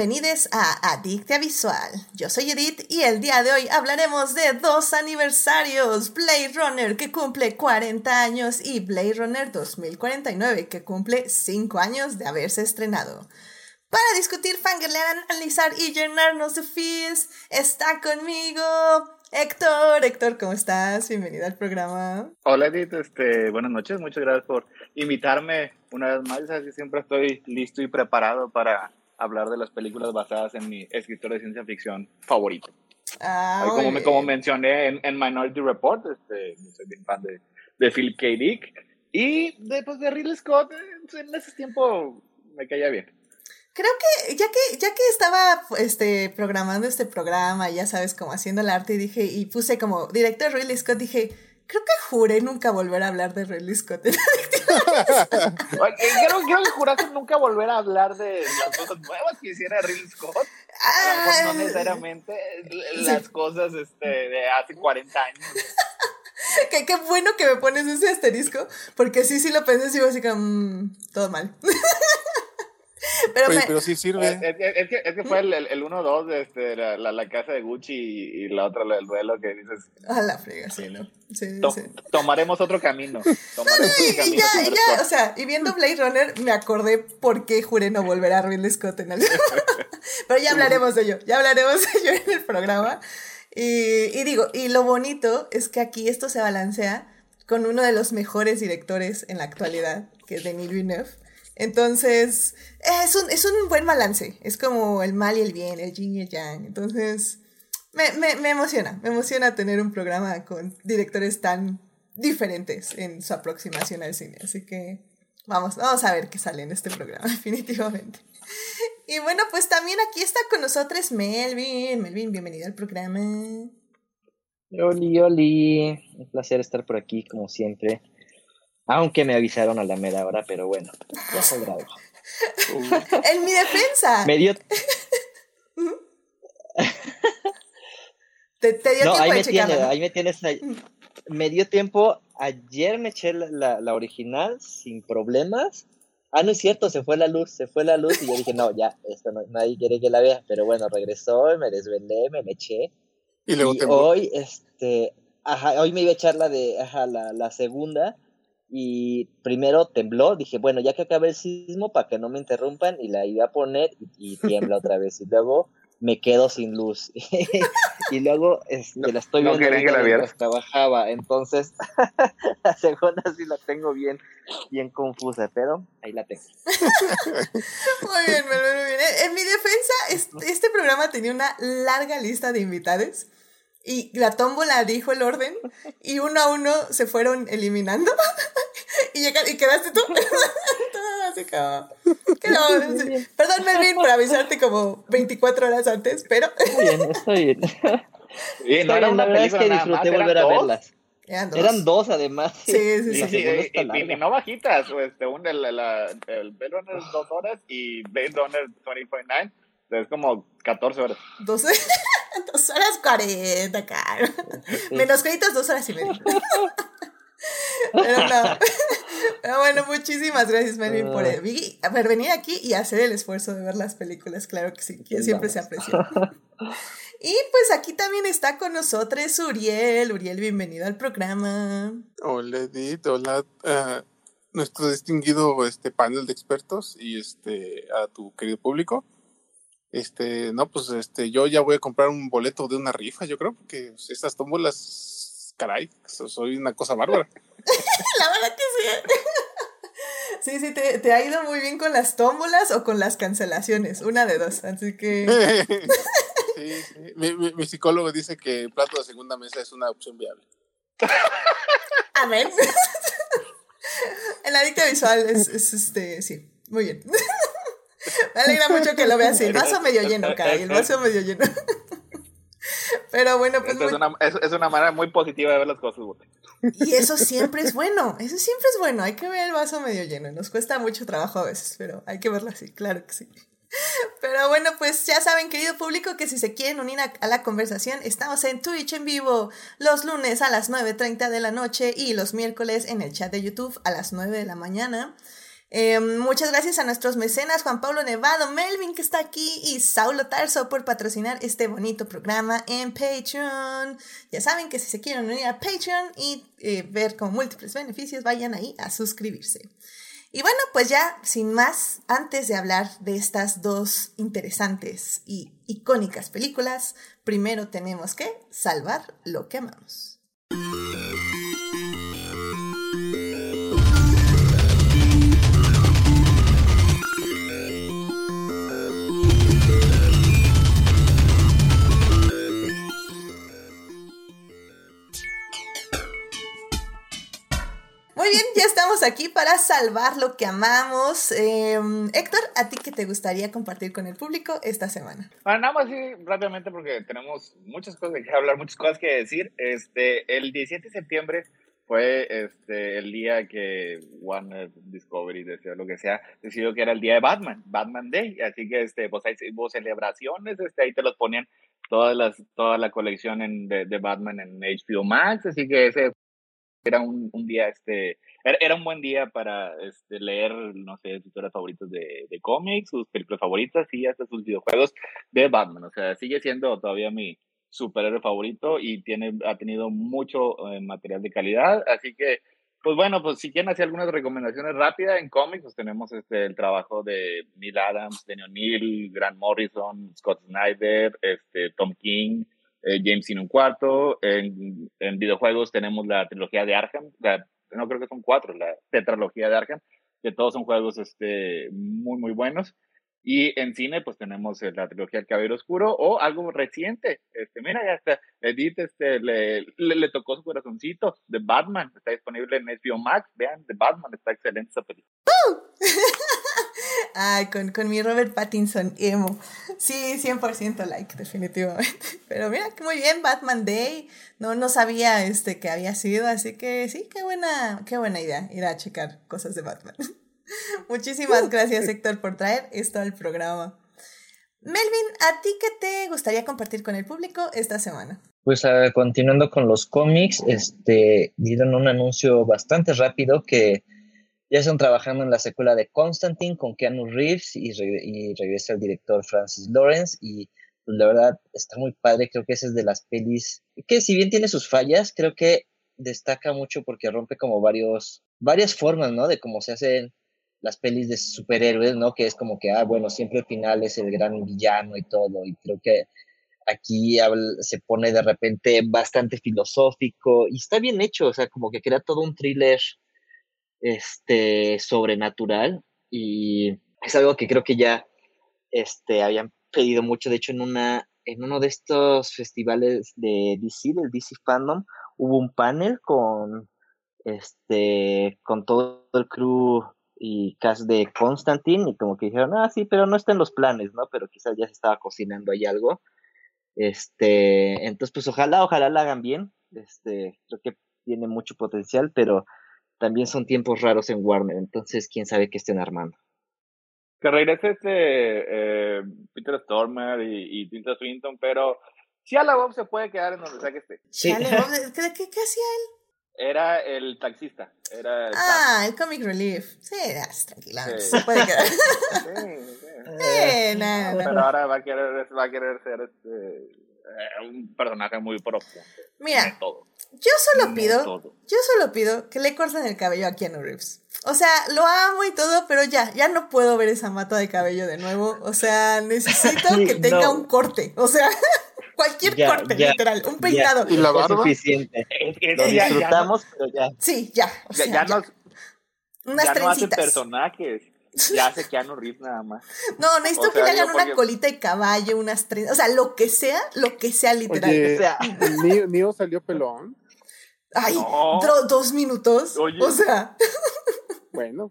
bienvenidos a Adictia Visual. Yo soy Edith y el día de hoy hablaremos de dos aniversarios, Blade Runner que cumple 40 años y Blade Runner 2049 que cumple 5 años de haberse estrenado. Para discutir, fangirlear, analizar y llenarnos de feels, está conmigo Héctor. Héctor, ¿cómo estás? Bienvenido al programa. Hola Edith, este, buenas noches, muchas gracias por invitarme una vez más. Así siempre estoy listo y preparado para hablar de las películas basadas en mi escritor de ciencia ficción favorito. Ah, como, me, como mencioné en, Minority Report, este, soy bien fan de, de Philip K. Dick. Y después de Ridley Scott, en ese tiempo me caía bien. Creo que ya que ya que estaba este programando este programa, ya sabes, como haciendo el arte y dije y puse como director Ridley Scott, dije, creo que juré nunca volver a hablar de Ridley Scott. creo, creo que juraste nunca volver a hablar de las cosas nuevas que hiciera Ridley Scott. Ah, no necesariamente las cosas este, de hace 40 años. qué, qué, bueno que me pones ese asterisco, porque sí, sí lo pensé y así como, mm, todo mal. Pero, pero sí sirve. Es, que, es que, fue el, el 1-2 de este, la, la, casa de Gucci y, la otra, el duelo que dices. A la frega, sí, ¿no? Sí, sí. Tomaremos otro camino. Tomaremos y, otro camino ya, ya, o sea, y viendo Blade Runner me acordé por qué juré no volver a Ridley Scott en el. pero ya hablaremos de ello, ya hablaremos de ello en el programa. Y, y digo, y lo bonito es que aquí esto se balancea con uno de los mejores directores en la actualidad, que es Denis Villeneuve entonces, es un, es un buen balance. Es como el mal y el bien, el yin y el yang. Entonces, me, me, me emociona. Me emociona tener un programa con directores tan diferentes en su aproximación al cine. Así que vamos, vamos a ver qué sale en este programa, definitivamente. Y bueno, pues también aquí está con nosotros Melvin. Melvin, bienvenido al programa. Oli, Oli. Un placer estar por aquí, como siempre. Aunque me avisaron a la media hora, pero bueno, ya soy grave. en mi defensa. Me dio. ¿Te, dio no, tiempo ahí de me tienes, ahí me tienes. Me dio tiempo. Ayer me eché la, la, original sin problemas. Ah, no es cierto, se fue la luz, se fue la luz y yo dije, no, ya, esto no, nadie quiere que la vea. Pero bueno, regresó, me desvelé, me le eché. Y, luego y hoy, este, ajá, hoy me iba a echar la de, ajá, la, la segunda y primero tembló, dije, bueno, ya que acabe el sismo, para que no me interrumpan, y la iba a poner y, tiembla otra vez, y luego me quedo sin luz. y luego este, la estoy viendo mientras trabajaba, entonces la segunda sí la tengo bien, bien confusa, pero ahí la tengo. muy bien, muy bien. En mi defensa, este, este programa tenía una larga lista de invitados y la tómbola dijo el orden y uno a uno se fueron eliminando y, y quedaste tú. Así como, Perdón, Melvin, por avisarte como 24 horas antes, pero... Está bien, está bien. Sí, no era una la es que disfruté volver a verlas. Eran dos. Eran dos, además. Sí, sí, sí. sí, y, no bajitas. Este, un, el, el, el Blade Runner es dos horas y Blade Runner 20.9 es como 14 horas. 12, 2 horas 40, caro. Menos créditos, 2 horas y media. Pero no. Pero bueno, muchísimas gracias, Melvin, por, por, venir aquí y hacer el esfuerzo de ver las películas. Claro que sí, que siempre se aprecia. Y pues aquí también está con nosotros Uriel. Uriel, bienvenido al programa. Hola, Edith. Hola. Uh, nuestro distinguido este panel de expertos y este a tu querido público. Este, no, pues este, yo ya voy a comprar un boleto de una rifa, yo creo, porque estas tómbolas, caray, soy una cosa bárbara. La verdad que sí. Sí, sí, te, te, ha ido muy bien con las tómbolas o con las cancelaciones, una de dos, así que... sí, sí. Mi, mi, psicólogo dice que el plato de segunda mesa es una opción viable. Amén. El adicto visual es, es este, sí, muy bien. Me alegra mucho que lo veas así. El vaso medio lleno, Kai. El vaso medio lleno. Pero bueno, pues. Es, una, es, una manera muy positiva de ver las cosas, Y eso siempre es bueno. Eso siempre es bueno. Hay que ver el vaso medio lleno. Nos cuesta mucho trabajo a veces, pero hay que verlo así, claro que sí. Pero bueno, pues ya saben, querido público, que si se quieren unir a, a, la conversación, estamos en Twitch en vivo los lunes a las 9.30 de la noche y los miércoles en el chat de YouTube a las 9 de la mañana. Em, muchas gracias a nuestros mecenas, Juan Pablo Nevado, Melvin que está aquí y Saulo Tarso por patrocinar este bonito programa en Patreon. Ya saben que si se quieren unir a Patreon y eh, ver con múltiples beneficios, vayan ahí a suscribirse. Y bueno, pues ya, sin más, antes de hablar de estas dos interesantes y icónicas películas, primero tenemos que salvar lo que amamos. Aquí para salvar lo que amamos. Em, Héctor, ¿a ti qué te gustaría compartir con el público esta semana? Bueno, nada más así rápidamente porque tenemos muchas cosas que hablar, muchas cosas que decir. Este, el 17 de septiembre fue este, el día que Warner Discovery, decía lo que sea, decidió que era el día de Batman, Batman Day. Así que este, pues ahí hubo celebraciones, este, ahí te los ponían todas las, toda la colección de, de Batman en HBO Max. Así que ese era un, un día, este, era, un buen día para este, leer, no sé, sus historias favoritas de, de cómics, sus películas favoritas y hasta sus videojuegos de Batman. O sea, sigue siendo todavía mi superhéroe favorito y tiene, ha tenido mucho eh, material de calidad. Así que, pues bueno, pues si quieren hacer algunas recomendaciones rápidas en cómics, pues tenemos este, el trabajo de Neil Adams, Daniel O'Neill, Grant Morrison, Scott Snyder, este, Tom King, eh, James en un cuarto. En, en, videojuegos tenemos la trilogía de Arkham, no creo que son cuatro, la tetralogía de Arkham, que todos son juegos este, muy, muy buenos. Y en cine, pues tenemos eh, la trilogía El Caballero Oscuro o algo reciente. Este, mira, ya está. Edith este, le, le, tocó su corazoncito de Batman. Está disponible en HBO Max. Vean, de Batman. Está excelente esa película. Ay, con, con, mi Robert Pattinson emo. Sí, 100% like, definitivamente. Pero mira, muy bien, Batman Day. No, no sabía este, que había sido, así que sí, qué buena, qué buena idea ir a checar cosas de Batman. Muchísimas gracias, Héctor, por traer esto al programa. Melvin, ¿a ti qué te gustaría compartir con el público esta semana? Pues continuando con los cómics, este, dieron un anuncio bastante rápido que ya están trabajando en la secuela de Constantine con Keanu Reeves y, regresa el director Francis Lawrence y pues, la verdad está muy padre, creo que esa es de las pelis que si bien tiene sus fallas, creo que destaca mucho porque rompe como varios, varias formas, ¿no? De cómo se hacen las pelis de superhéroes, ¿no? Que es como que, ah, bueno, siempre el final es el gran villano y todo, y creo que aquí se pone de repente bastante filosófico y está bien hecho, o sea, como que crea todo un thriller este, sobrenatural y es algo que creo que ya este, habían pedido mucho. De hecho, en, una, en uno de estos festivales de DC, del DC Fandom, hubo un panel con, este, con todo el crew y cast de Constantine y como que dijeron, ah, sí, pero no está en los planes, ¿no? Pero quizás ya se estaba cocinando ahí algo. Este, entonces, pues ojalá, ojalá la hagan bien. Este, creo que tiene mucho potencial, pero también son tiempos raros en Warner, entonces quién sabe qué estén armando. Que regrese este eh, Peter Stormer y, y Tinta Swinton, pero si a la Bob se puede quedar en donde sea que esté. Sí. ¿Qué, qué, hacía él? Era el taxista. Era el ah, el comic relief. Sí, tranquila. Se puede quedar. sí, sí. Eh, nada, Pero ahora va a querer, va a querer ser este, eh, un personaje muy profundo. Mira, yo solo pido, yo solo pido que le corten el cabello a Keanu Reeves. O sea, lo amo y todo, pero ya, ya no puedo ver esa mata de cabello de nuevo. O sea, necesito que tenga un corte. O sea, cualquier corte, literal, un peinado. ¿Y la barba? suficiente. Lo disfrutamos, pero ya. Sí, ya. O sea, ya, ya, unas ya no hacen personajes. Ya hace Keanu Reeves nada más. No, necesito que le hagan una colita de caballo, unas trenzas, o sea, lo que sea, lo que sea literal. Oye, o sea. ¿Neo salió pelón? Ay, dos minutos. O sea. Bueno,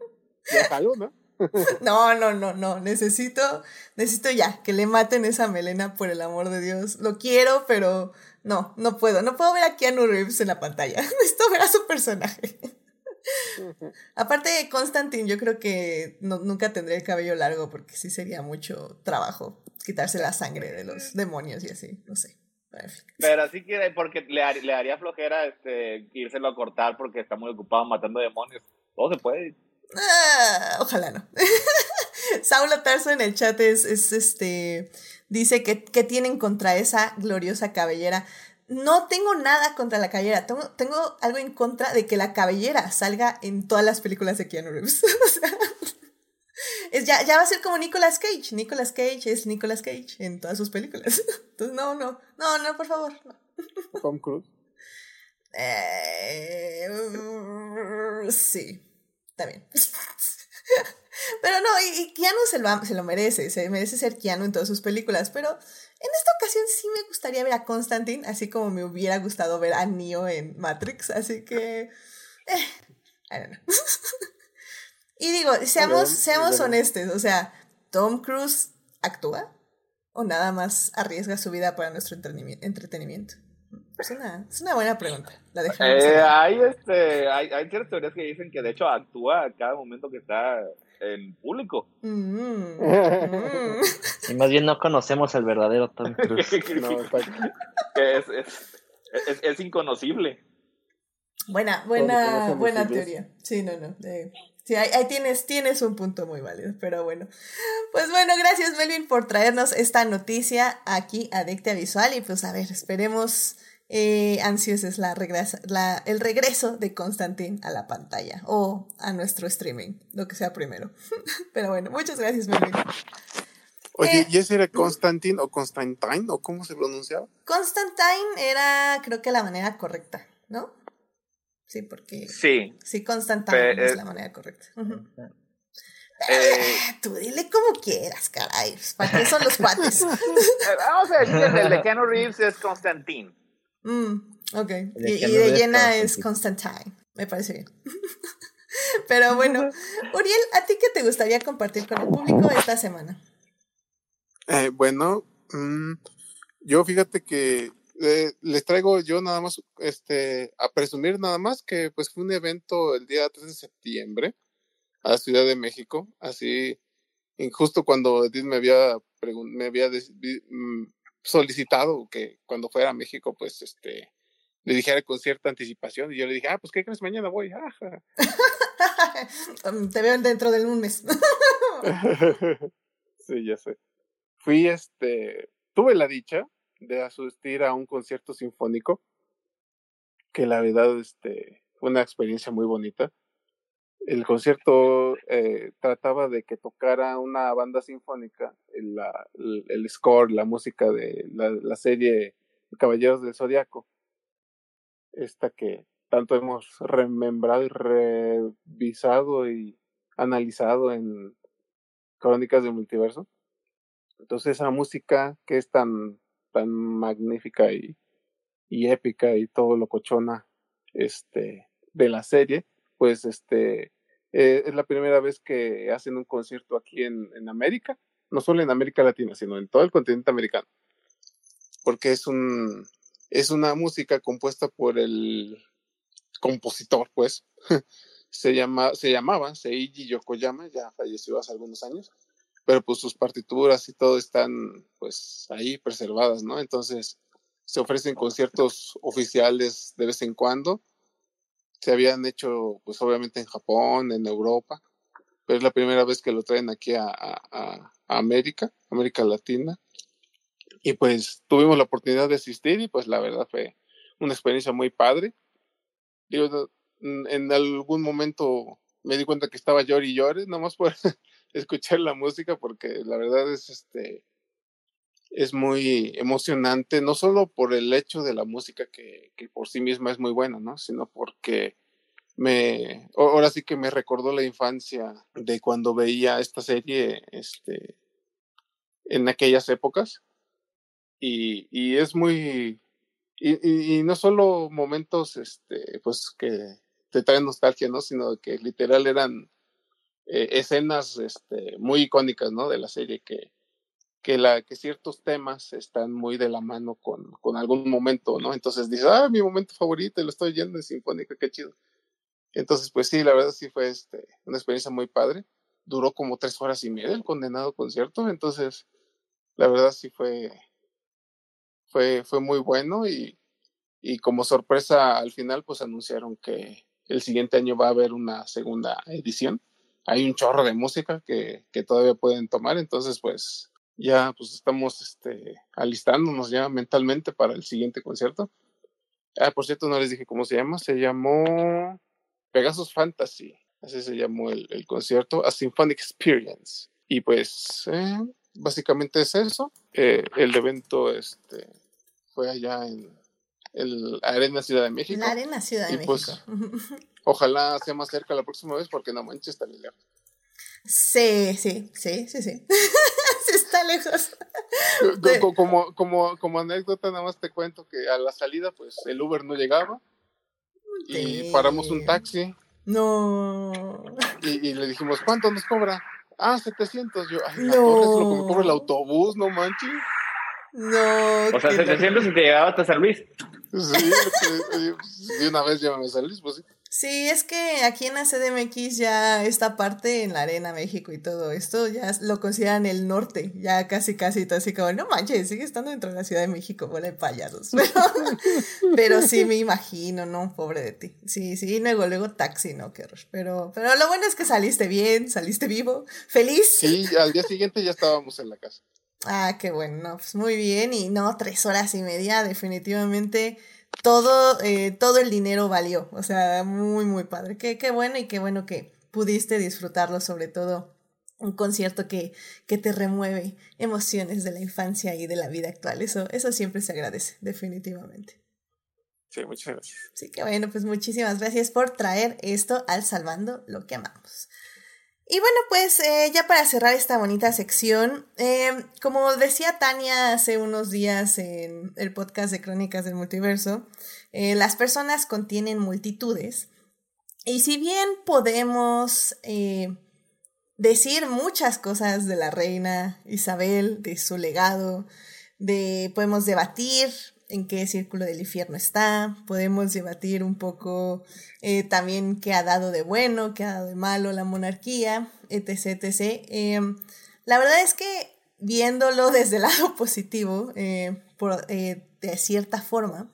ya salgo, ¿no? No, no, no, no. Necesito, necesito ya que le maten esa melena por el amor de Dios. Lo quiero, pero no, no puedo. No puedo ver a Keanu Reeves en la pantalla. Necesito ver a su personaje. Aparte de Constantine, yo creo que nunca tendré el cabello largo porque sí sería mucho trabajo quitarse la sangre de los demonios y así, no sé. Pero así que porque le, le haría flojera este, írselo a cortar porque está muy ocupado matando demonios. Todo se puede. Ah, ojalá no. Saulo Tarso en el chat es, este, dice que, que, tienen contra esa gloriosa cabellera. No tengo nada contra la cabellera, tengo, tengo algo en contra de que la cabellera salga en todas las películas de Keanu Reeves. es, ya, ya va a ser como Nicolas Cage. Nicolas Cage es Nicolas Cage en todas sus películas. Entonces, no, no, no, no, por favor. Tom Cruise. Eh, sí, está bien. Pero no, y, Keanu se lo, se lo merece, se merece ser Keanu en todas sus películas, pero en esta ocasión sí me gustaría ver a Constantine, así como me hubiera gustado ver a Neo en Matrix, así que... Eh, I don't know. y digo, seamos, seamos honestos, o sea, ¿Tom Cruise actúa? ¿O nada más arriesga su vida para nuestro entretenimiento? Es una, es una buena pregunta. La eh, hay, este, hay, hay ciertas teorías que dicen que de hecho actúa a cada momento que está en público. Mm. y más bien no conocemos al verdadero Tom Cruise. es, es, es, inconocible. Buena, buena, buena teoría. Sí, no, no. Sí, ahí, ahí, tienes, tienes un punto muy válido, pero bueno. Pues bueno, gracias Melvin por traernos esta noticia aquí a Visual y pues a ver, esperemos eh, ansioso es la, la el regreso de Constantin a la pantalla o a nuestro streaming, lo que sea primero. Pero bueno, muchas gracias, Melvin. Oye, eh, ¿y ese era Constantin o Constantine o cómo se pronunciaba? Constantine era, creo que la manera correcta, ¿no? Sí, porque. Sí. Sí, Constantine es la manera correcta. Eh, tú dile como quieras, caray. ¿Para qué son los cuates? Vamos a decir, el de Keanu Reeves es Constantine. Mm, ok. Y, de llena es Constantine. Me parece bien. Pero bueno, Uriel, ¿a ti qué te gustaría compartir con el público esta semana? Eh, bueno, mm, yo fíjate que eh, les traigo yo nada más, este, a presumir nada más que pues fue un evento el día 3 de septiembre a la Ciudad de México, así, justo cuando Edith me había, me había mm, solicitado que cuando fuera a México, pues, este, le dijera con cierta anticipación y yo le dije, ah, pues, ¿qué crees? Mañana voy. Te veo dentro de un mes. sí, ya sé. Fui, este, tuve la dicha de asistir a un concierto sinfónico que la verdad, este, fue una experiencia muy bonita. El concierto eh, trataba de que tocara una banda sinfónica, el, el, score, la música de la, serie Caballeros del Zodiaco, esta que tanto hemos remembrado y revisado y analizado en Crónicas del Multiverso. Entonces esa música que es tan, tan magnífica y, y épica y todo lo cochona este, de la serie, pues este eh, es la primera vez que hacen un concierto aquí en, en, América, no solo en América Latina, sino en todo el continente americano, porque es un es una música compuesta por el compositor, pues, se llama se llamaba Seiji Yokoyama, ya falleció hace algunos años, pero pues sus partituras y todo están pues ahí preservadas, ¿no? Entonces se ofrecen conciertos oficiales de vez en cuando se habían hecho, pues obviamente en Japón, en Europa, pero es la primera vez que lo traen aquí a, a, América, América Latina. Y pues tuvimos la oportunidad de asistir y pues la verdad fue una experiencia muy padre. Digo, en algún momento me di cuenta que estaba llori y llore, nomás por escuchar la música, porque la verdad es este es muy emocionante, no solo por el hecho de la música que, que por sí misma es muy buena, ¿no? Sino porque me, ahora sí que me recordó la infancia de cuando veía esta serie, este, en aquellas épocas. Y, y es muy, y, y, no solo momentos, este, pues que te traen nostalgia, ¿no? Sino que literal eran eh, escenas, este, muy icónicas, ¿no? De la serie que, que, la, que ciertos temas están muy de la mano con, algún momento, ¿no? Entonces dices, ah, mi momento favorito, lo estoy yendo de Sinfónica, qué chido. Entonces, pues sí, la verdad sí fue este, una experiencia muy padre. Duró como tres horas y media el condenado concierto, entonces, la verdad sí fue, fue, fue muy bueno y, y como sorpresa al final, pues anunciaron que el siguiente año va a haber una segunda edición hay un chorro de música que, que todavía pueden tomar, entonces pues ya pues estamos este, alistándonos ya mentalmente para el siguiente concierto. Ah, por cierto, no les dije cómo se llama, se llamó Pegasus Fantasy, así se llamó el, concierto, A Symphonic Experience. Y pues eh, básicamente es eso. Eh, el evento este, fue allá en el Arena Ciudad de México. La Arena Ciudad de y Pues, ojalá sea más cerca la próxima vez porque no manches está lejos. Sí, sí, sí, sí, sí. está lejos. Como, como, como anécdota, nada más te cuento que a la salida, pues el Uber no llegaba. Y paramos un taxi. No. Y, le dijimos, ¿cuánto nos cobra? Ah, 700. Yo, ay, la torre es lo que me cobra el autobús, no manches. No. O sea, 700 y te llegaba hasta San Luis. Sí, de una vez llévame a San Luis, pues sí. Sí, es que aquí en la CDMX ya esta parte en la Arena México y todo esto ya lo consideran el norte, ya casi casi todo así como, no manches, sigue estando dentro de la Ciudad de México, bola de payasos. Pero, sí me imagino, ¿no? Pobre de ti. Sí, sí, luego, luego taxi, ¿no? Qué Pero, pero lo bueno es que saliste bien, saliste vivo, feliz. Sí, al día siguiente ya estábamos en la casa. Ah, qué bueno, pues muy bien, y no, tres horas y media, definitivamente todo, eh, todo el dinero valió. O sea, muy, muy padre. Qué, qué bueno y qué bueno que pudiste disfrutarlo, sobre todo un concierto que, que te remueve emociones de la infancia y de la vida actual. Eso, eso siempre se agradece, definitivamente. Sí, muchas gracias. Sí, que bueno, pues muchísimas gracias por traer esto al Salvando lo que amamos. Y bueno, pues eh, ya para cerrar esta bonita sección, eh, como decía Tania hace unos días en el podcast de Crónicas del Multiverso, eh, las personas contienen multitudes. Y si bien podemos decir muchas cosas de la reina Isabel, de su legado, de, podemos debatir en qué círculo del infierno está, podemos debatir un poco eh, también qué ha dado de bueno, qué ha dado de malo la monarquía, etc. Em, la verdad es que viéndolo desde el lado positivo, eh, por, eh, de cierta forma,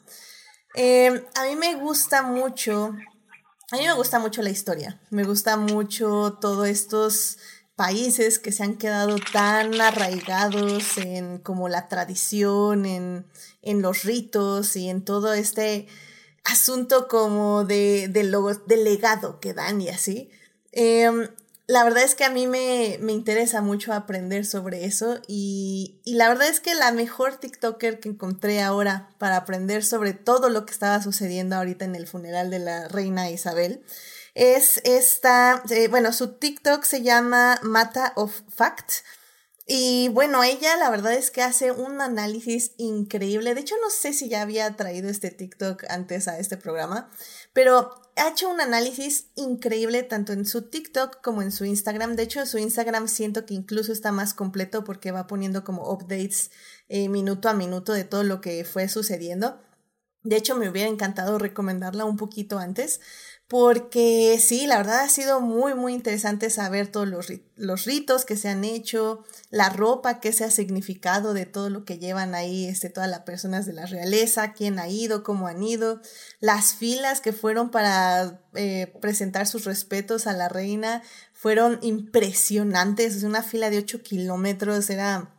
em, a mí me gusta mucho, a mí me gusta mucho la historia, me gusta mucho todos estos países que se han quedado tan arraigados en como la tradición, en, en los ritos y en todo este asunto como de, de del legado que dan y así. Em, la verdad es que a mí me, me interesa mucho aprender sobre eso y, y, la verdad es que la mejor TikToker que encontré ahora para aprender sobre todo lo que estaba sucediendo ahorita en el funeral de la reina Isabel es esta, eh, bueno, su TikTok se llama Mata of Fact. Y bueno, ella la verdad es que hace un análisis increíble. De hecho, no sé si ya había traído este TikTok antes a este programa, pero ha hecho un análisis increíble tanto en su TikTok como en su Instagram. De hecho, su Instagram siento que incluso está más completo porque va poniendo como updates eh, minuto a minuto de todo lo que fue sucediendo. De hecho, me hubiera encantado recomendarla un poquito antes, porque sí, la verdad ha sido muy, muy interesante saber todos los, los, ritos que se han hecho, la ropa que se ha significado de todo lo que llevan ahí, este, todas las personas de la realeza, quién ha ido, cómo han ido, las filas que fueron para eh, presentar sus respetos a la reina fueron impresionantes, una fila de 8 kilómetros, era,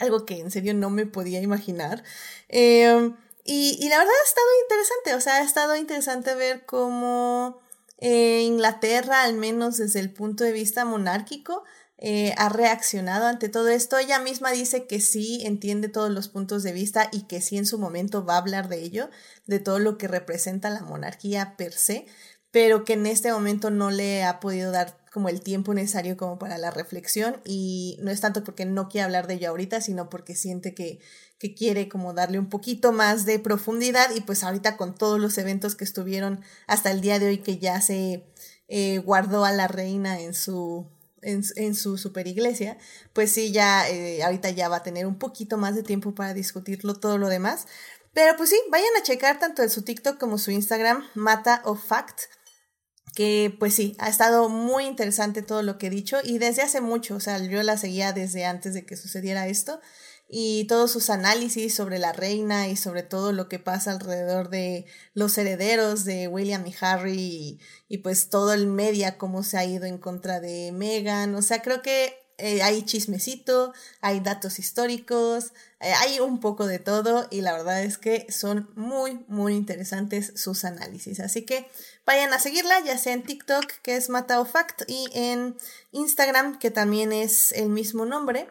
algo que en serio no me podía imaginar. Eh, y, la verdad ha estado interesante, o sea, ha estado interesante ver cómo eh, Inglaterra, al menos desde el punto de vista monárquico, eh, ha reaccionado ante todo esto. Ella misma dice que sí entiende todos los puntos de vista y que sí en su momento va a hablar de ello, de todo lo que representa la monarquía per se, pero que en este momento no le ha podido dar como el tiempo necesario como para la reflexión y no es tanto porque no quiere hablar de ello ahorita, sino porque siente que, que quiere como darle un poquito más de profundidad y pues ahorita con todos los eventos que estuvieron hasta el día de hoy que ya se eh, guardó a la reina en su en, su super iglesia, pues sí, ya eh, ahorita ya va a tener un poquito más de tiempo para discutirlo todo lo demás. Pero pues sí, vayan a checar tanto en su TikTok como su Instagram, Mata of Fact, que pues sí, ha estado muy interesante todo lo que he dicho y desde hace mucho, o sea, yo la seguía desde antes de que sucediera esto y todos sus análisis sobre la reina y sobre todo lo que pasa alrededor de los herederos de William y Harry y, pues todo el media, cómo se ha ido en contra de Meghan. O sea, creo que eh, hay chismecito, hay datos históricos, eh, hay un poco de todo y la verdad es que son muy, muy interesantes sus análisis. Así que vayan a seguirla, ya sea en TikTok, que es Matao Fact, y en Instagram, que también es el mismo nombre.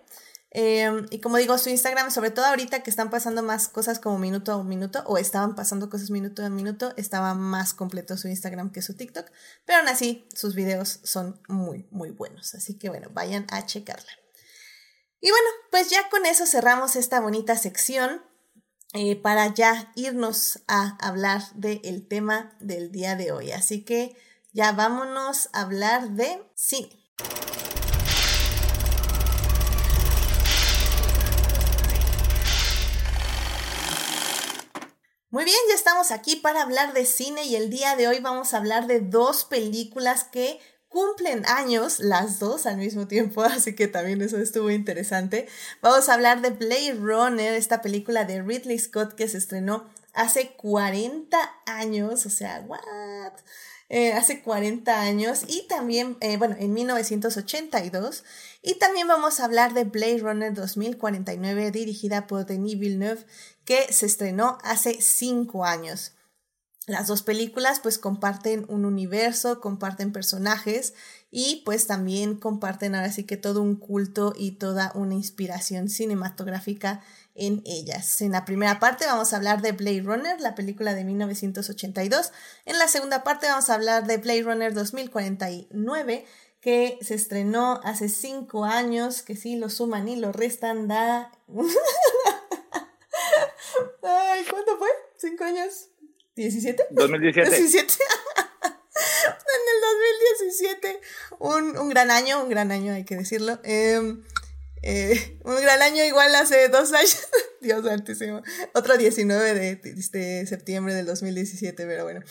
Em, y como digo, su Instagram, sobre todo ahorita que están pasando más cosas como minuto a minuto, o estaban pasando cosas minuto a minuto, estaba más completo su Instagram que su TikTok. Pero aún así, sus videos son muy, muy buenos. Así que bueno, vayan a checarla. Y bueno, pues ya con eso cerramos esta bonita sección eh, para ya irnos a hablar del tema del día de hoy. Así que ya vámonos a hablar de cine. Muy bien, ya estamos aquí para hablar de cine y el día de hoy vamos a hablar de dos películas que cumplen años, las dos al mismo tiempo, así que también eso estuvo interesante. Vamos a hablar de Blade Runner, esta película de Ridley Scott que se estrenó hace 40 años, o sea, what? Eh, hace 40 años y también, eh, bueno, en 1982. Y también vamos a hablar de Blade Runner 2049 dirigida por Denis Villeneuve que se estrenó hace cinco años. Las dos películas pues comparten un universo, comparten personajes y pues también comparten ahora sí que todo un culto y toda una inspiración cinematográfica en ellas. En la primera parte vamos a hablar de Blade Runner, la película de 1982. En la segunda parte vamos a hablar de Blade Runner 2049 que se estrenó hace cinco años, que si lo suman y lo restan da... Ay, ¿cuánto fue? ¿Cinco años? ¿17? 2017. 17. en el 2017. Un, un, gran año, un gran año, hay que decirlo. Em, eh, un gran año igual hace dos años. Dios santísimo. Otro 19 de, de, septiembre del 2017, pero bueno.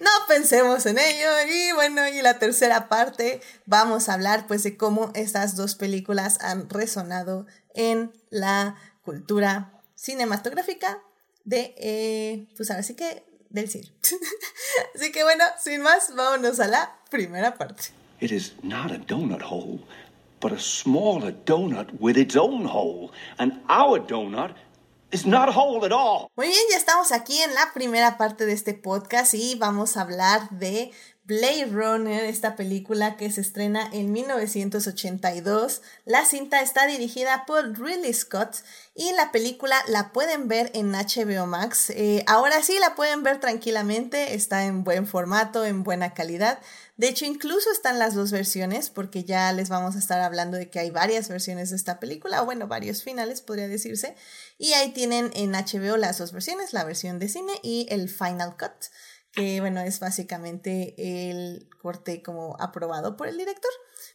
No pensemos en ello. Y bueno, y la tercera parte vamos a hablar pues de cómo estas dos películas han resonado en la cultura cinematográfica de, eh, pues ahora sí que del cine. así que bueno, sin más, vámonos a la primera parte. It is not a donut hole, but a smaller donut with its own hole. And our donut is not a hole at all. Muy bien, ya estamos aquí en la primera parte de este podcast y vamos a hablar de Blade Runner, esta película que se estrena en 1982. La cinta está dirigida por Ridley Scott y la película la pueden ver en HBO Max. Eh, ahora sí la pueden ver tranquilamente, está en buen formato, en buena calidad. De hecho, incluso están las dos versiones, porque ya les vamos a estar hablando de que hay varias versiones de esta película, o bueno, varios finales podría decirse. Y ahí tienen en HBO las dos versiones, la versión de cine y el Final Cut que bueno, es básicamente el corte como aprobado por el director.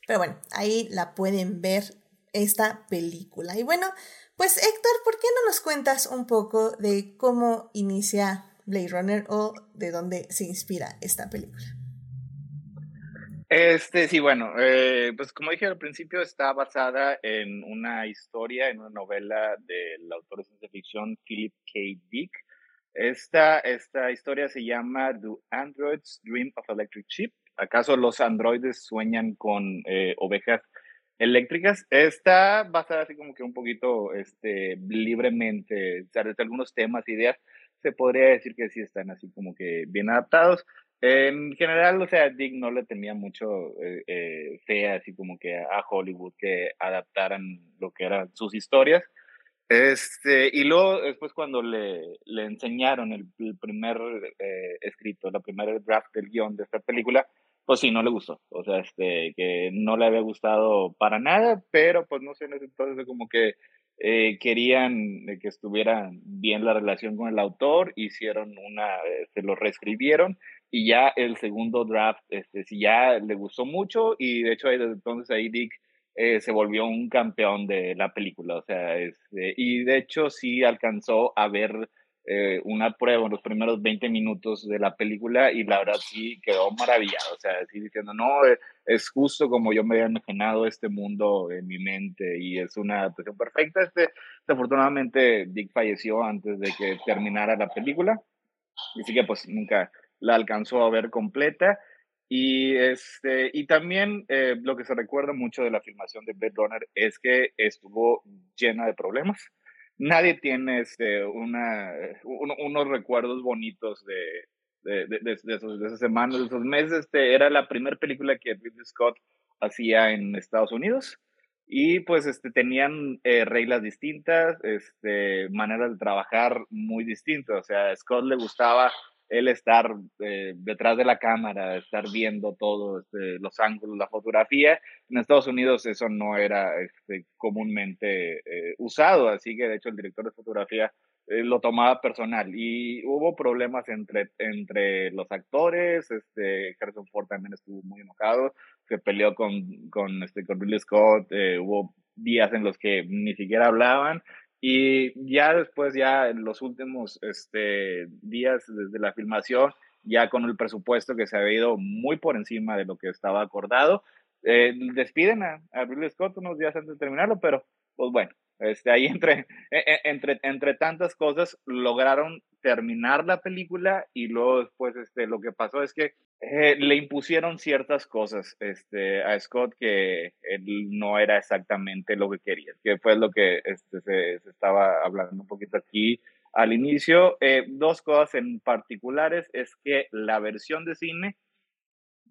Pero bueno, ahí la pueden ver esta película. Y bueno, pues Héctor, ¿por qué no nos cuentas un poco de cómo inicia Blade Runner o de dónde se inspira esta película? Este, sí, bueno, eh, pues como dije al principio, está basada en una historia, en una novela del autor de ciencia ficción Philip K. Dick, esta, esta historia se llama Do Androids Dream of Electric Sheep? ¿Acaso los androides sueñan con eh, ovejas eléctricas? Está basada así como que un poquito este, libremente, desde algunos temas, ideas, se podría decir que sí están así como que bien adaptados. En general, o sea, Dick no le tenía mucho eh, eh, fe así como que a Hollywood que adaptaran lo que eran sus historias. Este, y luego después cuando le, le enseñaron el, primer eh, escrito, la primera draft del guion de esta película, pues sí, no le gustó. O sea, este, que no le había gustado para nada, pero pues no sé, en ese entonces como que eh, querían que estuviera bien la relación con el autor, hicieron una, eh, se lo reescribieron y ya el segundo draft, este, sí ya le gustó mucho y de hecho desde entonces ahí Dick eh, se volvió un campeón de la película, o sea, es, y de hecho sí alcanzó a ver eh, una prueba en los primeros 20 minutos de la película y la verdad sí quedó maravillado, o sea, así diciendo, no, eh, es justo como yo me había imaginado este mundo en mi mente y es una adaptación perfecta. Este, desafortunadamente Dick falleció antes de que terminara la película, así que pues nunca la alcanzó a ver completa. Y, este, y también eh, lo que se recuerda mucho de la filmación de Blade Runner es que estuvo llena de problemas nadie tiene este, una, unos recuerdos bonitos de, de, de, de, esos, esas semanas, de esos meses. Este, era la primera película que Ridley Scott hacía en Estados Unidos y pues este, tenían eh, reglas distintas, este, maneras de trabajar muy distintas. O sea, a Scott le gustaba él estar eh, detrás de la cámara, estar viendo todos este, los ángulos, la fotografía. En Estados Unidos eso no era este, comúnmente eh, usado, así que de hecho el director de fotografía lo tomaba personal y hubo problemas entre, entre los actores, este, Harrison Ford también estuvo muy enojado, se peleó con, con, este, con Ridley Scott, hubo días en los que ni siquiera hablaban y ya después, ya en los últimos este, días desde la filmación, ya con el presupuesto que se había ido muy por encima de lo que estaba acordado, eh, despiden a, a Ridley Scott unos días antes de terminarlo, pero pues bueno, este, ahí entre, e, e, entre, entre tantas cosas lograron terminar la película y luego después este, lo que pasó es que eh, le impusieron ciertas cosas este, a Scott que él no era exactamente lo que quería, que fue lo que este, se, estaba hablando un poquito aquí al inicio. Eh, dos cosas en particulares es que la versión de cine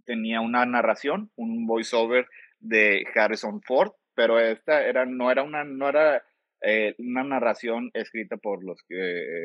tenía una narración, un voiceover de Harrison Ford, pero esta era, no era una, no era eh, una narración escrita por los,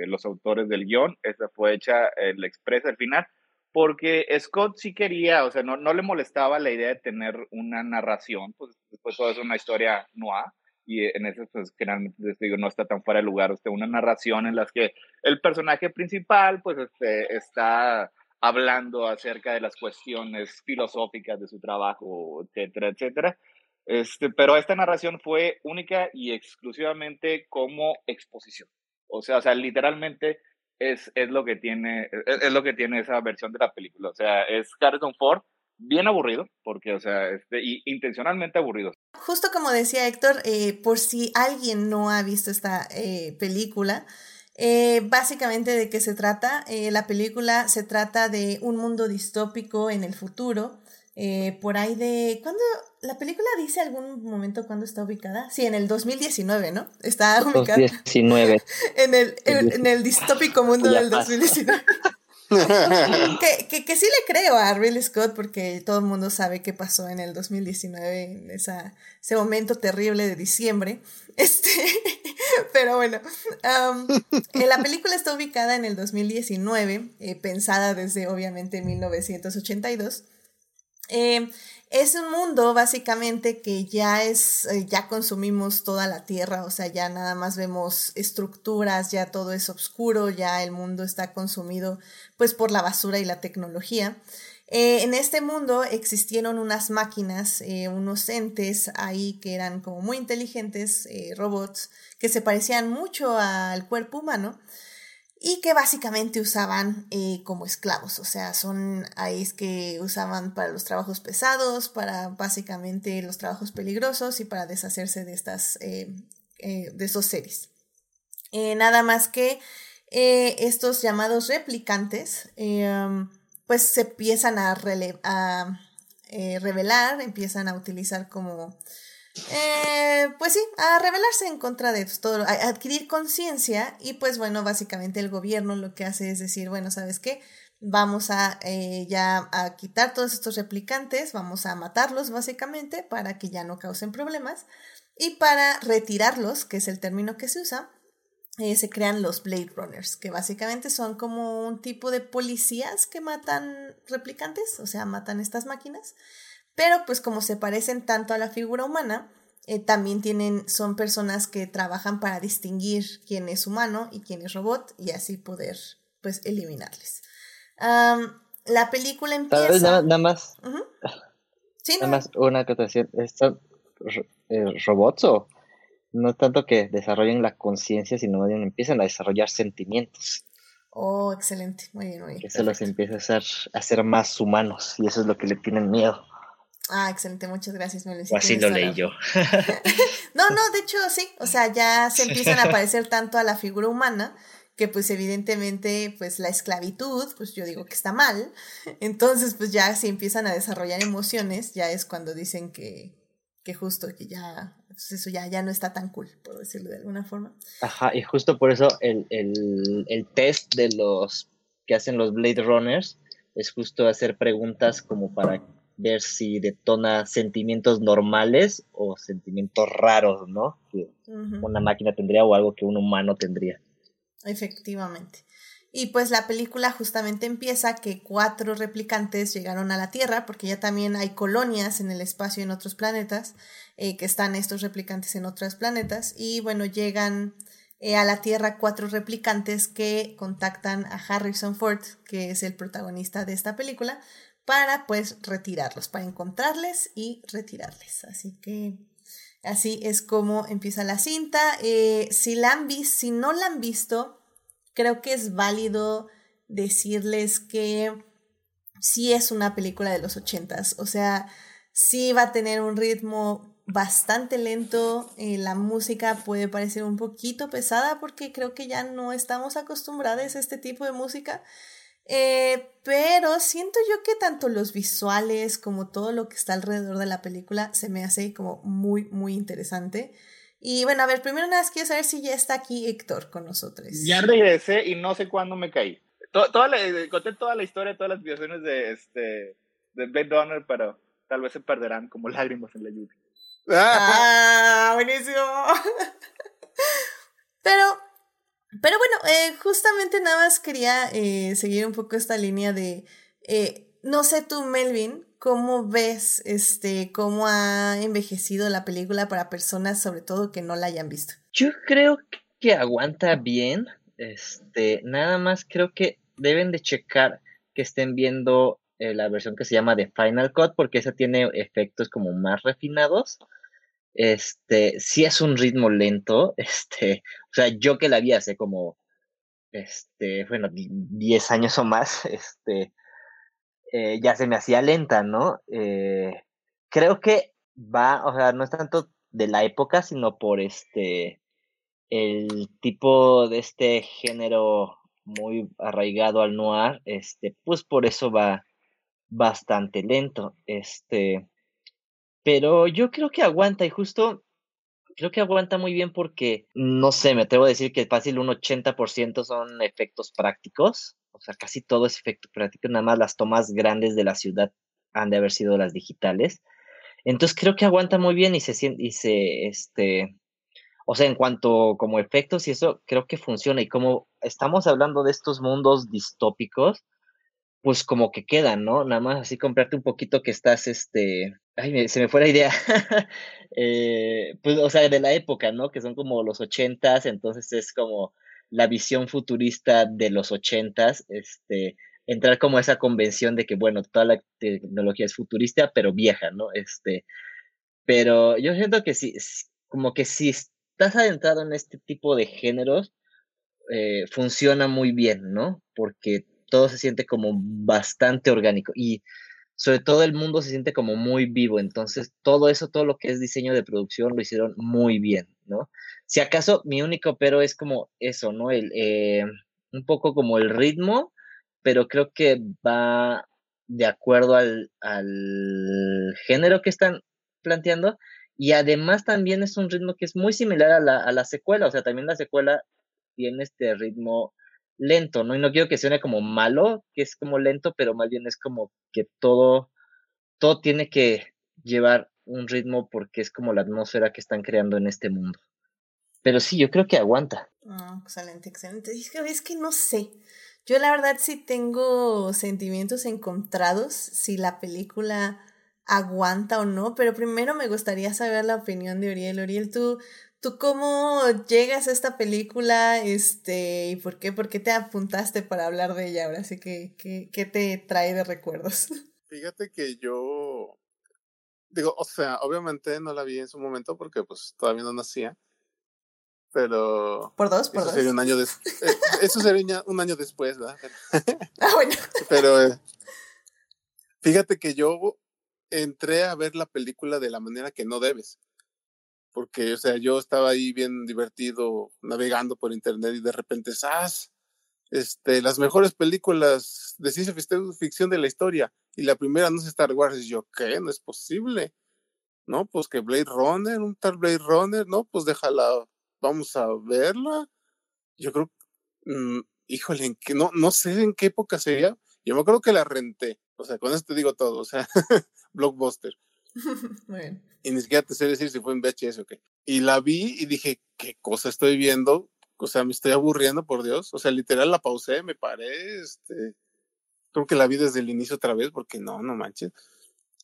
los autores del guion, esta fue hecha, el expresa al final, porque Scott sí quería, o sea, no, no le molestaba la idea de tener una narración, pues después todo es una historia noir, y en eso, pues, generalmente, les digo, no está tan fuera de lugar, este, una narración en la que el personaje principal, pues, este, está hablando acerca de las cuestiones filosóficas de su trabajo, etcétera, etcétera. Este, pero esta narración fue única y exclusivamente como exposición. O sea, o sea, literalmente es, es, lo que tiene, es, lo que tiene esa versión de la película. O sea, es Harrison Ford bien aburrido, porque, o sea, este, y intencionalmente aburrido. Justo como decía Héctor, eh, por si alguien no ha visto esta eh, película, eh, básicamente de qué se trata. la película se trata de un mundo distópico en el futuro, por ahí de... ¿Cuándo? ¿La película dice algún momento cuándo está ubicada? Sí, en el 2019, ¿no? Está ubicada. 2019. en, el, en, el distópico mundo del 2019. que, que, que, sí le creo a Ridley Scott porque todo el mundo sabe qué pasó en el 2019, en esa, ese momento terrible de diciembre. Este, pero bueno, la película está ubicada en el 2019, eh, pensada desde obviamente 1982. Eh, es un mundo básicamente que ya es, eh, ya consumimos toda la tierra, o sea, ya nada más vemos estructuras, ya todo es oscuro, ya el mundo está consumido pues por la basura y la tecnología. Eh, en este mundo existieron unas máquinas, unos entes ahí que eran como muy inteligentes, robots, que se parecían mucho al cuerpo humano y que básicamente usaban eh, como esclavos, o sea, son ahí que usaban para los trabajos pesados, para básicamente los trabajos peligrosos y para deshacerse de estas, eh, eh, de esos seres. nada más que estos llamados replicantes, um, pues se empiezan a revelar, empiezan a utilizar como eh, pues sí, a rebelarse en contra de todo, a adquirir conciencia y pues bueno, básicamente el gobierno lo que hace es decir, bueno, ¿sabes qué? Vamos a eh, ya a quitar todos estos replicantes, vamos a matarlos básicamente para que ya no causen problemas y para retirarlos, que es el término que se usa, eh, se crean los Blade Runners, que básicamente son como un tipo de policías que matan replicantes, o sea, matan estas máquinas pero pues como se parecen tanto a la figura humana, eh, también tienen, son personas que trabajan para distinguir quién es humano y quién es robot y así poder pues eliminarles. la película empieza... Nada, más... ¿Sí, nada más una acotación. ¿Estos eh, robots o no tanto que desarrollen la conciencia, sino que empiezan a desarrollar sentimientos. Oh, excelente, muy bien, muy bien. Que eso los empieza a hacer, a ser más humanos y eso es lo que le tienen miedo. Ah, excelente, muchas gracias, O así lo leí yo. no, no, de hecho sí, o sea, ya se empiezan a parecer tanto a la figura humana que pues evidentemente pues la esclavitud, pues yo digo que está mal, entonces pues ya si empiezan a desarrollar emociones, ya es cuando dicen que, que justo que ya, pues eso ya, ya no está tan cool, por decirlo de alguna forma. Ajá, y justo por eso el, el, el test de los que hacen los Blade Runners es justo hacer preguntas como para ver si detona sentimientos normales o sentimientos raros, ¿no? Que una máquina tendría o algo que un humano tendría. Efectivamente. Y pues la película justamente empieza que cuatro replicantes llegaron a la Tierra, porque ya también hay colonias en el espacio en otros planetas, eh, que están estos replicantes en otros planetas, y bueno, llegan eh, a la Tierra cuatro replicantes que contactan a Harrison Ford, que es el protagonista de esta película, para pues retirarlos, para encontrarles y retirarles. Así que así es como empieza la cinta. Eh, si la han si no la han visto, creo que es válido decirles que sí es una película de los ochentas. O sea, sí va a tener un ritmo bastante lento. Eh, la música puede parecer un poquito pesada porque creo que ya no estamos acostumbrados a este tipo de música. Eh, pero siento yo que tanto los visuales como todo lo que está alrededor de la película se me hace como muy, muy interesante. Y bueno, a ver, primero nada más quiero saber si ya está aquí Héctor con nosotros. Ya regresé y no sé cuándo me caí. toda la, conté toda la historia, todas las situaciones de, este, de Blade Runner, pero tal vez se perderán como lágrimas en la lluvia. ¡Ah! ¡Buenísimo! pero pero bueno, eh, justamente nada más quería eh, seguir un poco esta línea de, eh, no sé tú, Melvin, ¿cómo ves este, cómo ha envejecido la película para personas, sobre todo, que no la hayan visto? Yo creo que aguanta bien, este, nada más creo que deben de checar que estén viendo la versión que se llama de Final Cut, porque esa tiene efectos como más refinados este, sí es un ritmo lento, este, o sea, yo que la vi hace como, este, bueno, 10 años o más, este, eh, ya se me hacía lenta, ¿no? Eh, creo que va, o sea, no es tanto de la época, sino por este, el tipo de este género muy arraigado al noir, este, pues por eso va bastante lento, este, pero yo creo que aguanta y justo creo que aguanta muy bien porque, no sé, me atrevo a decir que fácil un 80% son efectos prácticos. O sea, casi todo es efecto práctico, nada más las tomas grandes de la ciudad han de haber sido las digitales. Entonces creo que aguanta muy bien y se siente, y se, este, o sea, en cuanto como efectos y eso, creo que funciona. Y como estamos hablando de estos mundos distópicos, pues como que quedan, ¿no? Nada más así comprarte un poquito que estás, este, ay, se me fue la idea, eh, pues, o sea, de la época, ¿no? Que son como los ochentas, entonces es como la visión futurista de los ochentas, este, entrar como a esa convención de que, bueno, toda la tecnología es futurista, pero vieja, ¿no? Este, pero yo siento que sí, como que si estás adentrado en este tipo de géneros, eh, funciona muy bien, ¿no? Porque todo se siente como bastante orgánico y sobre todo el mundo se siente como muy vivo, entonces todo eso, todo lo que es diseño de producción lo hicieron muy bien, ¿no? Si acaso mi único pero es como eso, ¿no? El, eh, un poco como el ritmo, pero creo que va de acuerdo al, al género que están planteando y además también es un ritmo que es muy similar a la, a la secuela, o sea, también la secuela tiene este ritmo lento, ¿no? Y no quiero que suene como malo, que es como lento, pero más bien es como que todo, todo tiene que llevar un ritmo porque es como la atmósfera que están creando en este mundo. Pero sí, yo creo que aguanta. Ah, excelente, excelente. Es que, es que no sé. Yo la verdad sí tengo sentimientos encontrados si la película aguanta o no, pero primero me gustaría saber la opinión de Uriel. Uriel, tú, ¿Tú cómo llegas a esta película? Este, ¿y por qué? ¿Por qué te apuntaste para hablar de ella ahora? Así que, ¿qué, te trae de recuerdos? Fíjate que yo digo, o sea, obviamente no la vi en su momento porque pues todavía no nacía, pero... ¿Por dos? ¿Por eso dos? Sería un año eh, eso sería un año después, ¿verdad? ah, bueno. Pero eh, fíjate que yo entré a ver la película de la manera que no debes. Porque, o sea, yo estaba ahí bien divertido navegando por internet y de repente, ¡zas! Este, las mejores películas de ciencia ficción de la historia. Y la primera no es Star Wars. Y yo, ¿qué? No es posible. No, pues que Blade Runner, un tal Blade Runner, no, pues déjala, vamos a verla. Yo creo, mm, híjole, ¿en qué? No, no sé en qué época sería. Yo me acuerdo que la renté. O sea, con esto te digo todo. O sea, blockbuster. Muy bien. Y ni siquiera te sé decir si fue en VHS o qué. Y la vi y dije, ¿qué cosa estoy viendo? O sea, me estoy aburriendo, por Dios. O sea, literal la pausé, me paré, este. Creo que la vi desde el inicio otra vez, porque no, no manches.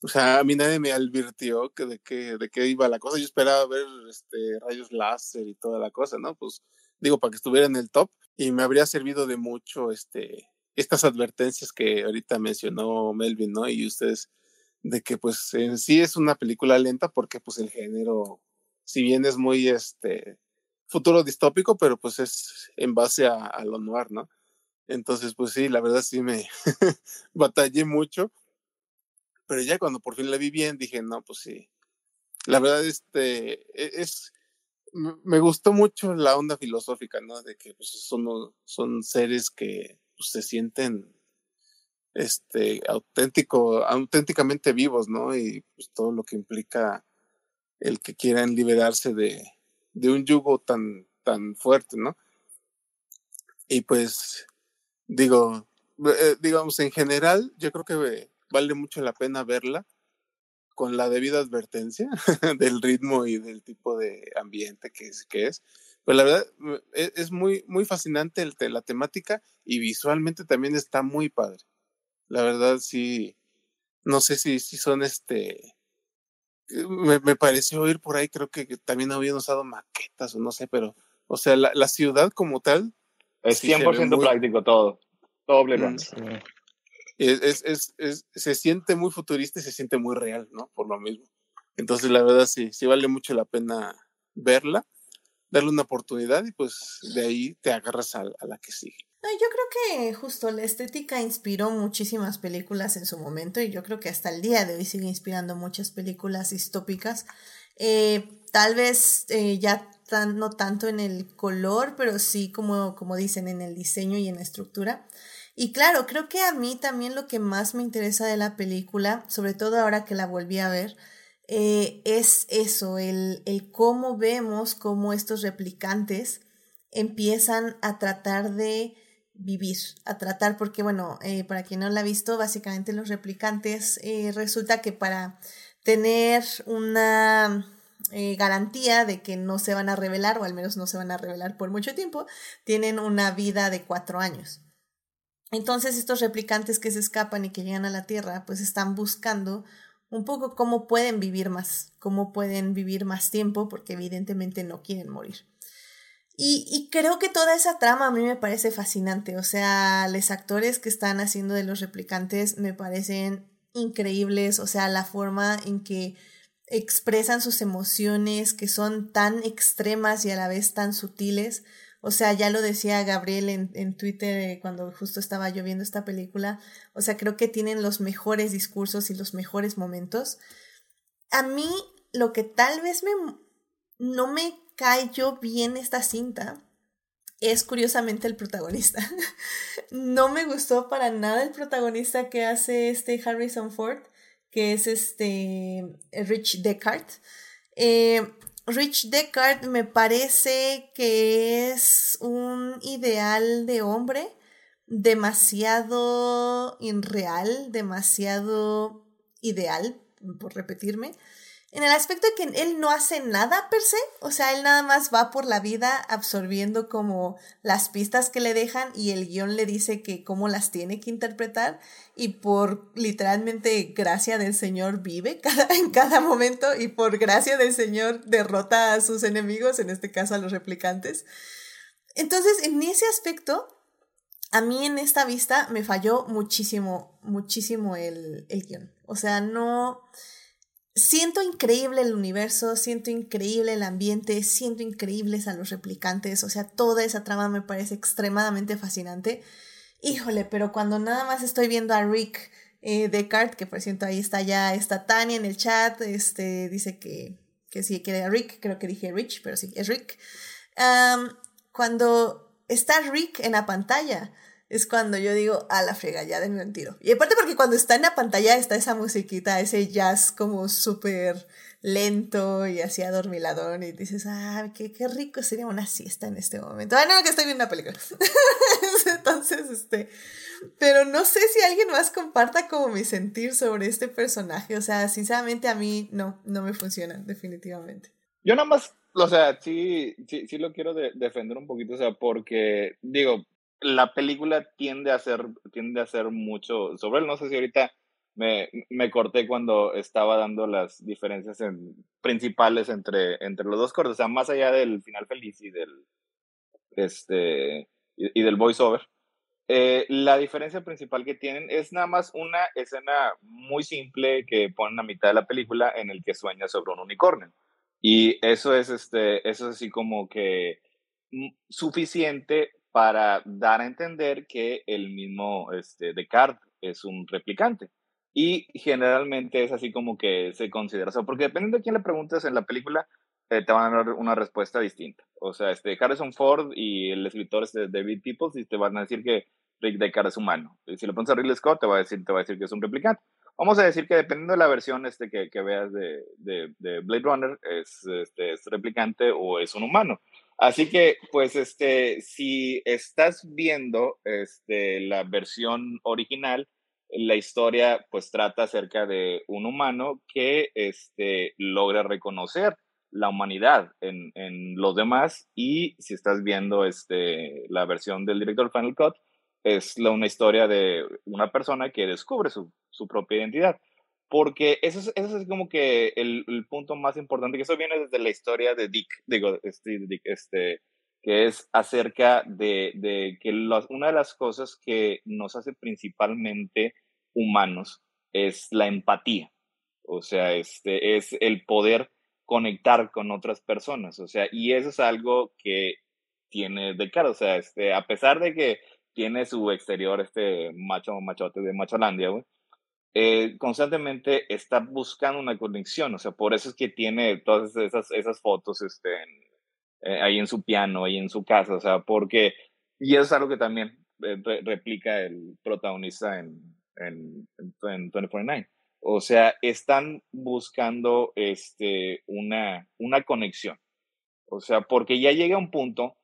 O sea, a mí nadie me advirtió que de qué, de qué iba la cosa. Yo esperaba ver este, rayos láser y toda la cosa, ¿no? Pues digo, para que estuviera en el top. Y me habría servido de mucho este, estas advertencias que ahorita mencionó Melvin, ¿no? Y ustedes, de que pues en sí es una película lenta porque pues el género, si bien es muy este futuro distópico, pero pues es en base a, a lo noir, ¿no? Entonces, pues sí, la verdad sí me batallé mucho pero ya cuando por fin la vi bien, dije, no, pues sí. La verdad, este, e, es, me gustó mucho la onda filosófica, ¿no? De que pues, son, son seres que pues, se sienten este auténtico, auténticamente vivos, ¿no? Y pues todo lo que implica el que quieran liberarse de, de un yugo tan, tan fuerte, ¿no? Y pues, digo, eh, digamos, en general, yo creo que vale mucho la pena verla con la debida advertencia del ritmo y del tipo de ambiente que es. Que es. Pues la verdad e, es, muy, muy fascinante el, la temática y visualmente también está muy padre. La verdad sí, no sé si, si son este... Me, me pareció oír por ahí, creo que también habían usado maquetas o no sé, pero, o sea, la, la ciudad como tal... Es 100% práctico todo. Doble mm, es, es, es, se siente muy futurista y se siente muy real, ¿no? Por lo mismo. Entonces, la verdad, sí, sí vale mucho la pena verla, darle una oportunidad y pues de ahí te agarras a, la que sigue. No, yo creo que justo la estética inspiró muchísimas películas en su momento y yo creo que hasta el día de hoy sigue inspirando muchas películas distópicas. Eh, tal vez eh, ya no tanto en el color, pero sí como, como dicen en el diseño y en la estructura. Y claro, creo que a mí también lo que más me interesa de la película, sobre todo ahora que la volví a ver, eh, es eso, el, el cómo vemos cómo estos replicantes empiezan a tratar de vivir, a tratar, porque bueno, eh, para quien no la ha visto, básicamente los replicantes eh, resulta que para tener una garantía de que no se van a revelar, o al menos no se van a revelar por mucho tiempo, tienen una vida de cuatro años. Entonces estos replicantes que se escapan y que llegan a la Tierra, pues están buscando un poco cómo pueden vivir más, cómo pueden vivir más tiempo, porque evidentemente no quieren morir. Y, y, creo que toda esa trama a mí me parece fascinante. O sea, los actores que están haciendo de los replicantes me parecen increíbles. O sea, la forma en que expresan sus emociones, que son tan extremas y a la vez tan sutiles. O sea, ya lo decía Gabriel en, en Twitter eh, cuando justo estaba yo viendo esta película. O sea, creo que tienen los mejores discursos y los mejores momentos. A mí, lo que tal vez me, no me cayó bien esta cinta es curiosamente el protagonista. no me gustó para nada el protagonista que hace este Harrison Ford, que es este Rich Deckard. Eh, Rich Deckard me parece que es un ideal de hombre demasiado irreal, demasiado ideal, por repetirme, en el aspecto de que él no hace nada per se, o sea, él nada más va por la vida absorbiendo como las pistas que le dejan y el guion le dice que cómo las tiene que interpretar y por literalmente gracia del Señor vive cada, en cada momento y por gracia del Señor derrota a sus enemigos, en este caso a los replicantes. Entonces, en ese aspecto, a mí en esta vista me falló muchísimo, muchísimo el, el guion. O sea, no siento increíble el universo, siento increíble el ambiente, siento increíbles a los replicantes, o sea, toda esa trama me parece extremadamente fascinante. Híjole, pero cuando nada más estoy viendo a Rick eh, Descartes, que por cierto ahí está ya, está Tania en el chat, este, dice que, que sí, que era Rick, creo que dije Rich, pero sí, es Rick. cuando está Rick en la pantalla, es cuando yo digo, a la frega, ya denme un tiro. Y aparte porque cuando está en la pantalla está esa musiquita, ese jazz como súper lento y así adormilador y dices, ah, qué, qué rico sería una siesta en este momento. Ah, no, que estoy viendo una película. Entonces, este, pero no sé si alguien más comparta como mi sentir sobre este personaje. O sea, sinceramente a mí no, no me funciona, definitivamente. Yo nada más, o sea, sí, sí, sí lo quiero defender un poquito, o sea, porque, digo, la película tiende a ser, tiende a ser mucho sobre él. No sé si ahorita me, me corté cuando estaba dando las diferencias en, principales entre, entre los dos cortes. O sea, más allá del final feliz y del, este, y, del voiceover. Eh, la diferencia principal que tienen es nada más una escena muy simple que ponen a mitad de la película en el que sueña sobre un unicornio. Y eso es, este, eso es así como que mm, suficiente para dar a entender que el mismo este, Descartes es un replicante. Y generalmente es así como que se considera, o porque dependiendo de quién le preguntes en la película, eh, te van a dar una respuesta distinta. O sea, este Harrison Ford y el escritor este David Peoples y te van a decir que Rick Deckard es humano. Y si le pones a Ridley Scott, te va a decir, te va a decir que es un replicante. Vamos a decir que dependiendo de la versión este, que, que veas de, de, de, Blade Runner, es, este, es replicante o es un humano. Así que, pues, este, si estás viendo este, la versión original, la historia pues trata acerca de un humano que este, logra reconocer la humanidad en, en, los demás y si estás viendo este, la versión del director Final Cut, es la, una historia de una persona que descubre su, su propia identidad porque eso es, eso es como que el, el, punto más importante, que eso viene desde la historia de Dick, digo, este, Dick, este que es acerca de, de que una de las cosas que nos hace principalmente humanos es la empatía, o sea, este, es el poder conectar con otras personas, o sea, y eso es algo que tiene de cara, o sea, este, a pesar de que tiene su exterior, este macho, machote de Macholandia, güey, eh, constantemente está buscando una conexión, o sea, por eso es que tiene todas esas, esas fotos este, eh, ahí en su piano, ahí en su casa, o sea, porque, y eso es algo que también eh, replica el protagonista en, en, en 2049. O sea, están buscando este, una, una conexión. O sea, porque ya llega un punto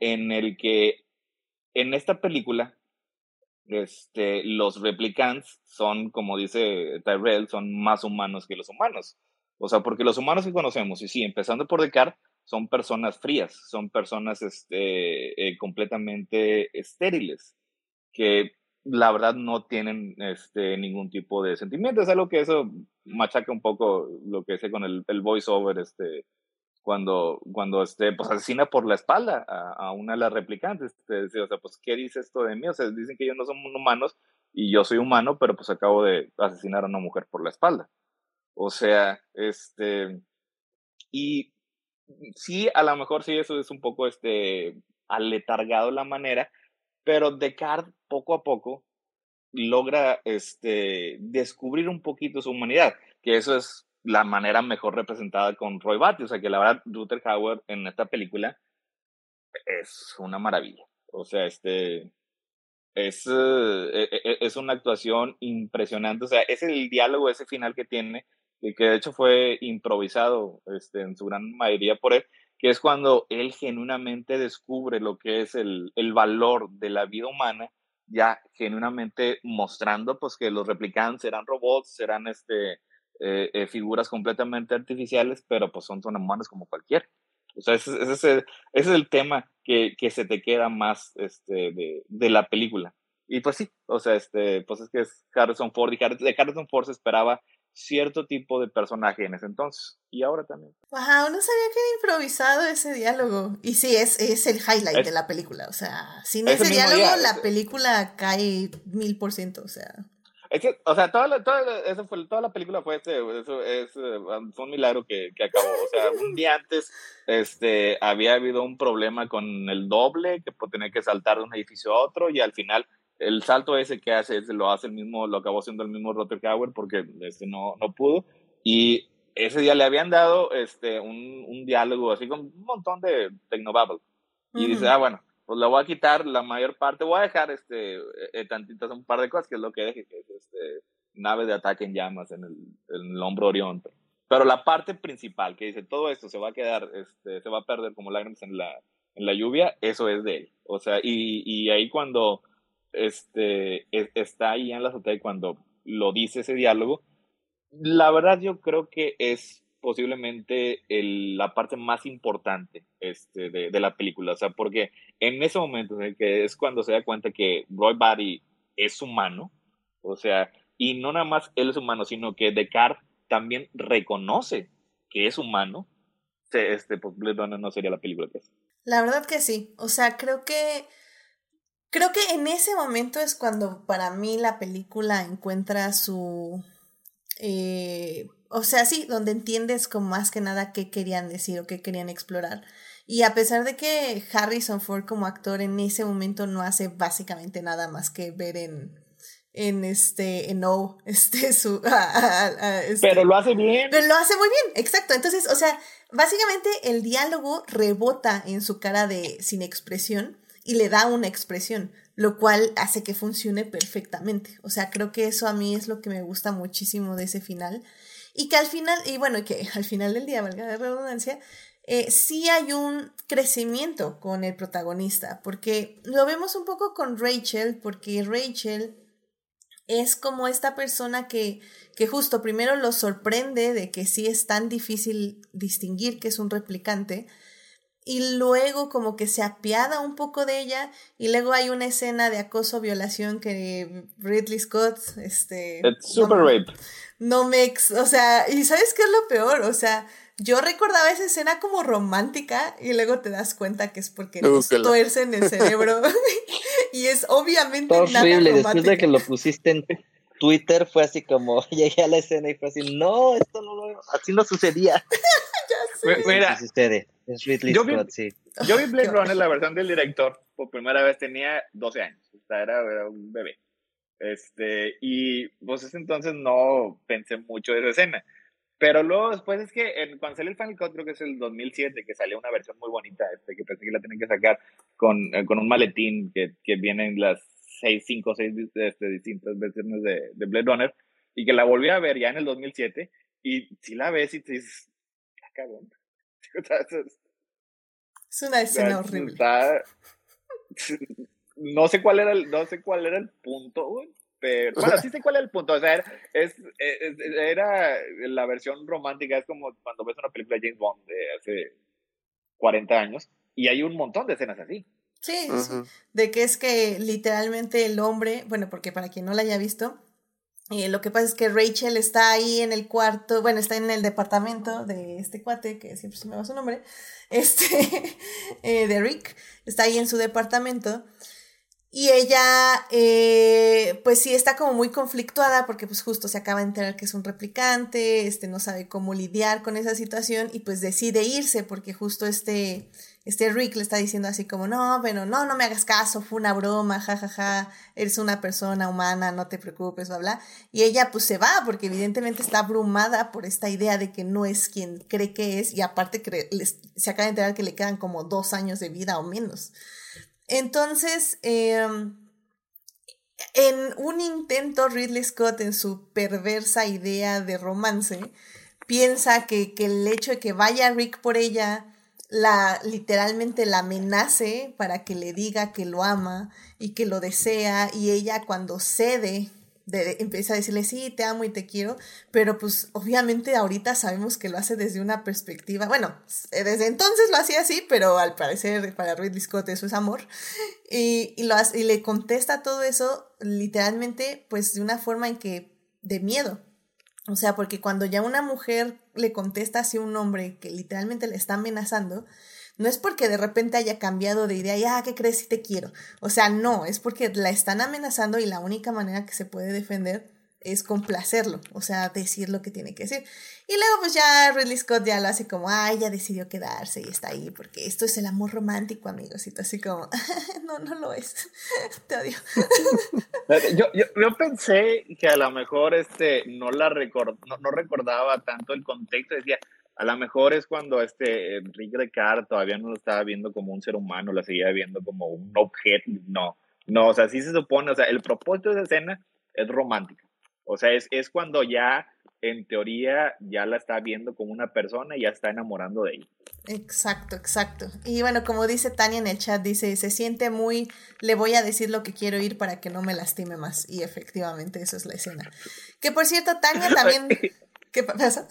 en el que en esta película este, los replicants son, como dice Tyrell, son más humanos que los humanos. O sea, porque los humanos que conocemos, y sí, empezando por Descartes, son personas frías, son personas este, eh, completamente estériles, que la verdad no tienen este, ningún tipo de sentimiento. Es algo que eso machaca un poco lo que sé con el, el voiceover este, cuando, cuando este, pues asesina por la espalda a, a una de las replicantes. Este, o sea, pues, ¿qué dice esto de mí? O sea, dicen que ellos no son humanos y yo soy humano, pero pues acabo de asesinar a una mujer por la espalda. O sea, este, y sí, a lo mejor sí, eso es un poco, este, aletargado la manera, pero Descartes poco a poco logra, este, descubrir un poquito su humanidad, que eso es la manera mejor representada con Roy Batty. O sea, que la verdad, Ruther Howard en esta película es una maravilla. O sea, este. Es, eh, e, e, es una actuación impresionante. O sea, es el diálogo, ese final que tiene, que de hecho fue improvisado este, en su gran mayoría por él, que es cuando él genuinamente descubre lo que es el, el valor de la vida humana, ya genuinamente mostrando pues que los replicantes serán robots, serán este, eh, eh, figuras completamente artificiales, pero pues son tan humanos como cualquier. O sea, ese, ese, es, el, ese es el tema que, que, se te queda más este, de, de, la película. Y pues sí, o sea, este, pues es que es Harrison Ford y de Harrison Ford se esperaba cierto tipo de personaje en ese entonces y ahora también. Wow, no sabía que era improvisado ese diálogo. Y sí, es, es el highlight de la película. O sea, sin ese diálogo la película cae mil por ciento. O sea. O sea, toda la, toda, eso fue, toda la película fue este, eso es, fue un milagro que, que, acabó. O sea, un día antes este, había habido un problema con el doble, que tenía que saltar de un edificio a otro, y al final el salto ese que hace, lo hace el mismo, lo acabó haciendo el mismo Rutherford porque este, no, no pudo. Y ese día le habían dado este, un, un diálogo así con un montón de Tecnobabble. Y dice, ah, bueno, pues le voy a quitar la mayor parte, voy a dejar este, eh, tantitas, un par de cosas, que es lo que deje, que es este, nave de ataque en llamas en el, en el hombro oriente. Pero la parte principal, que dice, todo esto se va a quedar, este, se va a perder como lágrimas en la, en la lluvia, eso es de él. O sea, y, y ahí cuando este, e, está ahí en la azotea y cuando lo dice ese diálogo, la verdad yo creo que es posiblemente el, la parte más importante este, de, de, la película. O sea, porque en ese momento en que es cuando se da cuenta que Roy Batty es humano, o sea, y no nada más él es humano, sino que Descartes también reconoce que es humano, este, pues no sería la película que es. La verdad que sí. O sea, creo que. Creo que en ese momento es cuando para mí la película encuentra su. Eh, o sea, sí, donde entiendes con más que nada qué querían decir o qué querían explorar. Y a pesar de que Harrison Ford como actor en ese momento no hace básicamente nada más que ver en, en este, en O, este, su... Este pero lo hace bien. Pero lo hace muy bien, exacto. Entonces, o sea, básicamente el diálogo rebota en su cara de sin expresión y le da una expresión, lo cual hace que funcione perfectamente. O sea, creo que eso a mí es lo que me gusta muchísimo de ese final. Y que al final, y bueno, que al final del día, valga la redundancia, eh, sí hay un crecimiento con el protagonista, porque lo vemos un poco con Rachel, porque Rachel es como esta persona que, que justo primero lo sorprende de que sí es tan difícil distinguir que es un replicante, y luego como que se apiada un poco de ella y luego hay una escena de acoso violación que Ridley Scott este super rape no me, o sea, y ¿sabes qué es lo peor? O sea, yo recordaba esa escena como romántica y luego te das cuenta que es porque nos tuercen el cerebro y es obviamente horrible. Después de que lo pusiste en Twitter fue así como llegué a la escena y fue así, no, esto no lo así no sucedía. ya sé. Mira, sucede. Es Ridley yo Scott, vi, sí. Yo vi Blade Runner, la versión del director, por primera vez tenía 12 años, o sea, era, era un bebé. Este, y pues ese entonces no pensé mucho de esa escena. Pero luego después es que en, cuando salió el Final Cut, creo que es el 2007, que salió una versión muy bonita, este, que pensé que la tienen que sacar con, eh, con un maletín que, que vienen las seis, cinco, seis este, distintas versiones de, de Blade Runner, y que la volví a ver ya en el 2007, y si la ves y te dices, ya cagón. Es una escena horrible. no sé cuál era el, no sé cuál era el punto, güey, pero bueno, sí sé cuál era el punto, o sea, es, era la versión romántica, es como cuando ves una película de James Bond de hace 40 años y hay un montón de escenas así. Sí, de que es que literalmente el hombre, bueno, porque para quien no la haya visto, eh, lo que pasa es que Rachel está ahí en el cuarto, bueno, está en el departamento de este cuate, que siempre se me va su nombre, este, eh, de Rick, está ahí en su departamento y ella, eh, pues sí, está como muy conflictuada porque pues justo se acaba de enterar que es un replicante, este no sabe cómo lidiar con esa situación y pues decide irse porque justo este, este Rick le está diciendo así como, no, bueno, no, no me hagas caso, fue una broma, jajaja, ja, ja, eres una persona humana, no te preocupes, bla, bla. Y ella pues se va porque evidentemente está abrumada por esta idea de que no es quien cree que es y aparte se acaba de enterar que le quedan como dos años de vida o menos. Entonces, em, en un intento, Ridley Scott, en su perversa idea de romance, piensa que, que, el hecho de que vaya Rick por ella, la literalmente la amenace para que le diga que lo ama y que lo desea, y ella cuando cede de, empieza a decirle, sí, te amo y te quiero, pero pues obviamente ahorita sabemos que lo hace desde una perspectiva, bueno, eh, desde entonces lo hacía así, pero al parecer para Ridley Scott eso es amor, y, y, lo y le contesta todo eso literalmente pues de una forma en que, de miedo, o sea, porque cuando ya una mujer le contesta así a un hombre que literalmente le está amenazando, no es porque de repente haya cambiado de idea, ya, ¿qué crees si te quiero? O sea, no, es porque la están amenazando y la única manera que se puede defender es complacerlo, o sea, decir lo que tiene que decir. Y luego pues ya Ridley Scott ya lo hace como, ay, ya decidió quedarse y está ahí, porque esto es el amor romántico, amigos, y tú así como, no, no lo es, te odio. yo, yo, yo, pensé que a lo mejor este, no, la record, no, recordaba tanto el contexto, decía, a lo mejor es cuando este Rick Ricard todavía no lo estaba viendo como un ser humano, lo seguía viendo como un objeto, no, no, o sea, sí se supone, o sea, el propósito de esa escena es romántica, o sea, es, es cuando ya en teoría ya la está viendo como una persona y ya está enamorando de ella. Exacto, exacto. Y bueno, como dice Tania en el chat, dice, se siente muy, le voy a decir lo que quiero ir para que no me lastime más. Y efectivamente, eso es la escena. Que por cierto, Tania también... ¿Qué pasa?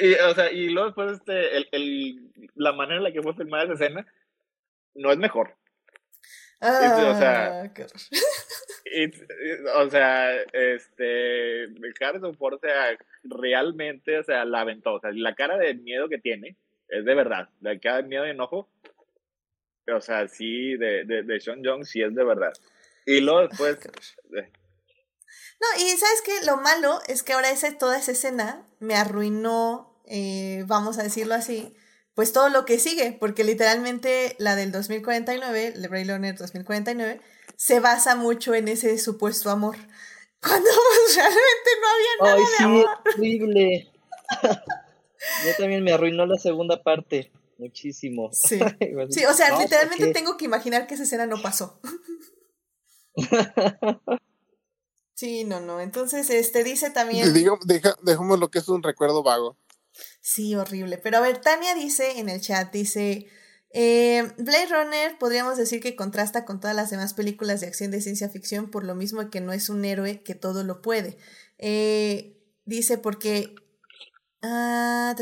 Y, o sea, y luego después este, el, el, la manera en la que fue filmada esa escena no es mejor. Ah, o sea, o sea, este, Harrison Ford, o sea, realmente, o sea, la aventó, o sea, la cara de miedo que tiene es de verdad, la cara de miedo y enojo, o sea, sí, de, de, de Sean Young sí es de verdad. Y luego después... No, y sabes que lo malo es que ahora esa, toda esa escena me arruinó, eh, vamos a decirlo así, pues todo lo que sigue, porque literalmente la del 2049, el Ray Leonard 2049, se basa mucho en ese supuesto amor. Cuando pues, realmente no había nada Ay, sí, amor. horrible. Yo también me arruinó la segunda parte. Muchísimo. Sí, sí o sea, literalmente tengo que imaginar que esa escena no pasó. Sí, no, no. Entonces, este dice también. Digo, dejamos lo que es un recuerdo vago. Sí, horrible. Pero a ver, Tania dice en el chat, dice, eh, Blade Runner podríamos decir que contrasta con todas las demás películas de acción de ciencia ficción por lo mismo que no es un héroe que todo lo puede. Eh, dice porque... Ah,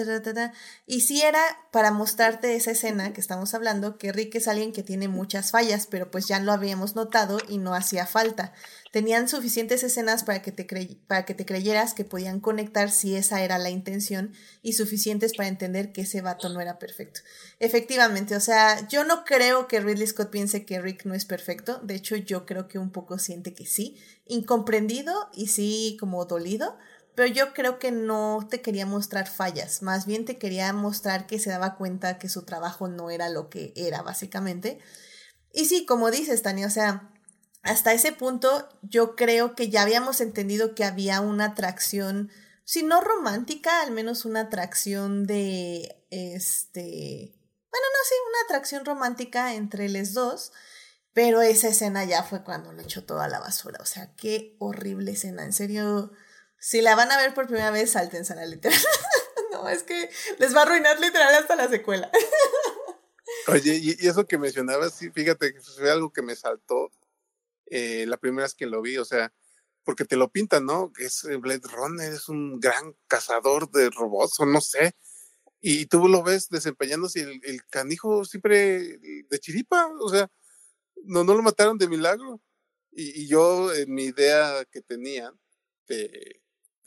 y si era para mostrarte esa escena que estamos hablando, que Rick es alguien que tiene muchas fallas, pero pues ya lo habíamos notado y no hacía falta. Tenían suficientes escenas para que, te para que te creyeras que podían conectar si esa era la intención y suficientes para entender que ese vato no era perfecto. Efectivamente, o sea, yo no creo que Ridley Scott piense que Rick no es perfecto, de hecho yo creo que un poco siente que sí, incomprendido y sí como dolido, pero yo creo que no te quería mostrar fallas, más bien te quería mostrar que se daba cuenta que su trabajo no era lo que era básicamente. Y sí, como dices, Tania, o sea, hasta ese punto yo creo que ya habíamos entendido que había una atracción, si no romántica, al menos una atracción de, este, bueno, no, sí, una atracción romántica entre los dos, pero esa escena ya fue cuando lo echó toda la basura, o sea, qué horrible escena, en serio, si la van a ver por primera vez, sáltense a la literal. no, es que les va a arruinar literal hasta la secuela. Oye, y, eso que mencionabas, sí, fíjate fue algo que me saltó eh, la primera vez que lo vi, o sea, porque te lo pintan, ¿no? Es eh, Blade Runner, es un gran cazador de robots, o no sé. Y tú lo ves desempeñándose el, el canijo siempre de chiripa, o sea, no, no lo mataron de milagro. Y, yo, en mi idea que tenía,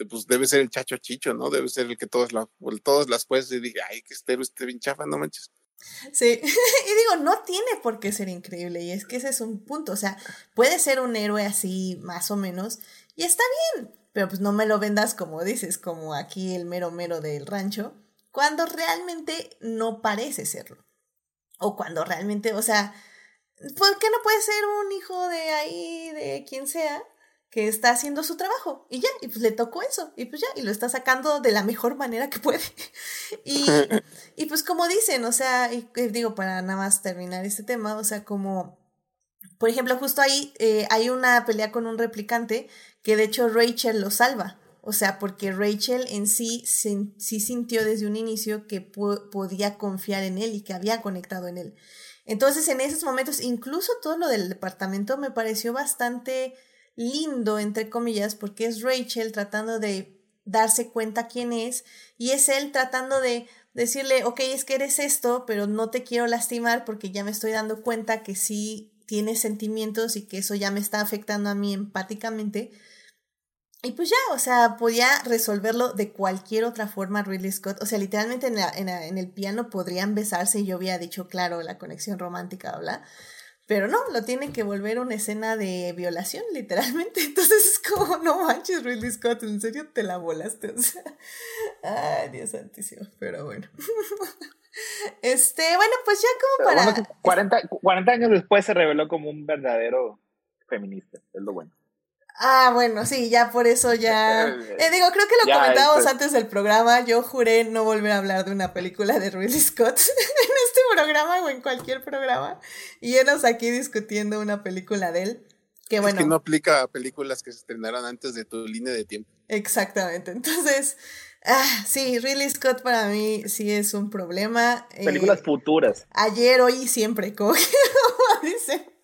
pues debe ser el chacho chicho, ¿no? Debe ser el que todas, la, todas las puedes y dije, ay, que este, este bien chafa, no manches. Sí, y digo, no tiene por qué ser increíble, y es que ese es un punto, o sea, puede ser un héroe así, más o menos, y está bien, pero pues no me lo vendas como dices, como aquí el mero mero del rancho, cuando realmente no parece serlo, o cuando realmente, o sea, ¿por qué no puede ser un hijo de ahí, de quien sea? Que está haciendo su trabajo y ya, y pues le tocó eso, y pues ya, y lo está sacando de la mejor manera que puede. y, y pues como dicen, o sea, y, digo, para nada más terminar este tema, o sea, como, por ejemplo, justo ahí eh, hay una pelea con un replicante que de hecho Rachel lo salva. O sea, porque Rachel en sí sí sintió desde un inicio que podía confiar en él y que había conectado en él. Entonces, en esos momentos, incluso todo lo del departamento me pareció bastante lindo, entre comillas, porque es Rachel tratando de darse cuenta quién es y es él tratando de decirle, ok, es que eres esto, pero no te quiero lastimar porque ya me estoy dando cuenta que sí tienes sentimientos y que eso ya me está afectando a mí empáticamente. Y pues ya, o sea, podía resolverlo de cualquier otra forma Ridley Scott. O sea, literalmente en, el piano podrían besarse y yo había dicho, claro, la conexión romántica, ¿verdad? Pero no, lo tiene que volver una escena de violación, literalmente. Entonces es como, no manches, Ridley Scott, ¿en serio te la volaste? O sea, ay, Dios santísimo, pero bueno. Este, bueno, pues ya como para... 40, 40 años después se reveló como un verdadero feminista, es lo bueno. Ah, bueno, sí, ya por eso ya. Eh, digo, creo que lo comentábamos antes del programa. Yo juré no volver a hablar de una película de Ridley Scott en este programa o en cualquier programa. Y enos aquí discutiendo una película de él. Que bueno. Es que no aplica a películas que se estrenaran antes de tu línea de tiempo. Exactamente. Entonces, ah, sí, Ridley Scott para mí sí es un problema. Películas eh, futuras. Ayer, hoy y siempre, como dice.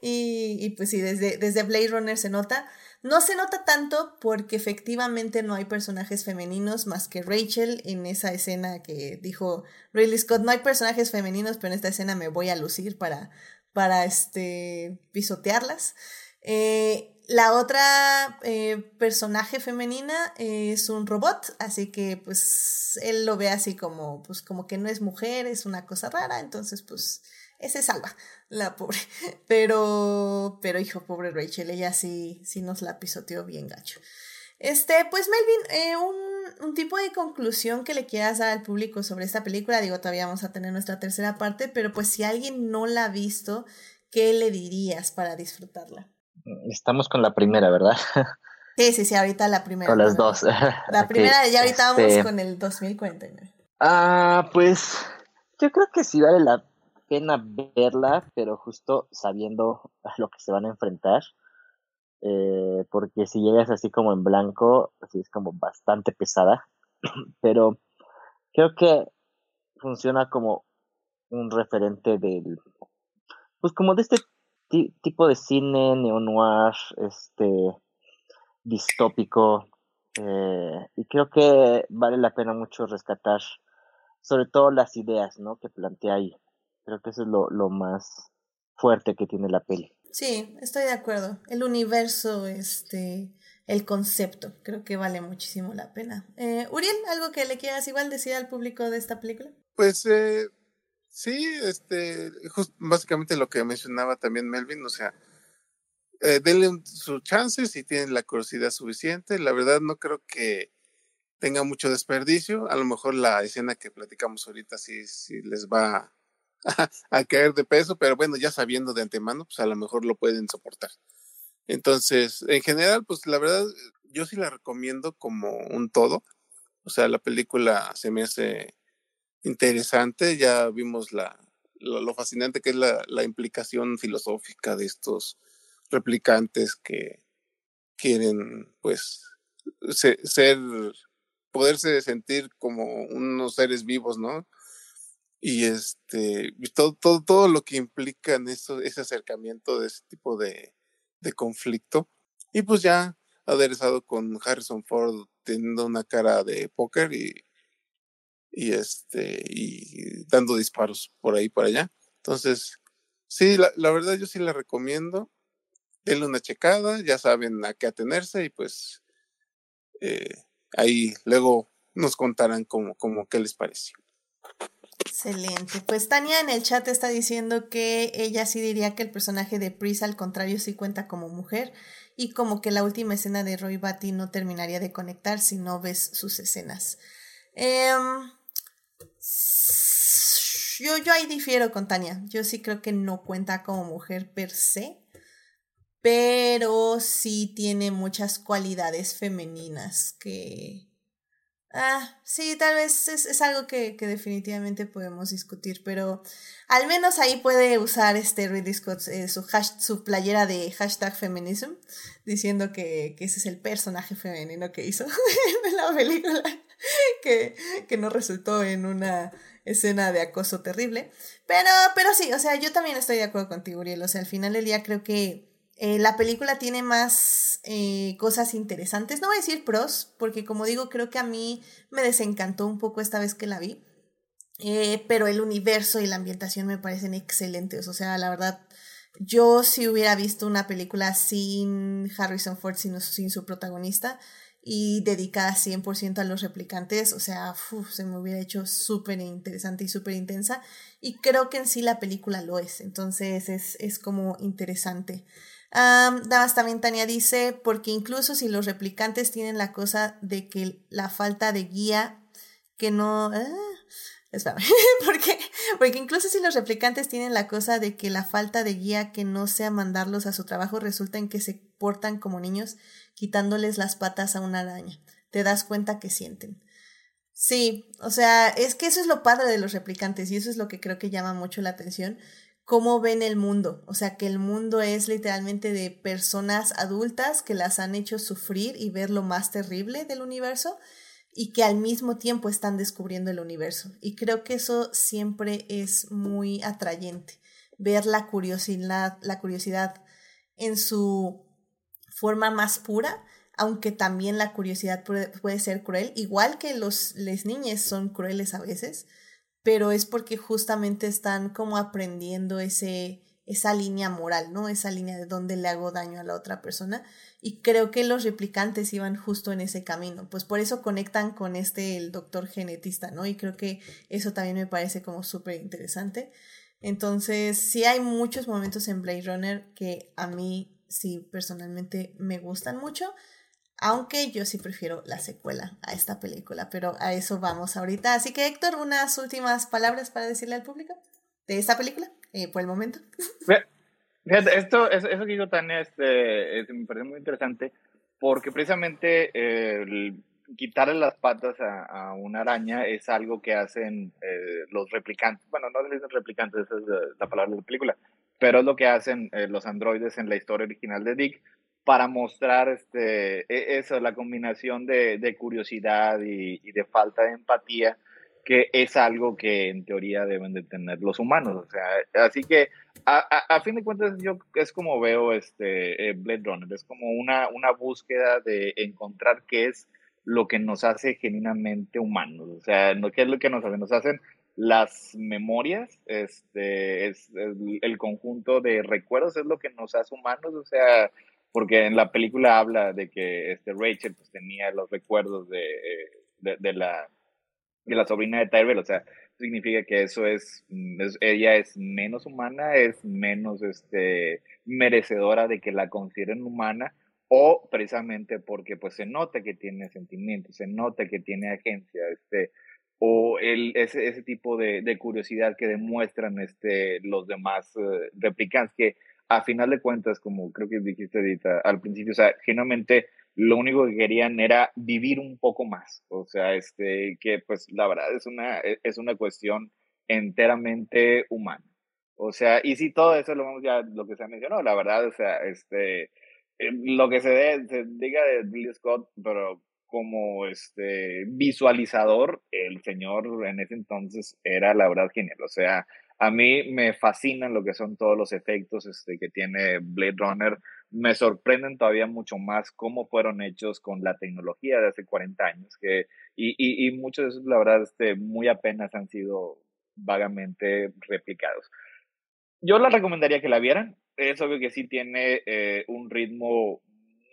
Y, pues sí, desde, desde Blade Runner se nota. No se nota tanto porque efectivamente no hay personajes femeninos más que Rachel en esa escena que dijo Ridley Scott. No hay personajes femeninos, pero en esta escena me voy a lucir para, para este, pisotearlas. Eh, la otra eh, personaje femenina es un robot, así que pues él lo ve así como, pues como que no es mujer, es una cosa rara, entonces pues ese salva, la pobre. Pero, pero hijo, pobre Rachel, ella sí, sí nos la pisoteó bien gacho. Este, pues Melvin, eh, un, un, tipo de conclusión que le quieras dar al público sobre esta película, digo, todavía vamos a tener nuestra tercera parte, pero pues si alguien no la ha visto, ¿qué le dirías para disfrutarla? Estamos con la primera, ¿verdad? Sí, sí, sí, ahorita la primera. Con las dos. La primera, ya ahorita vamos este con el 2049. Ah, pues yo creo que sí vale la pena verla, pero justo sabiendo a lo que se van a enfrentar. Eh, porque si llegas así como en blanco, así es como bastante pesada. pero creo que funciona como un referente del. Pues como de este tipo de cine neo-noir, este. distópico. Eh, y creo que vale la pena mucho rescatar sobre todo las ideas ¿no? que plantea ahí. Creo que eso es lo, lo más fuerte que tiene la peli. Sí, estoy de acuerdo. El universo, este, el concepto, creo que vale muchísimo la pena. Eh, Uriel, ¿algo que le quieras igual decir al público de esta película? Pues eh, sí, este, básicamente lo que mencionaba también Melvin, o sea, eh, denle su chance si tienen la curiosidad suficiente. La verdad no creo que tenga mucho desperdicio. A lo mejor la escena que platicamos ahorita sí, sí les va a caer de peso, pero bueno, ya sabiendo de antemano, pues a lo mejor lo pueden soportar. Entonces, en general, pues la verdad, yo sí la recomiendo como un todo. O sea, la película se me hace interesante, ya vimos la, lo, fascinante que es la, la, implicación filosófica de estos replicantes que quieren, pues, ser, poderse sentir como unos seres vivos, ¿no? Y este todo, todo, todo lo que implica en eso, ese acercamiento de ese tipo de, de conflicto. Y pues ya aderezado con Harrison Ford teniendo una cara de póker y, y este y dando disparos por ahí por allá. Entonces, sí, la, verdad yo sí la recomiendo. Denle una checada, ya saben a qué atenerse y pues eh, ahí luego nos contarán como, como qué les pareció. Excelente. Pues Tania en el chat está diciendo que ella sí diría que el personaje de Pris al contrario sí cuenta como mujer y como que la última escena de Roy Batty no terminaría de conectar si no ves sus escenas. Em, yo, yo ahí difiero con Tania. Yo sí creo que no cuenta como mujer per se, pero sí tiene muchas cualidades femeninas que, Ah, sí, tal vez es, algo que, definitivamente podemos discutir, pero al menos ahí puede usar este Ridley eh, su, su playera de hashtag feminism, diciendo que, ese es el personaje femenino que hizo en la película, que, que no resultó en una escena de acoso terrible. Pero, pero sí, o sea, yo también estoy de acuerdo contigo, Uriel. O sea, al final del día creo que eh, la película tiene más eh, cosas interesantes. No voy a decir pros, porque como digo, creo que a mí me desencantó un poco esta vez que la vi. Eh, pero el universo y la ambientación me parecen excelentes. O sea, la verdad, yo si hubiera visto una película sin Harrison Ford, sin, sin su protagonista, y dedicada 100% a los replicantes, o sea, se me hubiera hecho súper interesante y súper intensa y creo que en sí la película lo es, entonces es, es como interesante. Um, también Tania dice, porque incluso si los replicantes tienen la cosa de que la falta de guía que no... Ah, porque, porque incluso si los replicantes tienen la cosa de que la falta de guía que no sea mandarlos a su trabajo resulta en que se portan como niños quitándoles las patas a una araña. Te das cuenta que sienten. Sí, o sea, es que eso es lo padre de los replicantes y eso es lo que creo que llama mucho la atención, cómo ven el mundo. O sea, que el mundo es literalmente de personas adultas que las han hecho sufrir y ver lo más terrible del universo y que al mismo tiempo están descubriendo el universo. Y creo que eso siempre es muy atrayente, ver la curiosidad, la curiosidad en su forma más pura, aunque también la curiosidad puede, ser cruel, igual que los les niñas son crueles a veces, pero es porque justamente están como aprendiendo ese esa línea moral, ¿no? Esa línea de dónde le hago daño a la otra persona. Y creo que los replicantes iban justo en ese camino. Pues por eso conectan con este, el doctor genetista, ¿no? Y creo que eso también me parece como súper interesante. Entonces, sí hay muchos momentos en Blade Runner que a mí sí personalmente me gustan mucho. Aunque yo sí prefiero la secuela a esta película, pero a eso vamos ahorita. Así que Héctor, unas últimas palabras para decirle al público de esta película. Eh, por el momento. Fíjate, esto, eso, que digo Tania, este, me parece muy interesante porque precisamente eh, quitarle las patas a, una araña es algo que hacen eh, los replicantes. Bueno, no dicen replicantes, esa es la palabra de la película, pero es lo que hacen los androides en la historia original de Dick para mostrar este, e, eso, la combinación de, de curiosidad y, y, de falta de empatía que es algo que en teoría deben de tener los humanos. O sea, así que a, a, fin de cuentas yo es como veo este eh, Blade Runner, es como una, una búsqueda de encontrar qué es lo que nos hace genuinamente humanos. O sea, qué es lo que nos hace, nos hacen las memorias, este, es, el conjunto de recuerdos es lo que nos hace humanos, o sea, porque en la película habla de que este Rachel pues tenía los recuerdos de, de, de la de la sobrina de Tyrell, o sea, significa que eso mm, es, ella es menos humana, es menos este, merecedora de que la consideren humana, o precisamente porque pues se nota que tiene sentimientos, se nota que tiene agencia, este, o el, ese, ese tipo de, curiosidad que demuestran este, los demás uh, replicantes, que a final de cuentas, como creo que dijiste ahorita al principio, o sea, genuinamente lo único que querían era vivir un poco más. O sea, este, que pues la verdad es una, e, es una cuestión enteramente humana. O sea, y si todo eso lo vemos ya, lo que se ha mencionado, la verdad, o sea, este, eh, lo que se, se diga de Billy Scott, pero como este visualizador, el señor en ese entonces era la verdad genial. O sea, a mí me fascinan lo que son todos los efectos este, que tiene Blade Runner. Me sorprenden todavía mucho más cómo fueron hechos con la tecnología de hace 40 años. Que, y, muchos de esos, la verdad, este, muy apenas han sido vagamente replicados. Yo la recomendaría que la vieran. Es obvio que sí tiene eh, un ritmo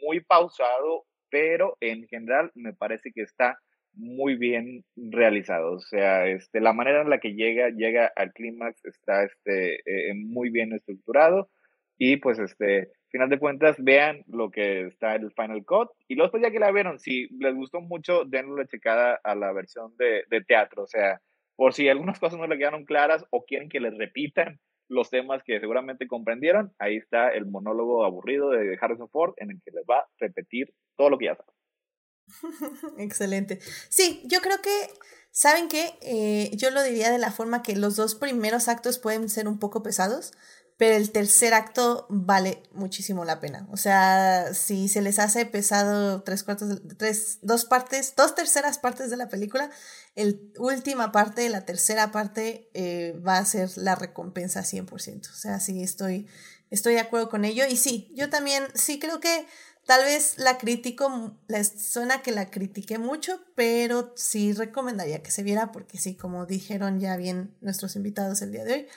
muy pausado, pero en general me parece que está muy bien realizado. O sea, este, la manera en la que llega, llega al clímax está este, eh, muy bien estructurado. Y pues, este, final de cuentas, vean lo que está en el Final Cut. Y luego, pues, ya que la vieron, si les gustó mucho, denle una checada a la versión de, de teatro. O sea, por si algunas cosas no le quedaron claras o quieren que les repitan los temas que seguramente comprendieron, ahí está el monólogo aburrido de Harrison Ford en el que les va a repetir todo lo que ya saben. Excelente. Sí, yo creo que, ¿saben qué? Eh, yo lo diría de la forma que los dos primeros actos pueden ser un poco pesados, pero el tercer acto vale muchísimo la pena. O sea, si se les hace pesado tres cuartos, tres, dos partes, dos terceras partes de la película, el última parte, la tercera parte eh, va a ser la recompensa 100%. O sea, sí, estoy, estoy de acuerdo con ello. Y sí, yo también, sí creo que Tal vez la critico, les suena que la critiqué mucho, pero sí recomendaría que se viera porque sí, como dijeron ya bien nuestros invitados el día de hoy,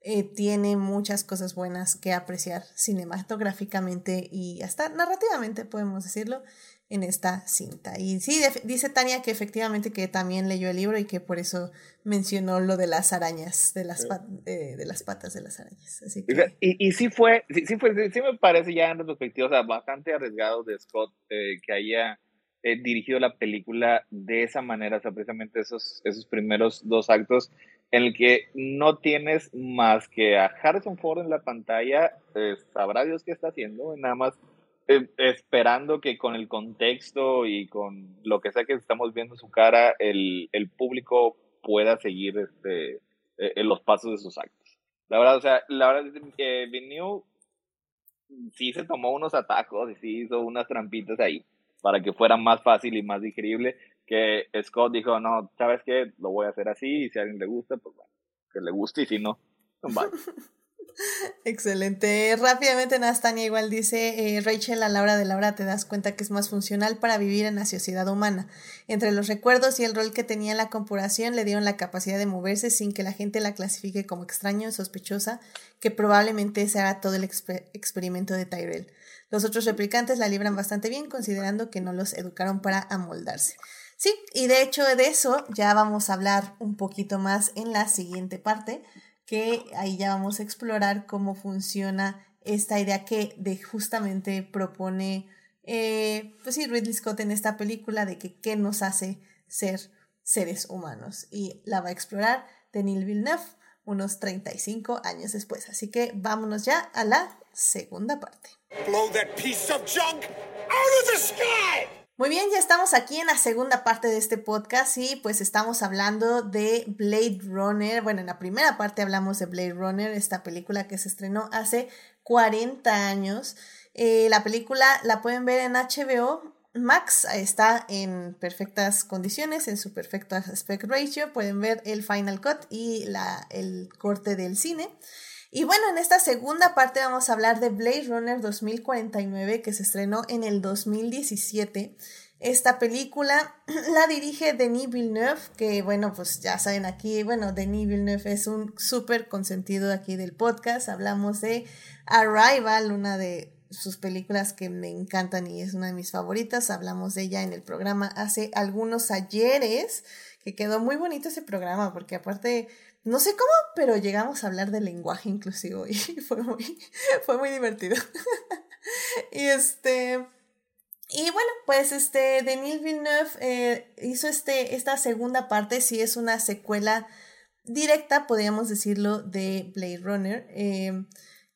eh, tiene muchas cosas buenas que apreciar cinematográficamente y hasta narrativamente, podemos decirlo. En esta cinta. Y sí, dice Tania que efectivamente que también leyó el libro y que por eso mencionó lo de las arañas, de las, eh, de las patas de las arañas. Así que... y, y sí fue, sí, sí, fue, sí me parece ya en retrospectiva, o sea, bastante arriesgado de Scott eh, que haya eh, dirigido la película de esa manera, o sea, precisamente esos, esos primeros dos actos en el que no tienes más que a Harrison Ford en la pantalla, sabrá Dios qué está haciendo, nada más eh, esperando que con el contexto y con lo que sea que estamos viendo su cara, el, el público pueda seguir este, eh, en los pasos de sus actos. La verdad, o sea, la verdad que Vinny sí se tomó unos atajos y sí hizo unas trampitas ahí para que fuera más fácil y más digerible que Scott dijo, no, ¿sabes qué? Lo voy a hacer así y si a alguien le gusta, pues bueno, que le guste y si no, vale. Excelente. Rápidamente, Nastania igual dice, eh, Rachel, a la hora de la hora te das cuenta que es más funcional para vivir en la sociedad humana. Entre los recuerdos y el rol que tenía en la compuración le dieron la capacidad de moverse sin que la gente la clasifique como extraño o sospechosa, que probablemente sea todo el experimento de Tyrell. Los otros replicantes la libran bastante bien, considerando que no los educaron para amoldarse. Sí, y de hecho de eso ya vamos a hablar un poquito más en la siguiente parte que ahí ya vamos a explorar cómo funciona esta idea que de justamente propone, eh, pues sí, Ridley Scott en esta película de que qué nos hace ser seres humanos. Y la va a explorar Denis Villeneuve unos 35 años después. Así que vámonos ya a la segunda parte. Blow that piece of junk out of the sky! Muy bien, ya estamos aquí en la segunda parte de este podcast y pues estamos hablando de Blade Runner. Bueno, en la primera parte hablamos de Blade Runner, esta película que se estrenó hace 40 años. Eh, la película la pueden ver en HBO. Max está en perfectas condiciones, en su perfecto aspect ratio. Pueden ver el Final Cut y la, el corte del cine. Y bueno, en esta segunda parte vamos a hablar de Blade Runner 2049 que se estrenó en el 2017. Esta película la dirige Denis Villeneuve, que bueno, pues ya saben aquí, bueno, Denis Villeneuve es un súper consentido aquí del podcast. Hablamos de Arrival, una de sus películas que me encantan y es una de mis favoritas. Hablamos de ella en el programa hace algunos ayeres, que quedó muy bonito ese programa, porque aparte no sé cómo, pero llegamos a hablar de lenguaje inclusivo y fue muy, fue muy divertido. y este. Y bueno, pues este, Denis Villeneuve eh, hizo este, esta segunda parte, sí es una secuela directa, podríamos decirlo, de Blade Runner. Eh,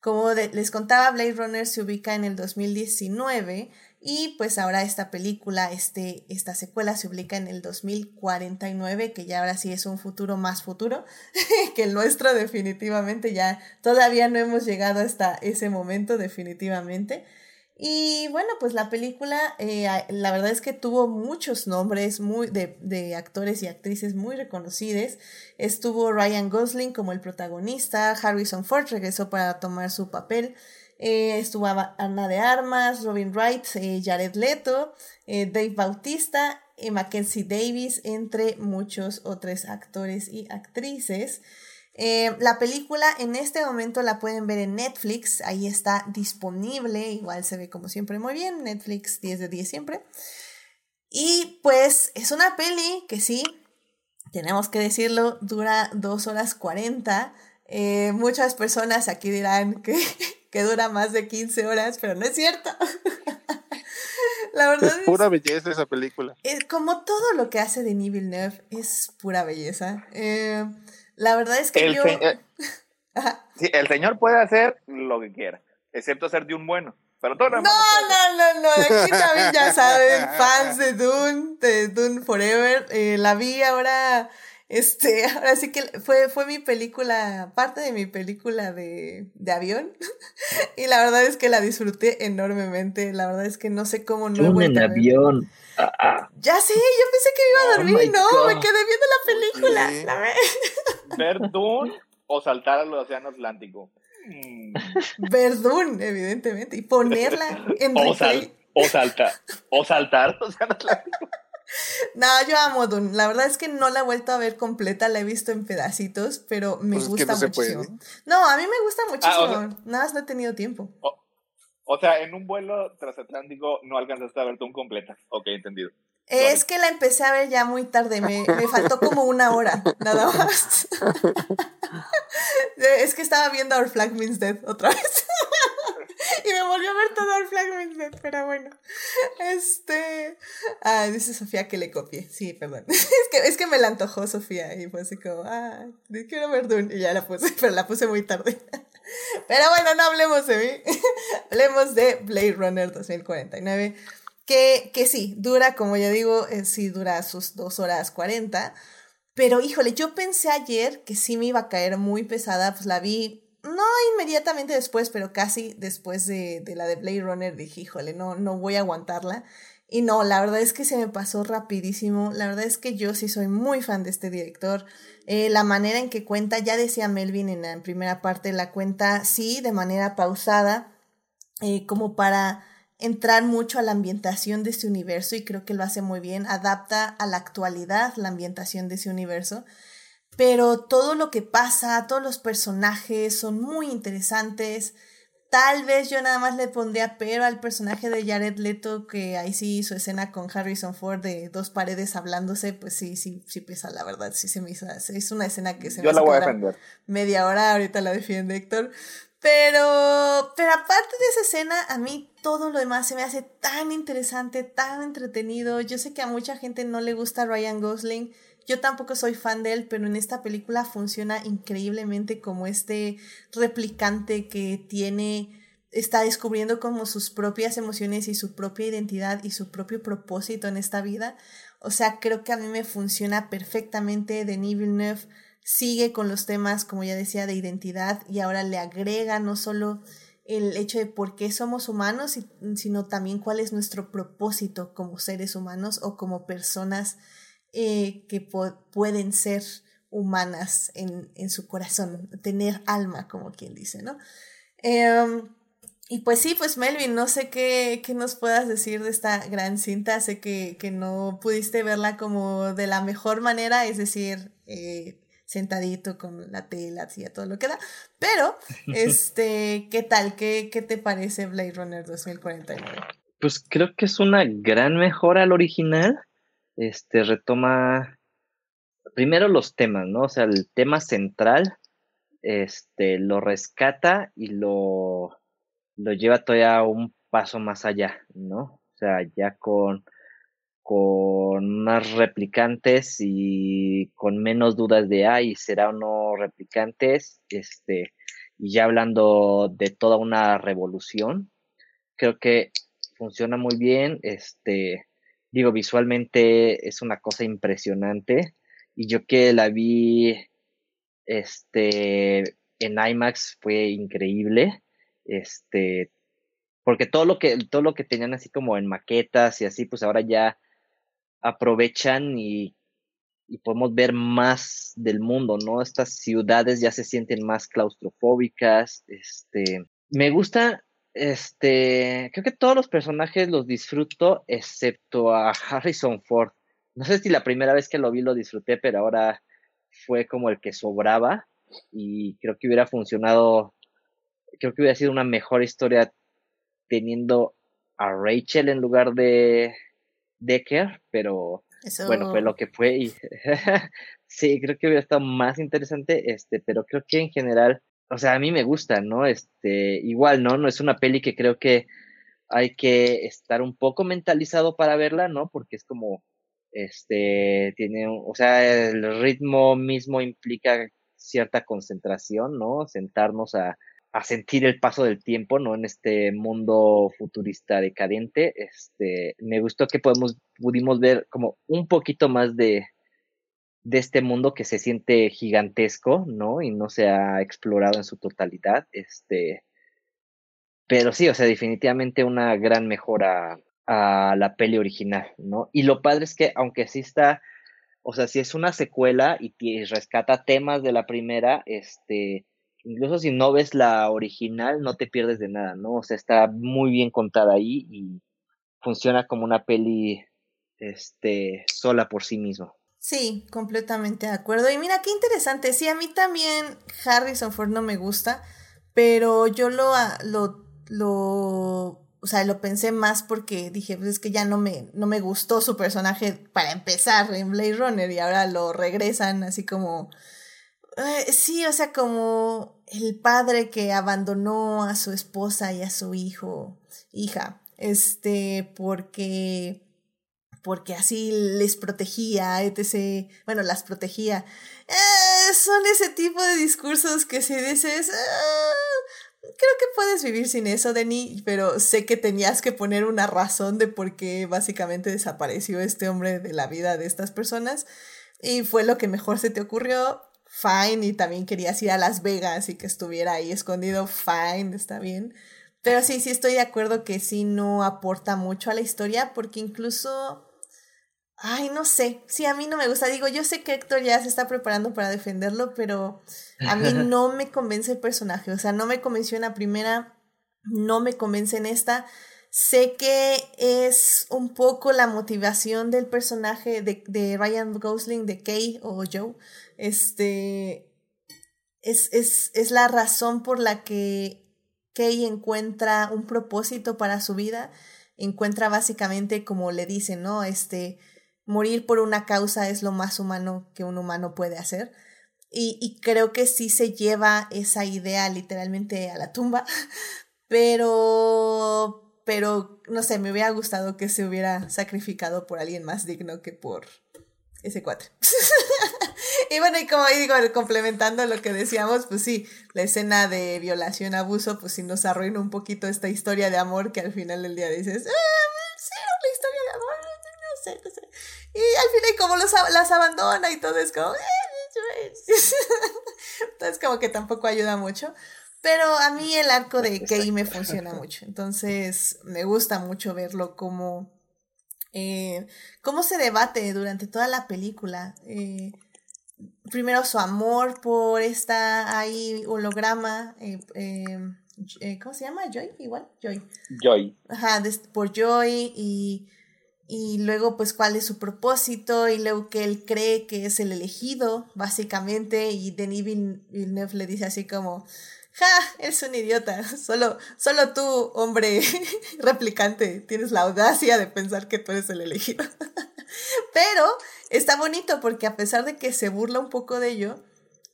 como les contaba, Blade Runner se ubica en el 2019 y pues ahora esta película, este, esta secuela se ubica en el 2049, que ya ahora sí es un futuro más futuro que el nuestro definitivamente. Ya todavía no hemos llegado hasta ese momento definitivamente. Y bueno, pues la película, eh, la verdad es que tuvo muchos nombres muy de, de, actores y actrices muy reconocidos. Estuvo Ryan Gosling como el protagonista, Harrison Ford regresó para tomar su papel. Eh, estuvo Ana de Armas, Robin Wright, eh, Jared Leto, eh, Dave Bautista, Mackenzie Davis, entre muchos otros actores y actrices. la película en este momento la pueden ver en Netflix, ahí está disponible, igual se ve como siempre muy bien, Netflix 10 de 10 siempre. Y pues es una peli que sí, tenemos que decirlo, dura 2 horas 40. muchas personas aquí dirán que que dura más de 15 horas, pero no es cierto. La verdad es pura belleza esa película. Es como todo lo que hace Denis Villeneuve es pura belleza. Eh, la verdad es que el yo... el señor puede hacer lo que quiera, excepto ser de un bueno. Pero todo no, no, no, no, aquí también ya saben, fans de Dune, de Dune Forever. Eh, la vi ahora este, ahora sí que fue, fue mi película, parte de mi película de, de avión. y la verdad es que la disfruté enormemente. La verdad es que no sé cómo no vuelto en avión. Ah, ah. Ya sé, yo pensé que iba a oh dormir y no, me quedé viendo la película. ¿Ver Dune o saltar al océano Atlántico? Mm. Ver Dune, evidentemente, y ponerla en o, o saltar, o saltar al océano Atlántico. No, yo amo Dune. La verdad es que no la he vuelto a ver completa, la he visto en pedacitos, pero me pues gusta muchísimo. No, a mí me gusta ah, muchísimo. Nada más no he tenido tiempo. O sea, en un vuelo transatlántico no alcanzaste a ver un completa. Ok, entendido. Es que la empecé a ver ya muy tarde, me, me faltó como una hora, nada más. es que estaba viendo Our Flag Means Dead otra vez. y me volvió a ver todo Our Flag pero bueno. Este. Ah, dice Sofía que le copié. Sí, perdón. es, que, es que me la antojó Sofía y fue así como, ah, quiero ver Dune. Y ya la puse, pero la puse muy tarde. pero bueno, no hablemos de mí. hablemos de Blade Runner 2049 que, que sí, dura, como ya digo, eh, sí dura sus dos horas 40. Pero híjole, yo pensé ayer que sí me iba a caer muy pesada, pues la vi no inmediatamente después, pero casi después de, de, la de Blade Runner dije, híjole, no, no voy a aguantarla. Y no, la verdad es que se me pasó rapidísimo. La verdad es que yo sí soy muy fan de este director. Eh, la manera en que cuenta, ya decía Melvin en la primera parte, la cuenta sí, de manera pausada, eh, como para entrar mucho a la ambientación de ese universo y creo que lo hace muy bien, adapta a la actualidad la ambientación de ese universo, pero todo lo que pasa, todos los personajes son muy interesantes. Tal vez yo nada más le pondría pero al personaje de Jared Leto, que ahí sí hizo escena con Harrison Ford de dos paredes hablándose, pues sí, sí, sí pesa, la verdad, sí se me hizo, es una escena que se yo la voy a defender. Media hora, ahorita la defiende Héctor, pero, pero aparte de esa escena, a mí todo lo demás se me hace tan interesante, tan entretenido. Yo sé que a mucha gente no le gusta Ryan Gosling. Yo tampoco soy fan de él, pero en esta película funciona increíblemente como este replicante que tiene, está descubriendo como sus propias emociones y su propia identidad y su propio propósito en esta vida. O sea, creo que a mí me funciona perfectamente. Denis Villeneuve sigue con los temas, como ya decía, de identidad y ahora le agrega no solo el hecho de por qué somos humanos, sino también cuál es nuestro propósito como seres humanos o como personas eh, que pueden ser humanas en, en, su corazón, tener alma, como quien dice, ¿no? Em, y pues sí, pues Melvin, no sé qué, qué, nos puedas decir de esta gran cinta, sé que, que no pudiste verla como de la mejor manera, es decir, eh, sentadito con la tela, a todo lo que da. Pero, este, ¿qué tal? ¿Qué, ¿Qué te parece Blade Runner 2049? Pues creo que es una gran mejora al original. Este retoma primero los temas, ¿no? O sea, el tema central, este, lo rescata y lo, lo lleva todavía un paso más allá, ¿no? O sea, ya con con más replicantes y con menos dudas de, ay, será o no replicantes, este, y ya hablando de toda una revolución, creo que funciona muy bien, este, digo, visualmente es una cosa impresionante, y yo que la vi, este, en IMAX fue increíble, este, porque todo lo que, todo lo que tenían así como en maquetas y así, pues ahora ya aprovechan y, podemos ver más del mundo, ¿no? Estas ciudades ya se sienten más claustrofóbicas, este, me gusta, este, creo que todos los personajes los disfruto, excepto a Harrison Ford. No sé si la primera vez que lo vi lo disfruté, pero ahora fue como el que sobraba y creo que hubiera funcionado, creo que hubiera sido una mejor historia teniendo a Rachel en lugar de, Decker, pero bueno, fue lo que fue y sí, creo que hubiera estado más interesante, este, pero creo que en general, o sea, a mí me gusta, ¿no? Este, igual, ¿no? No es una peli que creo que hay que estar un poco mentalizado para verla, ¿no? Porque es como, este, tiene, o sea, el ritmo mismo implica cierta concentración, ¿no? Sentarnos a, a sentir el paso del tiempo, ¿no? En este mundo futurista decadente. Este, me gustó que podemos, pudimos ver como un poquito más de, de este mundo que se siente gigantesco, ¿no? Y no se ha explorado en su totalidad. Este, pero sí, o sea, definitivamente una gran mejora a la peli original, ¿no? Y lo padre es que, aunque sí está, o sea, si es una secuela y, y rescata temas de la primera, este, incluso si no ves la original, no te pierdes de nada, ¿no? O sea, está muy bien contada ahí y funciona como una peli este sola por sí mismo. Sí, completamente de acuerdo. Y mira, qué interesante. Sí, a mí también Harrison Ford no me gusta, pero yo lo, lo lo o sea, lo pensé más porque dije, pues es que ya no me, no me gustó su personaje para empezar en Blade Runner y ahora lo regresan así como... Eh, sí, o sea, como el padre que abandonó a su esposa y a su hijo, hija, este, porque porque así les protegía, etc. Bueno, las protegía. Eh, son ese tipo de discursos que si dices, ah, creo que puedes vivir sin eso, Denny, pero sé que tenías que poner una razón de por qué básicamente desapareció este hombre de la vida de estas personas y fue lo que mejor se te ocurrió. Fine, y también querías ir a Las Vegas y que estuviera ahí escondido. Fine, está bien. Pero sí, sí estoy de acuerdo que sí no aporta mucho a la historia porque incluso Ay, no sé. Sí, a mí no me gusta. Digo, yo sé que Héctor ya se está preparando para defenderlo, pero a mí no me convence el personaje. O sea, no me convenció en la primera, no me convence en esta. Sé que es un poco la motivación del personaje de, de Ryan Gosling, de Kay o Joe. Este. Es, es, es la razón por la que Kay encuentra un propósito para su vida. Encuentra básicamente, como le dicen, ¿no? Este morir por una causa es lo más humano que un humano puede hacer. Y, y, creo que sí se lleva esa idea literalmente a la tumba, pero, pero, no sé, me hubiera gustado que se hubiera sacrificado por alguien más digno que por ese cuate. y bueno, y como digo, complementando lo que decíamos, pues sí, la escena de violación, abuso, pues sí nos arruina un poquito esta historia de amor que al final del día dices, ah, sí, la historia sé, no sé. Y al final como los, las abandona y todo es como... Entonces como que tampoco ayuda mucho. Pero a mí el arco de Kay me funciona mucho. Entonces me gusta mucho verlo como... Eh, cómo se debate durante toda la película. Eh, primero su amor por esta ahí holograma. Eh, eh, ¿Cómo se llama? Joy, igual. Joy. Joy. Ajá, por Joy y y luego pues cuál es su propósito y luego que él cree que es el elegido, básicamente, y Denis Villeneuve le dice así como, ja, eres un idiota, solo, solo tú, hombre replicante, tienes la audacia de pensar que tú eres el elegido. Pero está bonito porque a pesar de que se burla un poco de ello,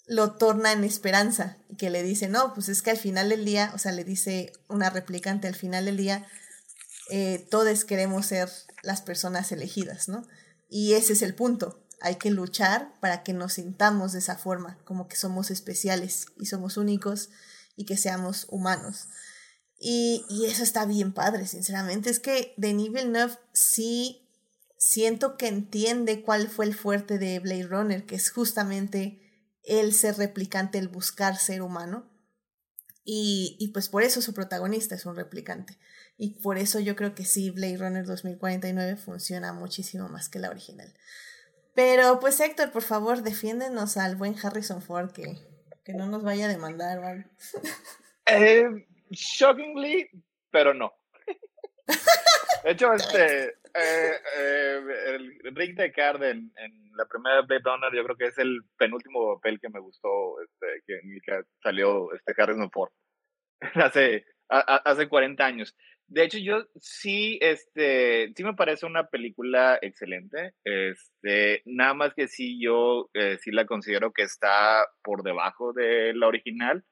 lo torna en esperanza y que le dice, no, pues es que al final del día, o sea, le dice una replicante al final del día, eh, todos queremos ser las personas elegidas, ¿no? Y ese es el punto. Hay que luchar para que nos sintamos de esa forma, como que somos especiales y somos únicos y que seamos humanos. Y, y eso está bien padre, sinceramente. Es que Denis Villeneuve sí siento que entiende cuál fue el fuerte de Blade Runner, que es justamente el ser replicante, el buscar ser humano. Y, y pues por eso su protagonista es un replicante. Y por eso yo creo que sí, Blade Runner 2049 funciona muchísimo más que la original. Pero pues Héctor, por favor, defiéndenos al buen Harrison Ford que, que no nos vaya a demandar, ¿vale? Eh, shockingly, pero no. De hecho, este, eh, eh, el Rick Deckard en, en, la primera Blade Runner yo creo que es el penúltimo papel que me gustó, este, que, que salió este Harrison Ford hace, hace 40 años. De hecho, yo sí, este, sí me parece una película excelente. Este, nada más que sí, yo eh, sí la considero que está por debajo de la original.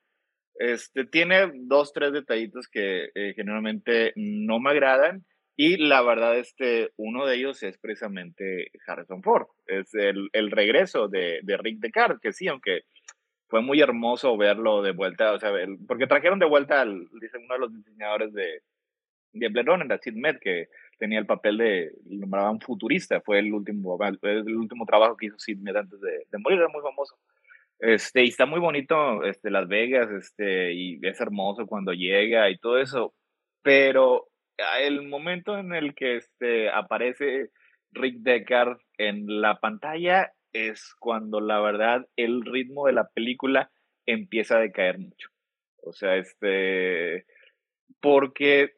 Este, tiene dos, tres detallitos que eh, generalmente no me agradan. Y la verdad, este, uno de ellos es precisamente Harrison Ford. Es el, el regreso de, de Rick Deckard, que sí, aunque fue muy hermoso verlo de vuelta, o sea, porque trajeron de vuelta al, dice uno de los diseñadores de, de Blade Runner, Sid Med, que tenía el papel de, nombraban futurista, fue el último, el último trabajo que hizo Sid Med antes de, de, morir, era muy famoso. Este, y está muy bonito, este, Las Vegas, este, y es hermoso cuando llega y todo eso, pero el momento en el que este, aparece Rick Deckard en la pantalla es cuando la verdad el ritmo de la película empieza a decaer mucho. O sea, este, porque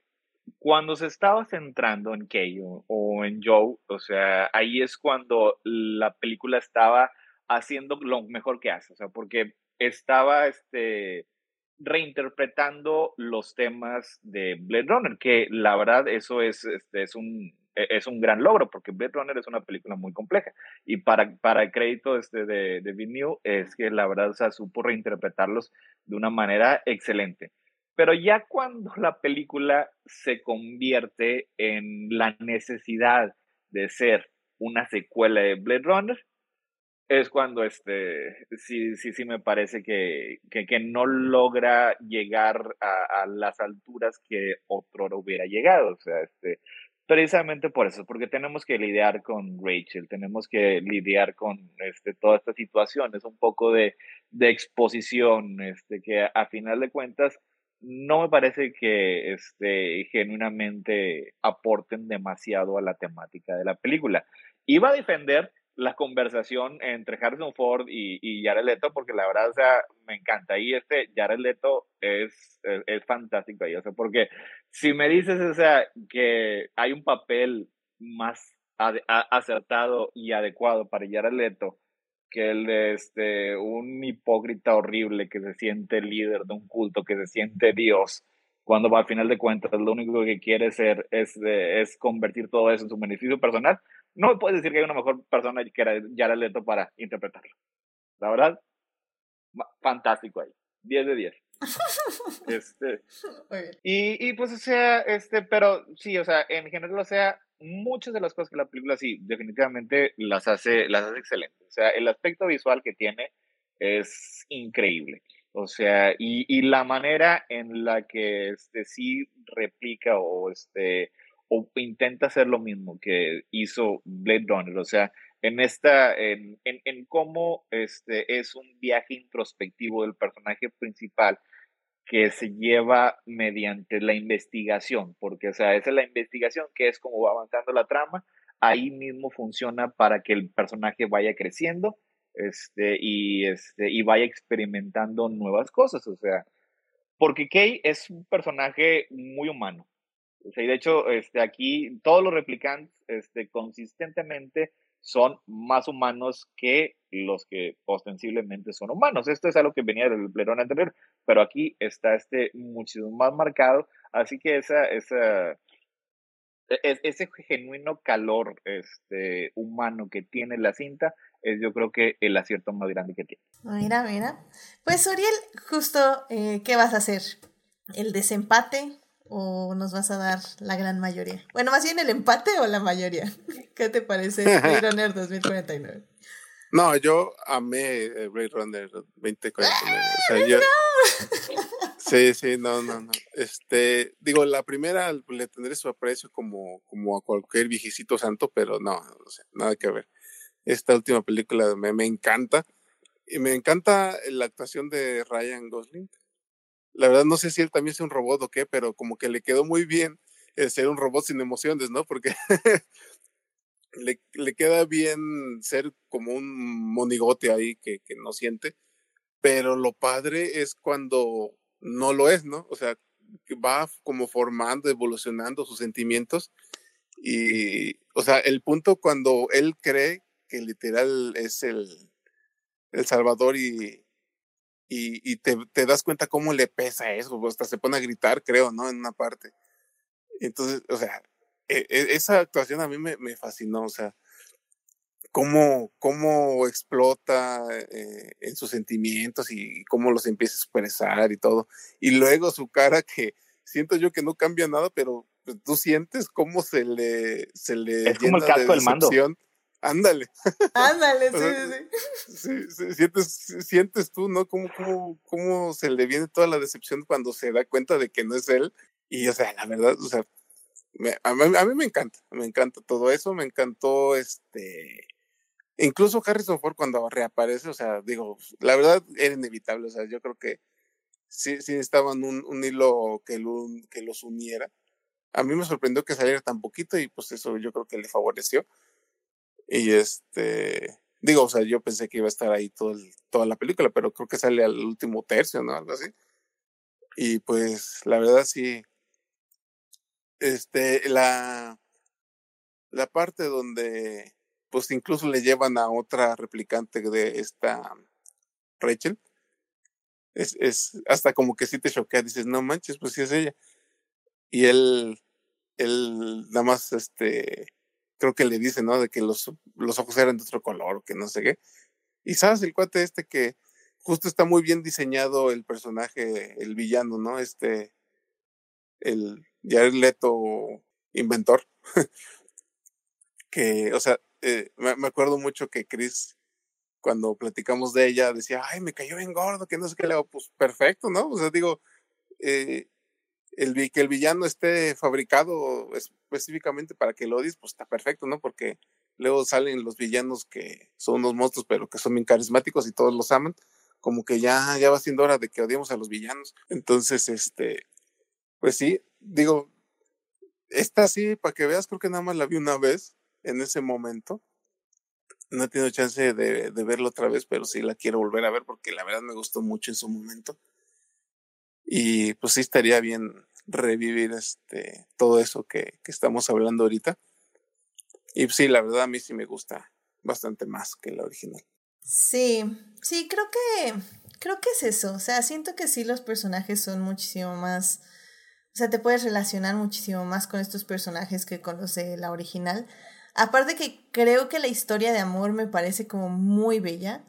cuando se estaba centrando en Kay o, en Joe, o sea, ahí es cuando la película estaba haciendo lo mejor que hace, o sea, porque estaba este reinterpretando los temas de Blade Runner, que la verdad eso es, este, es, un, e, es un gran logro, porque Blade Runner es una película muy compleja. Y para, para el crédito este de, de Villeneuve es que la verdad o sea, supo reinterpretarlos de una manera excelente. Pero ya cuando la película se convierte en la necesidad de ser una secuela de Blade Runner, es cuando este sí, sí, sí me parece que, que, no logra llegar a, las alturas que otro hubiera llegado. O sea, este, precisamente por eso, porque tenemos que lidiar con Rachel, tenemos que lidiar con este, toda esta situación, es un poco de, de exposición, este, que a, final de cuentas no me parece que este, genuinamente aporten demasiado a la temática de la película. Iba a defender la conversación entre Harrison Ford y, y Jared Leto, porque la verdad, sea, me encanta. Y este Jared Leto es, es, fantástico ahí, o sea, porque si me dices, o sea, que hay un papel más acertado y adecuado para Jared Leto que el de este, un hipócrita horrible que se siente líder de un culto, que se siente Dios, cuando al final de cuentas lo único que quiere ser es, es convertir todo eso en su beneficio personal, no me puedes decir que hay una mejor persona que era Jared Leto para interpretarlo. La verdad, fantástico ahí. 10 de 10. este, y, y pues, o sea, este, pero sí, o sea, en general, o sea, muchas de las cosas que la película sí, definitivamente las hace, las hace excelentes. O sea, el aspecto visual que tiene es increíble. O sea, y, y la manera en la que este, sí replica o este, o intenta hacer lo mismo que hizo Blade Runner, o sea, en esta, en, en, en, cómo este es un viaje introspectivo del personaje principal que se lleva mediante la investigación, porque, o sea, esa es la investigación que es como va avanzando la trama, ahí mismo funciona para que el personaje vaya creciendo, este, y, este, y vaya experimentando nuevas cosas, o sea, porque Kay es un personaje muy humano, y de hecho, este, aquí todos los replicantes este, consistentemente son más humanos que los que ostensiblemente son humanos. Esto es algo que venía del plerón anterior, pero aquí está este muchísimo más marcado. Así que esa, esa, e, ese genuino calor este, humano que tiene la cinta es yo creo que el acierto más grande que tiene. Mira, mira. Pues Oriel, justo, eh, ¿qué vas a hacer? ¿El desempate? O nos vas a dar la gran mayoría? Bueno, más bien el empate o la mayoría. ¿Qué te parece Blade Runner 2049? No, yo amé eh, Blade Runner 2049. O sea, yo... Sí, sí, no, no, no. Este, digo, la primera le tendré su aprecio como, como a cualquier viejecito santo, pero no, no sé, nada que ver. Esta última película me, me encanta. Y me encanta la actuación de Ryan Gosling la verdad no sé si él también es un robot o qué, pero como que le quedó muy bien ser un robot sin emociones, ¿no? Porque le, le, queda bien ser como un monigote ahí que, que no siente, pero lo padre es cuando no lo es, ¿no? O sea, va como formando, evolucionando sus sentimientos y, o sea, el punto cuando él cree que literal es el, el Salvador y, y, te, te, das cuenta cómo le pesa eso, hasta se pone a gritar, creo, ¿no? En una parte. Entonces, o sea, e, e, esa actuación a mí me, me, fascinó, o sea, cómo, cómo explota eh, en sus sentimientos y cómo los empieza a expresar y todo. Y luego su cara que siento yo que no cambia nada, pero pues, tú sientes cómo se le, se le es como el casco del mando. Ándale. Ándale, sí, sí. sí, sientes, sientes tú, ¿no? Cómo, cómo, cómo se le viene toda la decepción cuando se da cuenta de que no es él. Y, o sea, la verdad, o sea, a, mí, me encanta, me encanta todo eso, me encantó este. Incluso Harrison Ford cuando reaparece, o sea, digo, la verdad era inevitable, o sea, yo creo que sí, sí estaban un, un hilo que, que los uniera. A mí me sorprendió que saliera tan poquito y pues eso yo creo que le favoreció. Y este, digo, o sea, yo pensé que iba a estar ahí todo toda la película, pero creo que sale al último tercio, ¿no? Algo así. Y pues, la verdad sí, este, la, la parte donde, pues incluso le llevan a otra replicante de esta Rachel, es, es hasta como que sí te choquea, dices, no manches, pues sí es ella. Y él, él nada más, este, creo que le dice, ¿no? De que los, los ojos eran de otro color, que no sé qué. Y sabes, el cuate este que justo está muy bien diseñado el personaje, el villano, ¿no? Este, el Jared Leto inventor. que, o sea, eh, me, acuerdo mucho que Chris, cuando platicamos de ella, decía, ay, me cayó bien gordo, que no sé qué le hago. Pues perfecto, ¿no? O sea, digo, eh, el, que el villano esté fabricado específicamente para que lo odies, pues está perfecto, ¿no? Porque luego salen los villanos que son unos monstruos, pero que son bien carismáticos y todos los aman. Como que ya, ya va siendo hora de que odiemos a los villanos. Entonces, este, pues sí, digo, esta sí, para que veas, creo que nada más la vi una vez en ese momento. No he tenido chance de, de verla otra vez, pero sí la quiero volver a ver porque la verdad me gustó mucho en su momento. Y pues sí estaría bien revivir este todo eso que, que estamos hablando ahorita. Y sí, la verdad a mí sí me gusta bastante más que la original. Sí, sí, creo que creo que es eso. O sea, siento que sí los personajes son muchísimo más. O sea, te puedes relacionar muchísimo más con estos personajes que con los de la original. Aparte que creo que la historia de amor me parece como muy bella.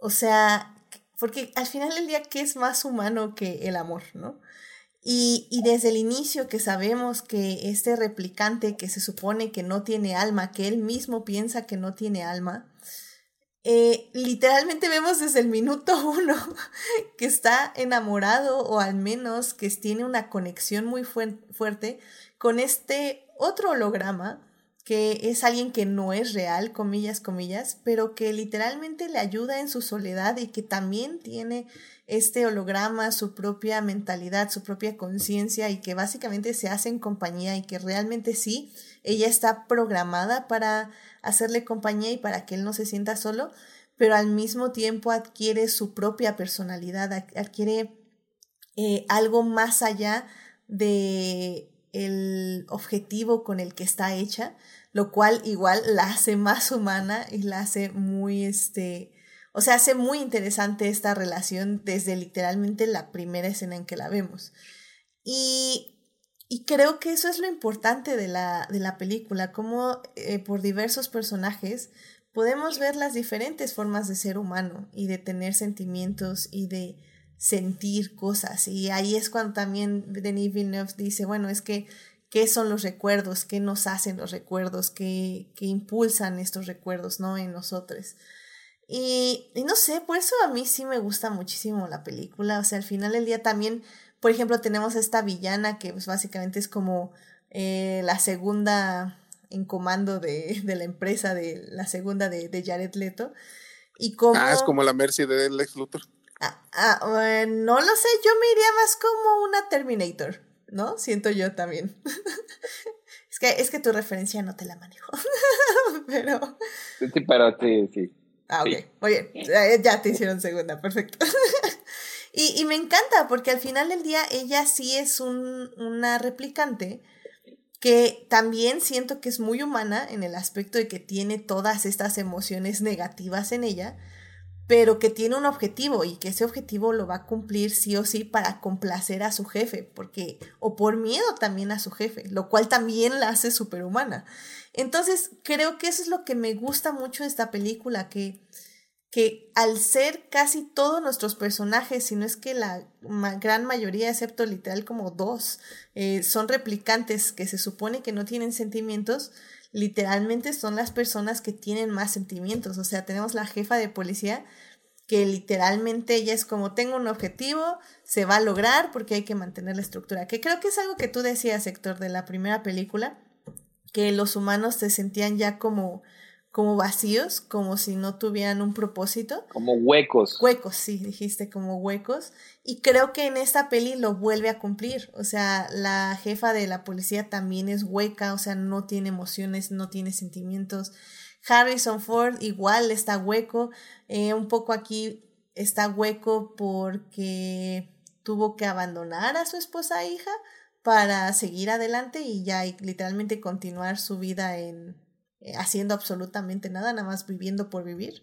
O sea, porque al final del día, ¿qué es más humano que el amor, no? Y, y, desde el inicio que sabemos que este replicante que se supone que no tiene alma, que él mismo piensa que no tiene alma, eh, literalmente vemos desde el minuto uno que está enamorado o al menos que tiene una conexión muy fuerte con este otro holograma que es alguien que no es real, comillas, comillas, pero que literalmente le ayuda en su soledad y que también tiene este holograma, su propia mentalidad, su propia conciencia y que básicamente se hace en compañía y que realmente sí, ella está programada para hacerle compañía y para que él no se sienta solo, pero al mismo tiempo adquiere su propia personalidad, adquiere eh, algo más allá de el objetivo con el que está hecha lo cual igual la hace más humana y la hace muy, este, o sea, hace muy interesante esta relación desde literalmente la primera escena en que la vemos. Y, y creo que eso es lo importante de la, de la película, como eh, por diversos personajes podemos ver las diferentes formas de ser humano y de tener sentimientos y de sentir cosas. Y ahí es cuando también Denis Villeneuve dice, bueno, es que qué son los recuerdos, qué nos hacen los recuerdos, qué, qué impulsan estos recuerdos, ¿no? En nosotros. Y, y, no sé, por eso a mí sí me gusta muchísimo la película. O sea, al final del día también, por ejemplo, tenemos esta villana que pues, básicamente es como eh, la segunda en comando de, de, la empresa, de la segunda de, de Jared Leto. Y como... Ah, es como la Mercy de Lex Luthor. Ah, ah, no lo sé, yo me iría más como una Terminator. ¿No? Siento yo también. es, que, es que tu referencia no te la manejo. pero... Sí, pero sí, sí. Ah, ok. Muy bien. Ya te hicieron segunda, perfecto. y, y me encanta porque al final del día ella sí es un, una replicante que también siento que es muy humana en el aspecto de que tiene todas estas emociones negativas en ella, pero que tiene un objetivo y que ese objetivo lo va a cumplir sí o sí para complacer a su jefe, porque o por miedo también a su jefe, lo cual también la hace superhumana. Entonces, creo que eso es lo que me gusta mucho de esta película, que, que al ser casi todos nuestros personajes, si no es que la gran mayoría, excepto literal como dos, eh, son replicantes que se supone que no tienen sentimientos, literalmente son las personas que tienen más sentimientos. O sea, tenemos la jefa de policía que literalmente ella es como tengo un objetivo, se va a lograr porque hay que mantener la estructura. Que creo que es algo que tú decías, Héctor, de la primera película, que los humanos se sentían ya como como vacíos, como si no tuvieran un propósito. Como huecos. Huecos, sí, dijiste como huecos. Y creo que en esta peli lo vuelve a cumplir. O sea, la jefa de la policía también es hueca, o sea, no tiene emociones, no tiene sentimientos. Harrison Ford igual está hueco. Eh, un poco aquí está hueco porque tuvo que abandonar a su esposa e hija para seguir adelante y ya literalmente continuar su vida en, haciendo absolutamente nada, nada más viviendo por vivir.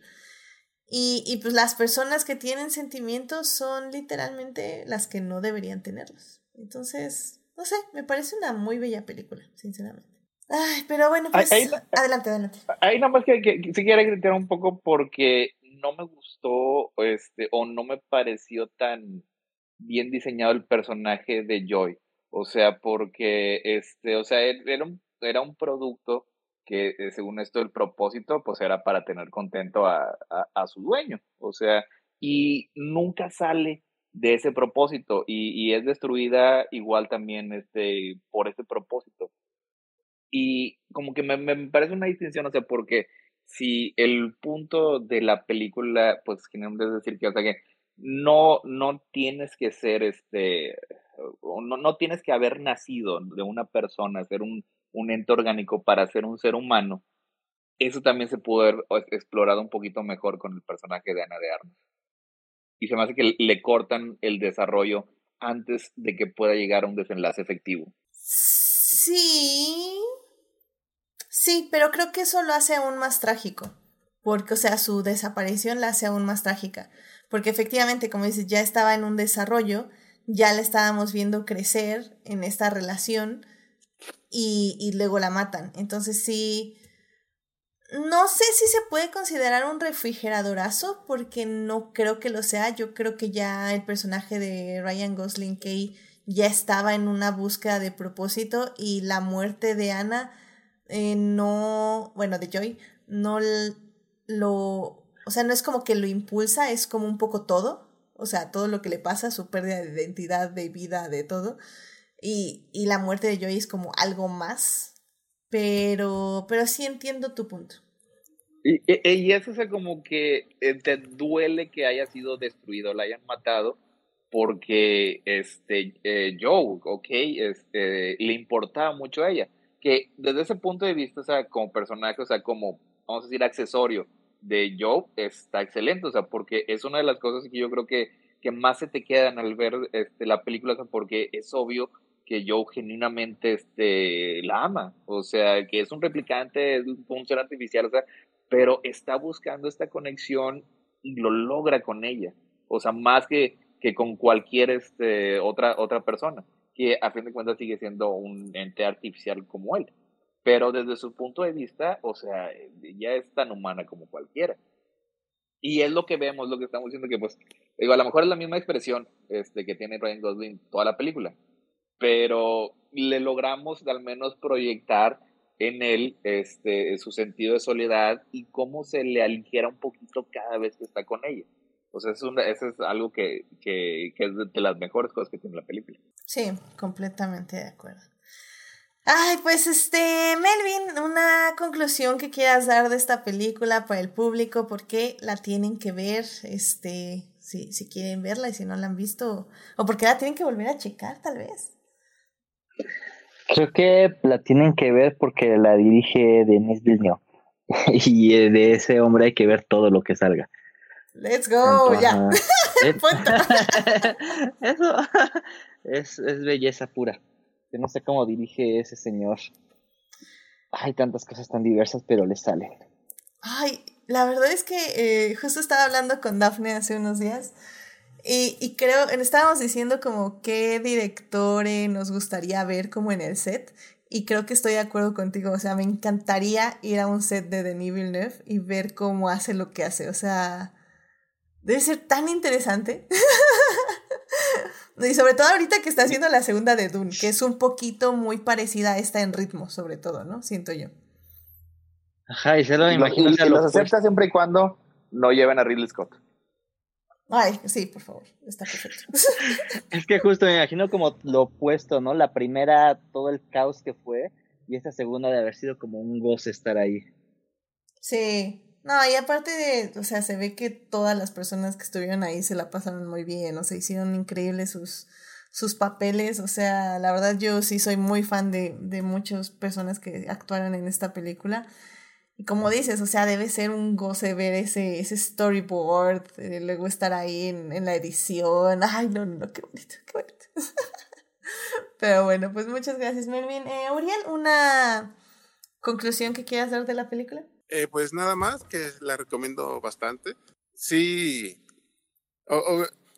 Y, y pues las personas que tienen sentimientos son literalmente las que no deberían tenerlos. Entonces, no sé, me parece una muy bella película, sinceramente. Ay, pero bueno, pues adelante, adelante. Ahí nada más que, que, que, quiero gritar un poco porque no me gustó este, o no me pareció tan bien diseñado el personaje de Joy. O sea, porque este, o sea, era un, era un producto que eh, según esto el propósito pues era para tener contento a, a, su dueño. O sea, y nunca sale de ese propósito y, y es destruida igual también este, por ese propósito. Y como que me, me parece una distinción, o sea, porque si el punto de la película, pues, es decir que, o sea, que no, no tienes que ser este, no, no tienes que haber nacido de una persona, ser un, un ente orgánico para ser un ser humano. Eso también se pudo haber explorado un poquito mejor con el personaje de Ana de Armas. Y se me hace que le cortan el desarrollo antes de que pueda llegar a un desenlace efectivo. Sí, Sí, pero creo que eso lo hace aún más trágico, porque, o sea, su desaparición la hace aún más trágica, porque efectivamente, como dices, ya estaba en un desarrollo, ya la estábamos viendo crecer en esta relación y, y luego la matan. Entonces sí, no sé si se puede considerar un refrigeradorazo, porque no creo que lo sea. Yo creo que ya el personaje de Ryan Gosling Kay ya estaba en una búsqueda de propósito y la muerte de Ana eh, no, bueno, de Joy, no lo, o sea, no es como que lo impulsa, es como un poco todo, o sea, todo lo que le pasa, su pérdida de identidad, de vida, de todo, y, y la muerte de Joy es como algo más, pero, pero sí entiendo tu punto. Y, y, eso es como que eh, te duele que haya sido destruido, la hayan matado, porque este eh, Joe, ok, este, le importaba mucho a ella que desde ese punto de vista, o sea, como personaje, o sea, como, vamos a decir, accesorio de Joe, está excelente, o sea, porque es una de las cosas que yo creo que, que más se te quedan al ver este, la película, o sea, porque es obvio que Joe genuinamente este, la ama, o sea, que es un replicante, es un ser artificial, o sea, pero está buscando esta conexión y lo logra con ella, o sea, más que, que con cualquier este, otra, otra persona que a fin de cuentas sigue siendo un ente artificial como él. Pero desde su punto de vista, o sea, ya es tan humana como cualquiera. Y es lo que vemos, lo que estamos diciendo, que pues, digo, a lo mejor es la misma expresión este, que tiene Ryan Gosling toda la película, pero le logramos al menos proyectar en él este, su sentido de soledad y cómo se le aligera un poquito cada vez que está con ella. O sea, eso es algo que, que, que, es de las mejores cosas que tiene la película. Sí, completamente de acuerdo. Ay, pues este, Melvin, una conclusión que quieras dar de esta película para el público, por qué la tienen que ver, este, si, si quieren verla y si no la han visto, o por qué la tienen que volver a checar, tal vez. Creo que la tienen que ver porque la dirige Denis Villeneuve. y de ese hombre hay que ver todo lo que salga. Let's go, ya. Eso es, es belleza pura. Yo no sé cómo dirige ese señor. Hay tantas cosas tan diversas, pero le salen. Ay, la verdad es que eh, justo estaba hablando con Daphne hace unos días y, y creo, estábamos diciendo como qué directores nos gustaría ver como en el set y creo que estoy de acuerdo contigo, o sea, me encantaría ir a un set de Denis Villeneuve y ver cómo hace lo que hace, o sea, Debe ser tan interesante. y sobre todo ahorita que está haciendo la segunda de Dune, que es un poquito muy parecida a esta en ritmo, sobre todo, ¿no? Siento yo. Ajá, y se lo imagino. Y, los acepta siempre y cuando no lleven a Ridley Scott. Ay, sí, por favor, está perfecto. es que justo me imagino como lo opuesto, ¿no? La primera, todo el caos que fue, y esta segunda de haber sido como un goce estar ahí. Sí, no, y aparte de, o sea, se ve que todas las personas que estuvieron ahí se la pasaron muy bien, o sea, hicieron increíbles sus, sus papeles, o sea, la verdad yo sí soy muy fan de, de muchas personas que actuaron en esta película. Y como dices, o sea, debe ser un goce ver ese, ese storyboard, eh, luego estar ahí en, en, la edición. Ay, no, no, qué bonito, qué bonito. Pero bueno, pues muchas gracias, Melvin. Eh, Uriel, ¿una conclusión que quieras dar de la película? Eh, pues nada más, que la recomiendo bastante. sí,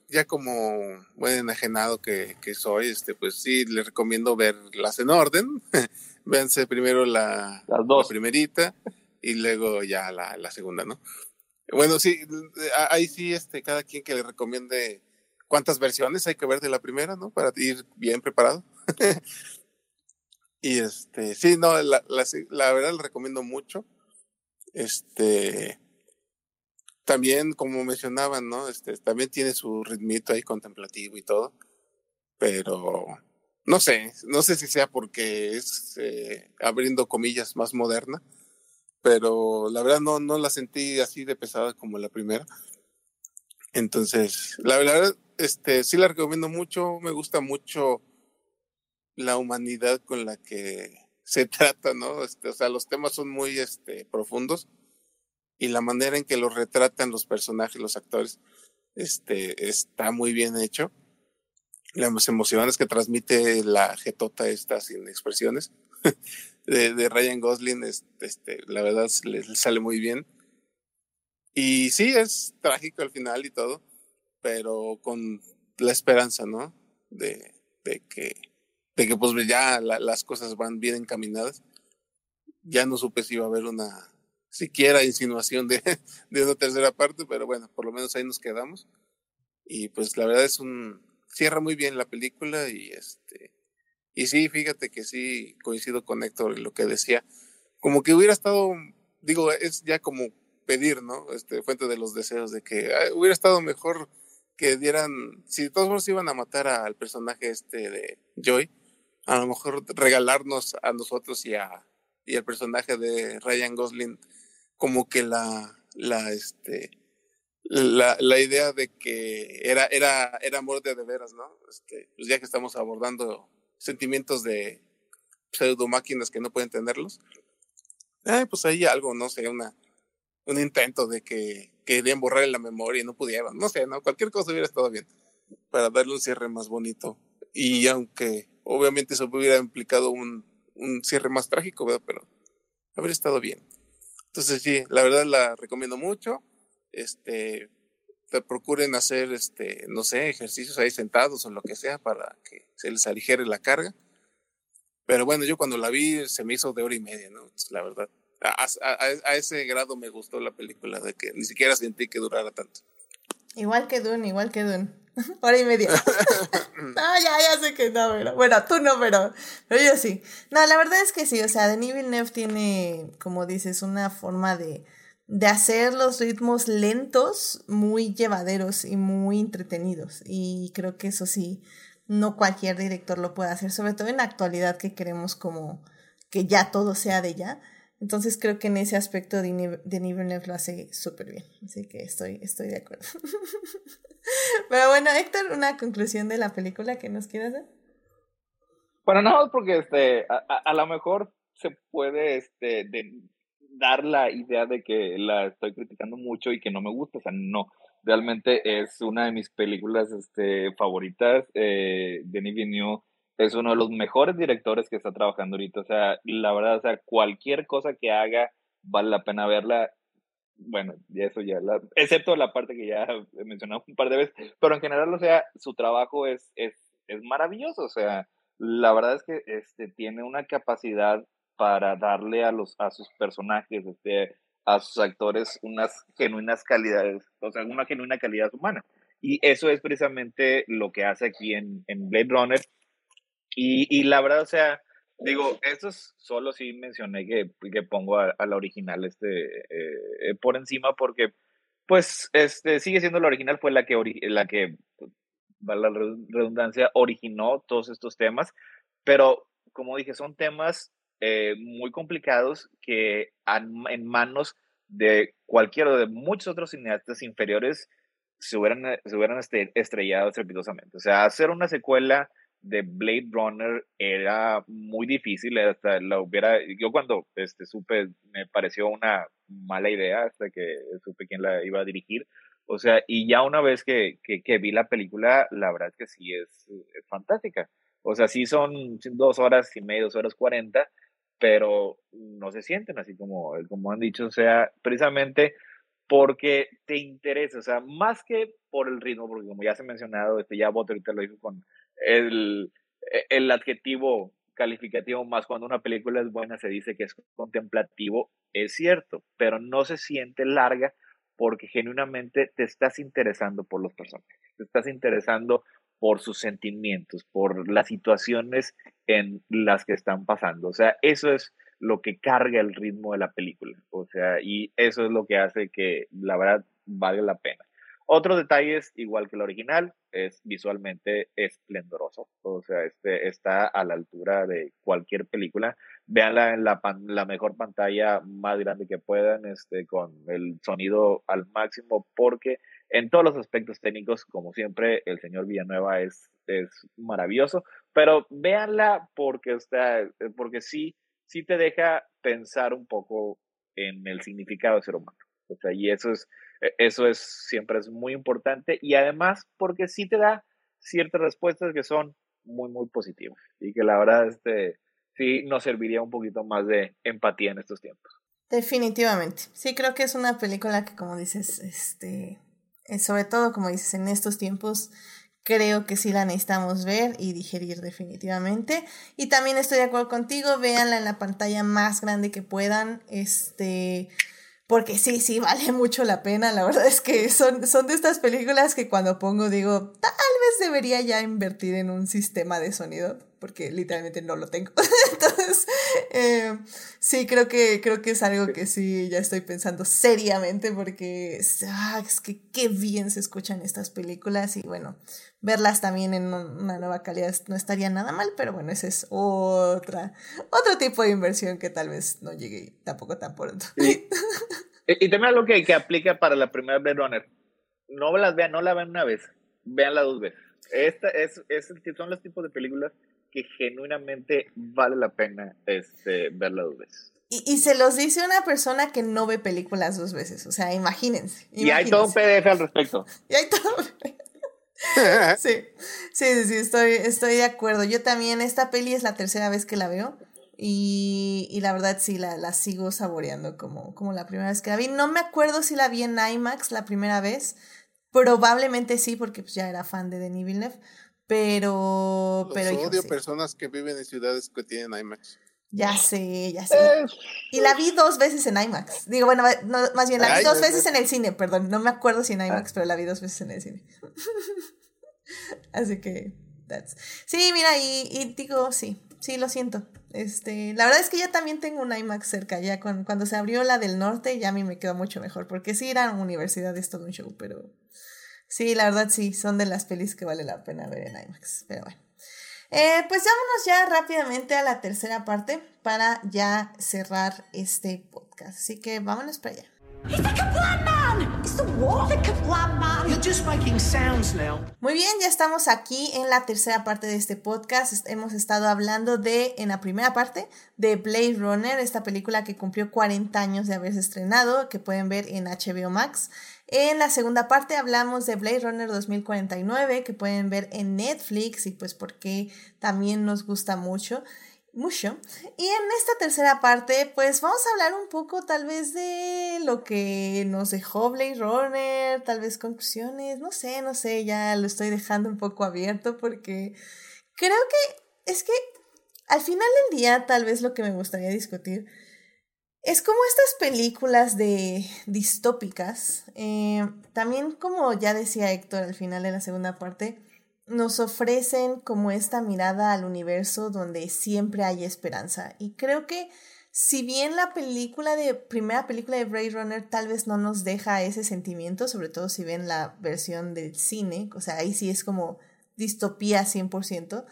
ya como buen enajenado que, que, soy, este, pues sí, les recomiendo verlas en orden. Véanse primero la, la primerita y luego ya la, la segunda, ¿no? Bueno, sí, ahí sí, este, cada quien que le recomiende cuántas versiones hay que ver de la primera, ¿no? Para ir bien preparado. y este, sí, no, la, la, la verdad le recomiendo mucho. Este, también, como mencionaban, ¿no? Este, también tiene su ritmito ahí contemplativo y todo, pero no sé, no sé si sea porque es, eh, abriendo comillas, más moderna, pero la verdad no, no la sentí así de pesada como la primera. Entonces, la verdad, este, sí la recomiendo mucho, me gusta mucho la humanidad con la que se trata, ¿no? Este, o sea, los temas son muy este, profundos y la manera en que los retratan los personajes, los actores, este, está muy bien hecho. Las emociones que transmite la jetota esta sin expresiones de, de, Ryan Gosling, este, la verdad le, sale muy bien. Y sí, es trágico al final y todo, pero con la esperanza, ¿no? De, de que, de que pues ya las cosas van bien encaminadas. Ya no supe si iba a haber una, siquiera insinuación de, de una tercera parte, pero bueno, por lo menos ahí nos quedamos. Y pues la verdad es un, cierra muy bien la película y este, y sí, fíjate que sí coincido con Héctor en lo que decía, como que hubiera estado, digo, es ya como pedir, ¿no? Este, fuente de los deseos de que hubiera estado mejor que dieran, si todos modos iban a matar al personaje este de Joy, a lo mejor regalarnos a nosotros y a y al personaje de Ryan Gosling como que la, la, este, la, la idea de que era, era, era amor de, de veras, ¿no? Este, pues ya que estamos abordando sentimientos de pseudo máquinas que no pueden tenerlos, eh, pues ahí algo, no sé, una, un intento de que querían borrar la memoria y no pudieron, no sé, ¿no? Cualquier cosa hubiera estado bien para darle un cierre más bonito. Y aunque obviamente eso hubiera implicado un, un cierre más trágico, ¿verdad? Pero habría estado bien. Entonces sí, la verdad la recomiendo mucho. Este, te procuren hacer, este, no sé, ejercicios ahí sentados o lo que sea para que se les aligere la carga. Pero bueno, yo cuando la vi se me hizo de hora y media, ¿no? la verdad. A, a, ese grado me gustó la película, de que ni siquiera sentí que durara tanto. Igual que Dune, igual que Dune. Hora y media. no, ya, ya sé que no, pero. Bueno, tú no, pero, pero yo sí. No, la verdad es que sí, o sea, Denis Villeneuve tiene, como dices, una forma de, de hacer los ritmos lentos muy llevaderos y muy entretenidos. Y creo que eso sí, no cualquier director lo puede hacer, sobre todo en la actualidad que queremos como que ya todo sea de ya. Entonces creo que en ese aspecto Denis Villeneuve lo hace súper bien. Así que estoy, estoy de acuerdo. Pero bueno, Héctor, una conclusión de la película que nos quieras dar. Bueno, no, porque este, a, a, lo mejor se puede este, dar la idea de que la estoy criticando mucho y que no me gusta. O sea, no. Realmente es una de mis películas este, favoritas. Eh, Denis Villeneuve es uno de los mejores directores que está trabajando ahorita. O sea, la verdad, o sea, cualquier cosa que haga vale la pena verla bueno, eso ya, excepto la parte que ya he mencionado un par de veces, pero en general, o sea, su trabajo es, es, es maravilloso, o sea, la verdad es que este, tiene una capacidad para darle a, los, a sus personajes, este, a sus actores unas genuinas calidades, o sea, una genuina calidad humana. Y eso es precisamente lo que hace aquí en, en Blade Runner. Y, y la verdad, o sea, Digo, estos solo sí mencioné que, que pongo a, la original este, eh, por encima porque, pues, este, sigue siendo la original, fue la que, la que, la redundancia, originó todos estos temas, pero, como dije, son temas eh, muy complicados que en manos de cualquiera de muchos otros cineastas inferiores se hubieran, se hubieran este, estrellado estrepitosamente. O sea, hacer una secuela de Blade Runner era muy difícil, hasta la hubiera, yo cuando este, supe, me pareció una mala idea hasta que supe quién la iba a dirigir, o sea, y ya una vez que, que, vi la película, la verdad es que sí es, fantástica, o sea, sí son dos horas y media, dos horas cuarenta, pero no se sienten así como, como han dicho, o sea, precisamente porque te interesa, o sea, más que por el ritmo, porque como ya se ha mencionado, este, ya Bot ahorita lo dijo con el, el adjetivo calificativo más cuando una película es buena se dice que es contemplativo, es cierto, pero no se siente larga porque genuinamente te estás interesando por los personajes, te estás interesando por sus sentimientos, por las situaciones en las que están pasando. O sea, eso es lo que carga el ritmo de la película. O sea, y eso es lo que hace que la verdad valga la pena. Otro detalle es, igual que el original, es visualmente esplendoroso. O sea, este está a la altura de cualquier película. Véanla en la, la mejor pantalla más grande que puedan, este, con el sonido al máximo, porque en todos los aspectos técnicos, como siempre, el señor Villanueva es, es maravilloso. Pero véanla porque, está, porque sí, sí te deja pensar un poco en el significado de ser humano. O sea, y eso es eso es siempre es muy importante y además porque sí te da ciertas respuestas que son muy, muy positivas y que la verdad este, sí nos serviría un poquito más de empatía en estos tiempos. Definitivamente. Sí, creo que es una película que, como dices, este, eh, sobre todo, como dices, en estos tiempos, creo que sí la necesitamos ver y digerir definitivamente. Y también estoy de acuerdo contigo, véanla en la pantalla más grande que puedan. Este, porque sí, sí, vale mucho la pena. La verdad es que son, son de estas películas que cuando pongo digo, tal vez debería ya invertir en un sistema de sonido, porque literalmente no lo tengo. Entonces, eh, sí, creo que, creo que es algo que sí, ya estoy pensando seriamente, porque ah, es que qué bien se escuchan estas películas y bueno, verlas también en una nueva calidad no estaría nada mal, pero bueno, ese es otra, otro tipo de inversión que tal vez no llegue tampoco tan pronto. Y, también algo que, que aplica para la primera Blade Runner. No las vean, no la vean una vez, veanla dos veces. Esta es, es, son los tipos de películas que genuinamente vale la pena este, verla dos veces. Y, y, se los dice una persona que no ve películas dos veces, o sea, imagínense. Y hay todo un PDF al respecto. Y hay todo. sí, sí, sí, estoy, estoy de acuerdo. Yo también, esta peli es la tercera vez que la veo. Y, y la verdad sí, la, la sigo saboreando como, como la primera vez que la vi. No me acuerdo si la vi en IMAX la primera vez. Probablemente sí, porque pues ya era fan de Denis Villeneuve. Pero. Los pero odio personas que viven en ciudades que tienen IMAX. Ya sé, ya sé. Y la vi dos veces en IMAX. Digo, bueno, más bien la vi dos veces en el cine, perdón. No me acuerdo si en IMAX, ah. pero la vi dos veces en el cine. Así que, that's. Sí, mira, y, y digo, sí, sí, lo siento. Este, la verdad es que ya también tengo un IMAX cerca, ya con, cuando se abrió la del norte ya a mí me quedó mucho mejor, porque sí ir a universidad es todo un show, pero sí, la verdad sí, son de las pelis que vale la pena ver en IMAX, pero bueno. Eh, pues vámonos ya rápidamente a la tercera parte para ya cerrar este podcast, así que vámonos para allá. Muy bien, ya estamos aquí en la tercera parte de este podcast. Hemos estado hablando de, en la primera parte, de Blade Runner, esta película que cumplió 40 años de haberse estrenado, que pueden ver en HBO Max. En la segunda parte hablamos de Blade Runner 2049, que pueden ver en Netflix y pues porque también nos gusta mucho mucho. Y en esta tercera parte, pues vamos a hablar un poco tal vez de lo que nos dejó Blade Runner, tal vez conclusiones, no sé, no sé, ya lo estoy dejando un poco abierto porque creo que es que al final del día tal vez lo que me gustaría discutir es como estas películas de distópicas, eh, también como ya decía Héctor al final de la segunda parte, nos ofrecen como esta mirada al universo donde siempre hay esperanza. Y creo que si bien la película de primera película de Blade Runner tal vez no nos deja ese sentimiento, sobre todo si ven la versión del cine, o sea, ahí sí es como distopía 100%,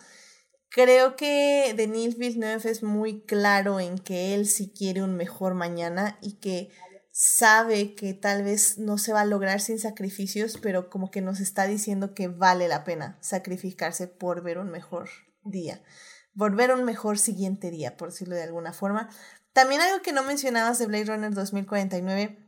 creo que Denis Villeneuve es muy claro en que él sí quiere un mejor mañana y que sabe que tal vez no se va a lograr sin sacrificios, pero como que nos está diciendo que vale la pena sacrificarse por ver un mejor día, por ver un mejor siguiente día, por decirlo de alguna forma. También algo que no mencionabas de Blade Runner 2049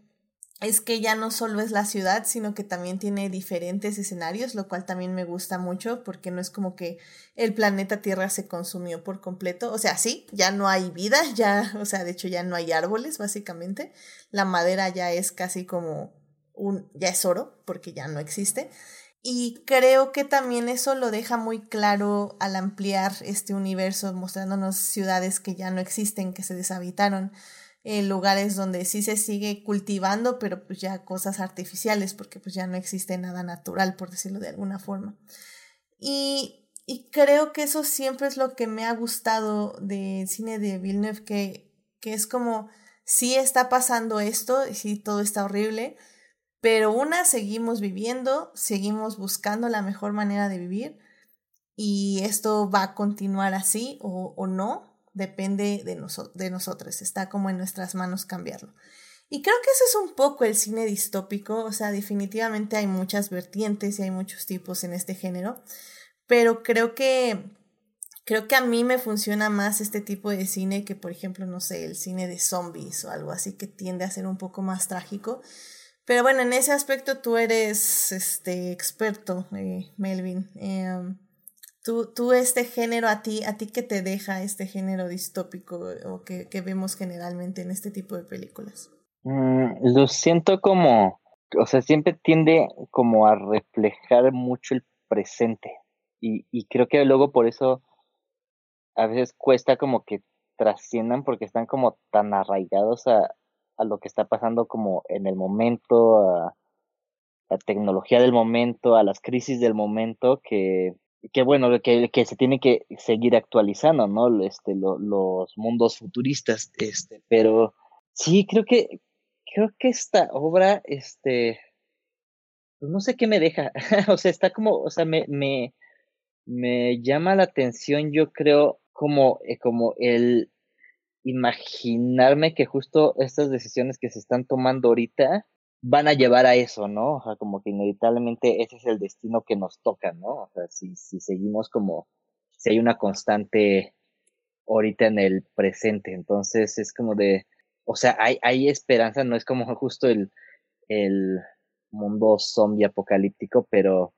es que ya no solo es la ciudad, sino que también tiene diferentes escenarios, lo cual también me gusta mucho porque no es como que el planeta Tierra se consumió por completo. O sea, sí, ya no hay vida, ya, o sea, de hecho ya no hay árboles, básicamente. La madera ya es casi como un, ya es oro, porque ya no existe. Y creo que también eso lo deja muy claro al ampliar este universo, mostrándonos ciudades que ya no existen, que se deshabitaron lugares donde sí se sigue cultivando, pero pues ya cosas artificiales, porque pues ya no existe nada natural, por decirlo de alguna forma. Y, y creo que eso siempre es lo que me ha gustado del cine de Villeneuve, que, que es como, sí está pasando esto, sí todo está horrible, pero una, seguimos viviendo, seguimos buscando la mejor manera de vivir, y esto va a continuar así o, o no, depende de, de nosotros, está como en nuestras manos cambiarlo. Y creo que ese es un poco el cine distópico, o sea, definitivamente hay muchas vertientes y hay muchos tipos en este género, pero creo que creo que a mí me funciona más este tipo de cine que, por ejemplo, no sé, el cine de zombies o algo así que tiende a ser un poco más trágico. Pero bueno, en ese aspecto tú eres este experto, eh, Melvin. Em, Tú, este género, a ti, a ti que te deja este género distópico o que, vemos generalmente en este tipo de películas. Mm, lo siento como, o sea, siempre tiende como a reflejar mucho el presente y, y creo que luego por eso a veces cuesta como que trasciendan porque están como tan arraigados a, a lo que está pasando como en el momento, a la tecnología del momento, a las crisis del momento, que que bueno, que, que se tiene que seguir actualizando, ¿no? Este, los mundos futuristas, este, pero sí, creo que, creo que esta obra, este, pues no sé qué me deja, o sea, está como, o sea, me, me, me llama la atención, yo creo, como, eh, como el imaginarme que justo estas decisiones que se están tomando ahorita, van a llevar a eso, ¿no? O sea, como que inevitablemente ese es el destino que nos toca, ¿no? O sea, si, si seguimos como, si hay una constante ahorita en el presente, entonces es como de, o sea, hay, hay esperanza, no es como justo el, el mundo zombie apocalíptico, pero,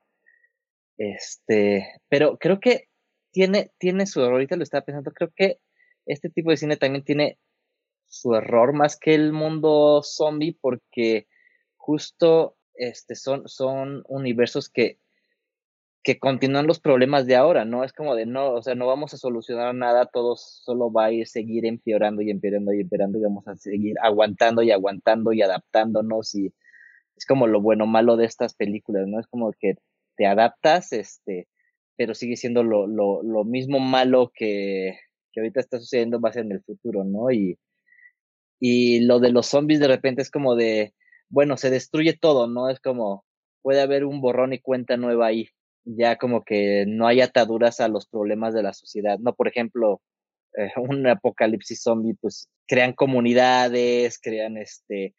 este, pero creo que tiene, tiene su error, ahorita lo estaba pensando, creo que este tipo de cine también tiene su error más que el mundo zombie porque justo este, son, son universos que, que continúan los problemas de ahora, ¿no? Es como de no, o sea, no vamos a solucionar nada, todo solo va a ir seguir empeorando y empeorando y empeorando y vamos a seguir aguantando y aguantando y adaptándonos y es como lo bueno malo de estas películas, ¿no? Es como que te adaptas, este, pero sigue siendo lo, lo, lo mismo malo que, que ahorita está sucediendo va a ser en el futuro, ¿no? Y, y lo de los zombies de repente es como de, bueno, se destruye todo, ¿no? Es como, puede haber un borrón y cuenta nueva ahí, ya como que no hay ataduras a los problemas de la sociedad, ¿no? Por ejemplo, eh, un apocalipsis zombie, pues crean comunidades, crean este,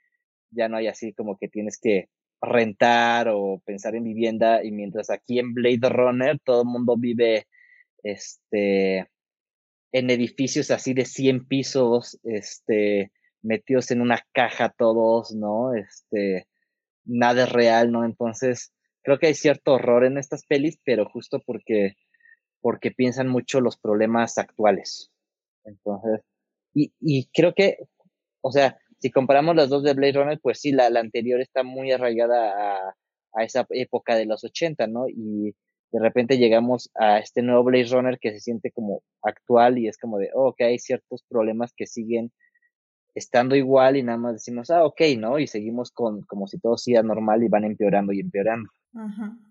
ya no hay así como que tienes que rentar o pensar en vivienda y mientras aquí en Blade Runner todo el mundo vive este en edificios así de 100 pisos, este metidos en una caja todos, ¿no? Este, nada es real, ¿no? Entonces, creo que hay cierto horror en estas pelis, pero justo porque, porque piensan mucho los problemas actuales. Entonces, y, y creo que, o sea, si comparamos las dos de Blade Runner, pues sí, la, la anterior está muy arraigada a, a esa época de los 80, ¿no? Y de repente llegamos a este nuevo Blade Runner que se siente como actual y es como de, oh, que hay ciertos problemas que siguen estando igual y nada más decimos, ah, ok, ¿no? Y seguimos con como si todo sea normal y van empeorando y empeorando.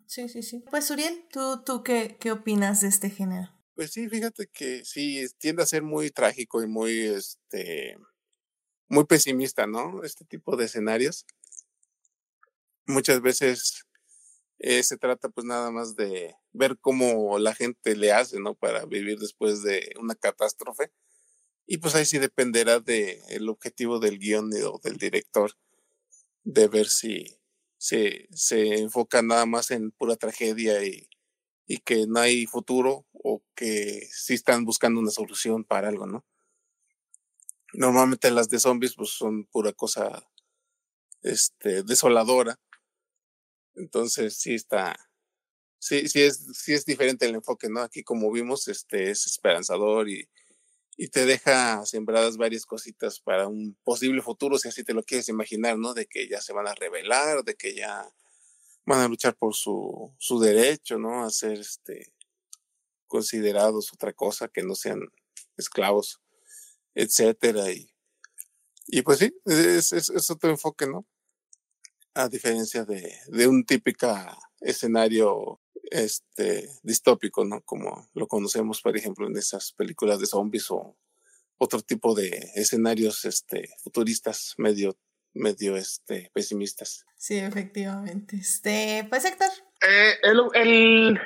Sí, sí, sí. Pues Uriel, ¿tú, tú qué, qué opinas de este género? Pues sí, fíjate que sí, tiende a ser muy trágico y muy, este, muy pesimista, ¿no? Este tipo de escenarios. Muchas veces eh, se trata pues nada más de ver cómo la gente le hace, ¿no? Para vivir después de una catástrofe y pues ahí sí dependerá del el objetivo del guion o del director, de ver si se, se enfoca nada más en pura tragedia y, y que no hay futuro o que sí están buscando una solución para algo, ¿no? Normalmente las de zombies pues son pura cosa este, desoladora. Entonces sí está, sí, sí es, sí es diferente el enfoque, ¿no? Aquí como vimos, este, es esperanzador y, y te deja sembradas varias cositas para un posible futuro, si así te lo quieres imaginar, ¿no? De que ya se van a rebelar, de que ya van a luchar por su, su derecho, ¿no? A ser este, considerados otra cosa que no sean esclavos, etcétera. Y, y pues sí, es, es, otro enfoque, ¿no? A diferencia de, de un típico escenario este distópico, ¿no? Como lo conocemos, por ejemplo, en esas películas de zombies o otro tipo de escenarios este futuristas medio medio este pesimistas. Sí, efectivamente. Este, pues Héctor. Eh, el, el,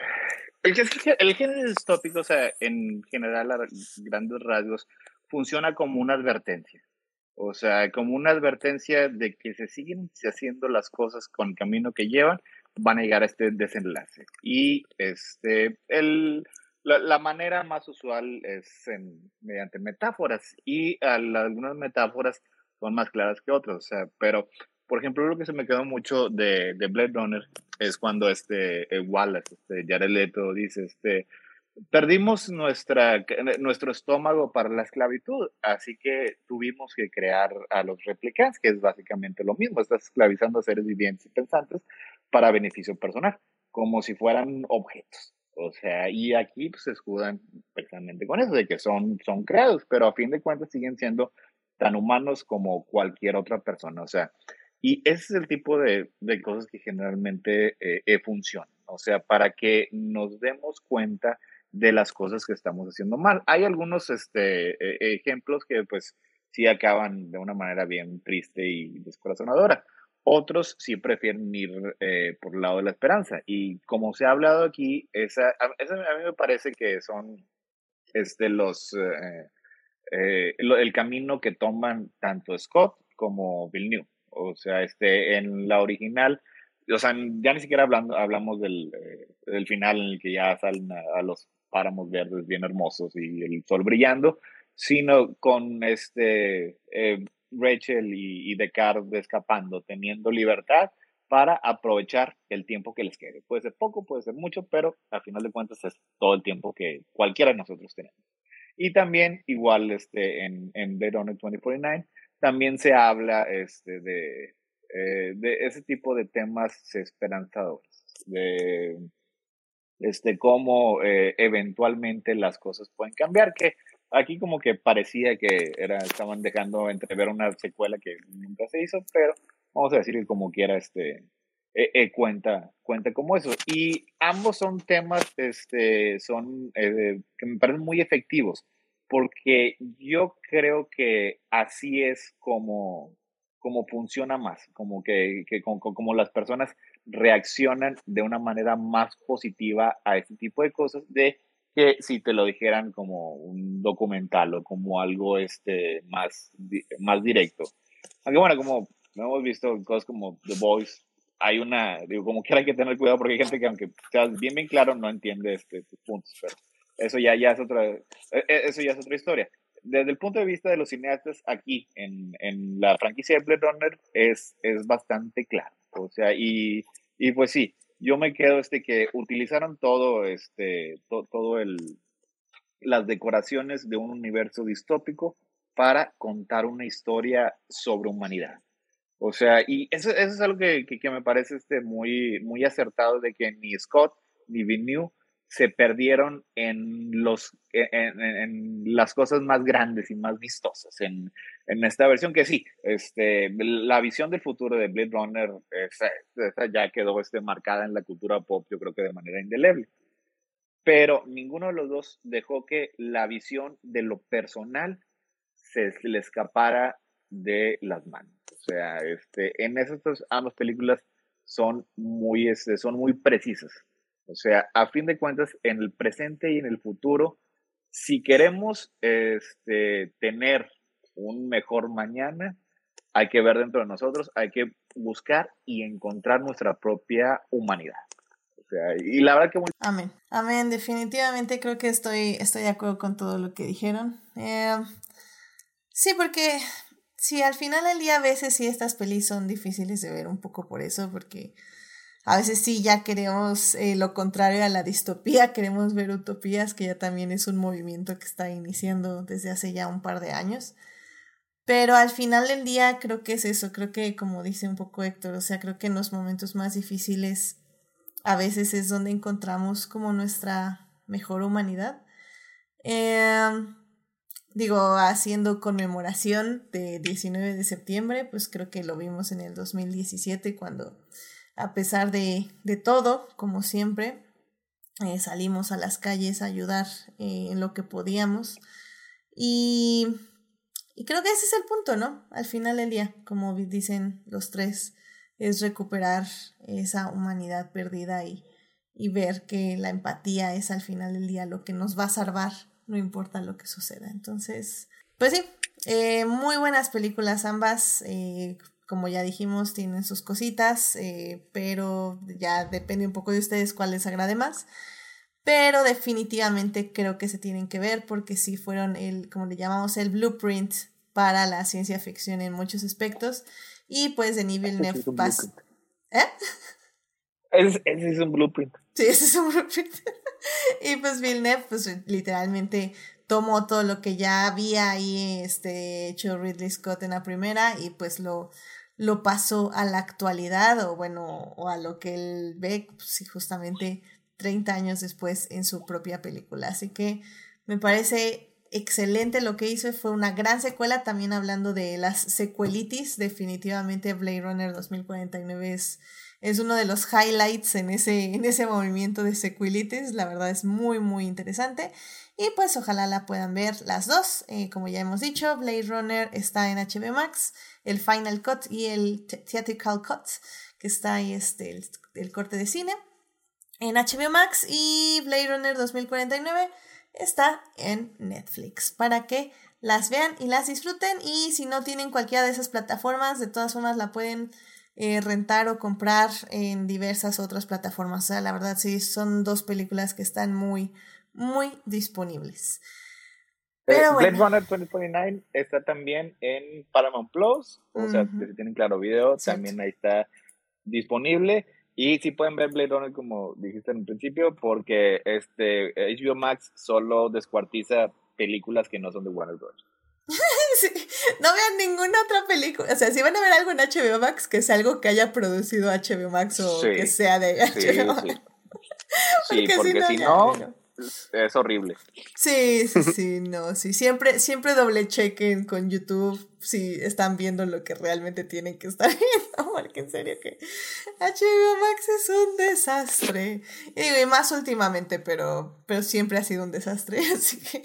el, el, género distópico, o sea, en general a grandes rasgos, funciona como una advertencia. O sea, como una advertencia de que se siguen haciendo las cosas con el camino que llevan, van a llegar a este desenlace. Y este, el, la, manera más usual es en, mediante metáforas y algunas metáforas son más claras que otras. O sea, pero, por ejemplo, lo que se me quedó mucho de, de Blade Runner es cuando este Wallace, este Jared Leto, dice, este, perdimos nuestra, nuestro estómago para la esclavitud, así que tuvimos que crear a los replicantes, que es básicamente lo mismo, estás esclavizando a seres vivientes y pensantes para beneficio personal, como si fueran objetos. O sea, y aquí pues, se escudan precisamente con eso, de que son, son creados, pero a fin de cuentas siguen siendo tan humanos como cualquier otra persona. O sea, y ese es el tipo de, de cosas que generalmente eh, eh funcionan. O sea, para que nos demos cuenta de las cosas que estamos haciendo mal. Hay algunos este, e, ejemplos que pues sí acaban de una manera bien triste y descorazonadora. Otros sí prefieren ir eh, por el lado de la esperanza. Y como se ha hablado aquí, esa, a, mí me parece que son este, los, eh, eh, el camino que toman tanto Scott como Bill New. O sea, este, en la original, o sea, ya ni siquiera hablando, hablamos del, del final en el que ya salen a los páramos verdes bien hermosos y el sol brillando, sino con este eh, Rachel y, y Descartes escapando, teniendo libertad para aprovechar el tiempo que les quede. Puede ser poco, puede ser mucho, pero al final de cuentas es todo el tiempo que cualquiera de nosotros tenemos. Y también, igual este, en, en Blade Runner 2049, también se habla este, de, eh, de ese tipo de temas esperanzadores, de este, cómo eh, eventualmente las cosas pueden cambiar, que aquí como que parecía que era, estaban dejando entrever una secuela que nunca se hizo, pero vamos a decir que como quiera, este, eh, eh, cuenta, cuenta como eso. Y ambos son temas, este, son, que me parecen muy efectivos, porque yo creo que así es como, como funciona más, como que, que como, como las personas reaccionan de una manera más positiva a este tipo de cosas de que si te lo dijeran como un documental o como algo este, más, más directo. Aunque bueno, como hemos visto cosas como The Voice, hay una, digo, como que hay que tener cuidado porque hay gente que aunque sea bien bien claro no entiende este, estos puntos, pero eso ya, ya es otra, e, e, eso ya es otra historia. Desde el punto de vista de los cineastas, aquí en, en la franquicia de Blade Runner es, es bastante claro. O sea, y, y pues sí, yo me quedo este que utilizaron todo este todo el las decoraciones de un universo distópico para contar una historia sobre humanidad. O sea, y eso, eso es algo que, que, me parece este muy, muy acertado de que ni Scott ni Villeneuve se perdieron en, los, en, las cosas más grandes y más vistosas en, esta versión, que sí, este, la visión del futuro de Blade Runner ya quedó este, marcada en la cultura pop, yo creo que de manera indeleble. Pero ninguno de los dos dejó que la visión de lo personal se, le escapara de las manos. O sea, este, en esas ambas películas son muy, este, son muy precisas o sea, a fin de cuentas, en el presente y en el futuro, si queremos este, tener un mejor mañana, hay que ver dentro de nosotros, hay que buscar y encontrar nuestra propia humanidad. O sea, y la verdad que muy... Amén. Amén. Definitivamente creo que estoy, estoy de acuerdo con todo lo que dijeron. Eh, sí, porque Sí, al final del día a veces sí estas pelis son difíciles de ver un poco por eso, porque a veces sí ya queremos eh, lo contrario a la distopía, queremos ver utopías, que ya también es un movimiento que está iniciando desde hace ya un par de años. Pero al final del día creo que es eso, creo que como dice un poco Héctor, o sea, creo que en los momentos más difíciles a veces es donde encontramos como nuestra mejor humanidad. Em, digo, haciendo conmemoración de 19 de septiembre, pues creo que lo vimos en el 2017 cuando, a pesar de, de todo, como siempre, eh, salimos a las calles a ayudar eh, en lo que podíamos. Y y creo que ese es el punto, ¿no? Al final del día, como dicen los tres, es recuperar esa humanidad perdida y, y ver que la empatía es al final del día lo que nos va a salvar, no importa lo que suceda. Entonces, pues sí, eh, muy buenas películas ambas. Eh, como ya dijimos, tienen sus cositas, eh, pero ya depende un poco de ustedes cuál les agrade más. Pero definitivamente creo que se tienen que ver porque sí fueron el, como le llamamos, el blueprint para la ciencia ficción en muchos aspectos. Y pues Denis Villeneuve pasa... ¿Eh? Ese, es un blueprint. Sí, ese es un blueprint. y pues Villeneuve, pues literalmente tomó todo lo que ya había ahí este, hecho Ridley Scott en la primera y pues lo, lo pasó a la actualidad o bueno, o a lo que él ve, pues, justamente 30 años después en su propia película. Así que me parece excelente lo que hizo, fue una gran secuela, también hablando de las secuelitis, definitivamente Blade Runner 2049 es, es uno de los highlights en ese, en ese movimiento de secuelitis, la verdad es muy muy interesante y pues ojalá la puedan ver las dos, eh, como ya hemos dicho, Blade Runner está en HBO Max, el Final Cut y el Theatrical Cut, que está ahí este, el corte de cine en HBO Max. Y Blade Runner 2049 está en Netflix para que las vean y las disfruten. Y si no tienen cualquiera de esas plataformas de todas formas la pueden eh, rentar o comprar en diversas otras plataformas. O sea, la verdad sí, son dos películas que están muy, muy disponibles. Eh, Blade Runner 2049 está también en Paramount Plus, o sea, si tienen claro video, también ahí está disponible. Y sí pueden ver Blade Runner como dijiste en un principio, porque este HBO Max solo descuartiza películas que no son de Warner Bros. sí, no vean ninguna otra película. O sea, si van a ver algo en HBO Max, que sea algo que haya producido HBO Max o que sea de HBO Max. Sí, porque, si no, es horrible. Sí, sí, sí, no, sí. Siempre, siempre doble chequen con YouTube si están viendo lo que realmente tienen que estar viendo, porque en serio que HBO Max es un desastre. Y digo, y más últimamente, pero, pero siempre ha sido un desastre, así que.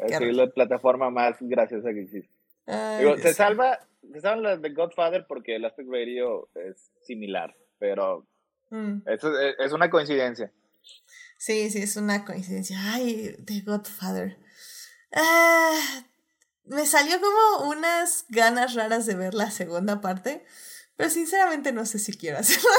Es la plataforma más graciosa que existe. digo, se salva, se salvan las de Godfather porque el Aspect Radio es similar, pero mm. eso es, es una coincidencia. Sí, sí, es una coincidencia. Ay, The Godfather. Ah, me salió como unas ganas raras de ver la segunda parte, pero sinceramente no sé si quiero hacerlo.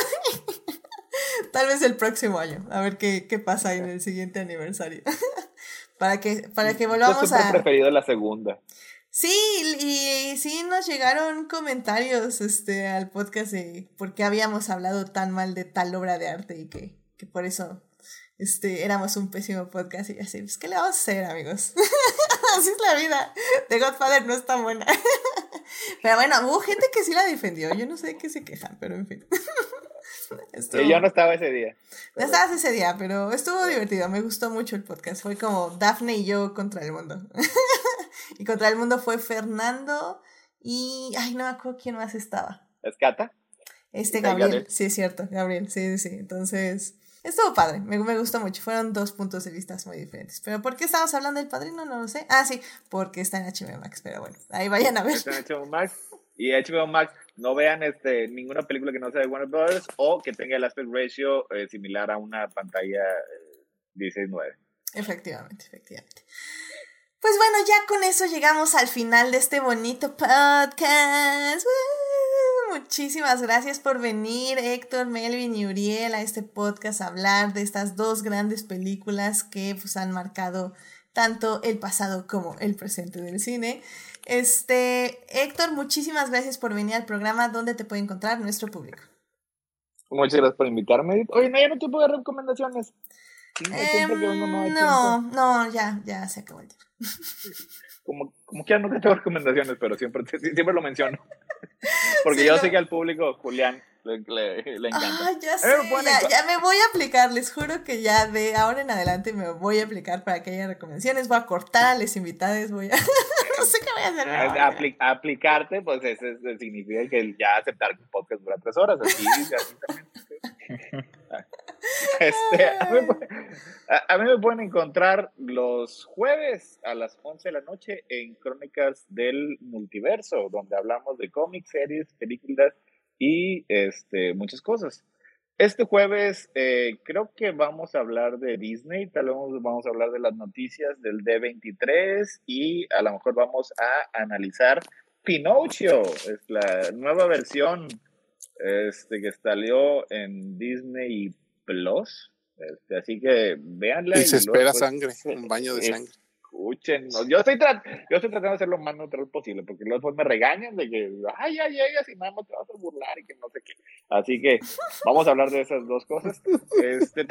Tal vez el próximo año, a ver qué, qué pasa en el siguiente aniversario. para que, para que volvamos Yo a. preferido la segunda. Sí, y, sí nos llegaron comentarios este, al podcast de por qué habíamos hablado tan mal de tal obra de arte y que, que por eso este, éramos un pésimo podcast y así, pues, ¿qué le vamos a hacer, amigos? así es la vida. The Godfather no es tan buena. pero bueno, hubo gente que sí la defendió. Yo no sé de qué se quejan, pero en fin. yo no estaba ese día. No estabas ese día, pero estuvo divertido. Me gustó mucho el podcast. Fue como Daphne y yo contra el mundo. y contra el mundo fue Fernando y. Ay, no me acuerdo quién más estaba. ¿Escata? Este Gabriel. Sí, es cierto, Gabriel. Sí, sí. Entonces. Estuvo padre, me, me, gustó mucho. Fueron dos puntos de vista muy diferentes. Pero ¿por qué estamos hablando del padrino? No lo sé. Ah, sí, porque está en HBO Max. Pero bueno, ahí vayan a ver. Está en HBO Max. Y HBO Max, no vean este, ninguna película que no sea de Warner Brothers o que tenga el aspect ratio eh, similar a una pantalla eh, 16.9. Efectivamente, efectivamente. Pues bueno, ya con eso llegamos al final de este bonito podcast. Muchísimas gracias por venir, Héctor, Melvin y Uriel, a este podcast a hablar de estas dos grandes películas que pues, han marcado tanto el pasado como el presente del cine. Este, Héctor, muchísimas gracias por venir al programa. ¿Dónde te puede encontrar nuestro público? Muchas gracias por invitarme. Oye, no, ya no te puedo dar recomendaciones. Em, no, no, ya, ya se acabó el tiempo. Como, como que no te tengo recomendaciones, pero siempre, siempre lo menciono. Porque yo sé que al público, Julián, le, encanta. Ah, ya sé, ya, me voy a aplicar, les juro que ya de ahora en adelante me voy a aplicar para que haya recomendaciones, voy a cortar a los invitados, voy a... no sé qué voy a hacer. aplicarte, pues eso, significa que ya aceptar un podcast dura tres horas, así, así también. Este, a, mí, me pueden encontrar los jueves a las 11 de la noche en Crónicas del Multiverso, donde hablamos de cómics, series, películas y este, muchas cosas. Este jueves eh, creo que vamos a hablar de Disney, tal vez vamos a hablar de las noticias del D23 y a lo mejor vamos a analizar Pinocchio, es la nueva versión este, que salió en Disney Plus. Este, así que véanla. Y, se espera sangre, un baño de sangre. Escuchen, yo estoy, yo estoy tratando de ser lo más neutral posible, porque luego me regañan de que, ay, ya llegas y nada más te vas a burlar y que no sé qué. Así que vamos a hablar de esas dos cosas. Este,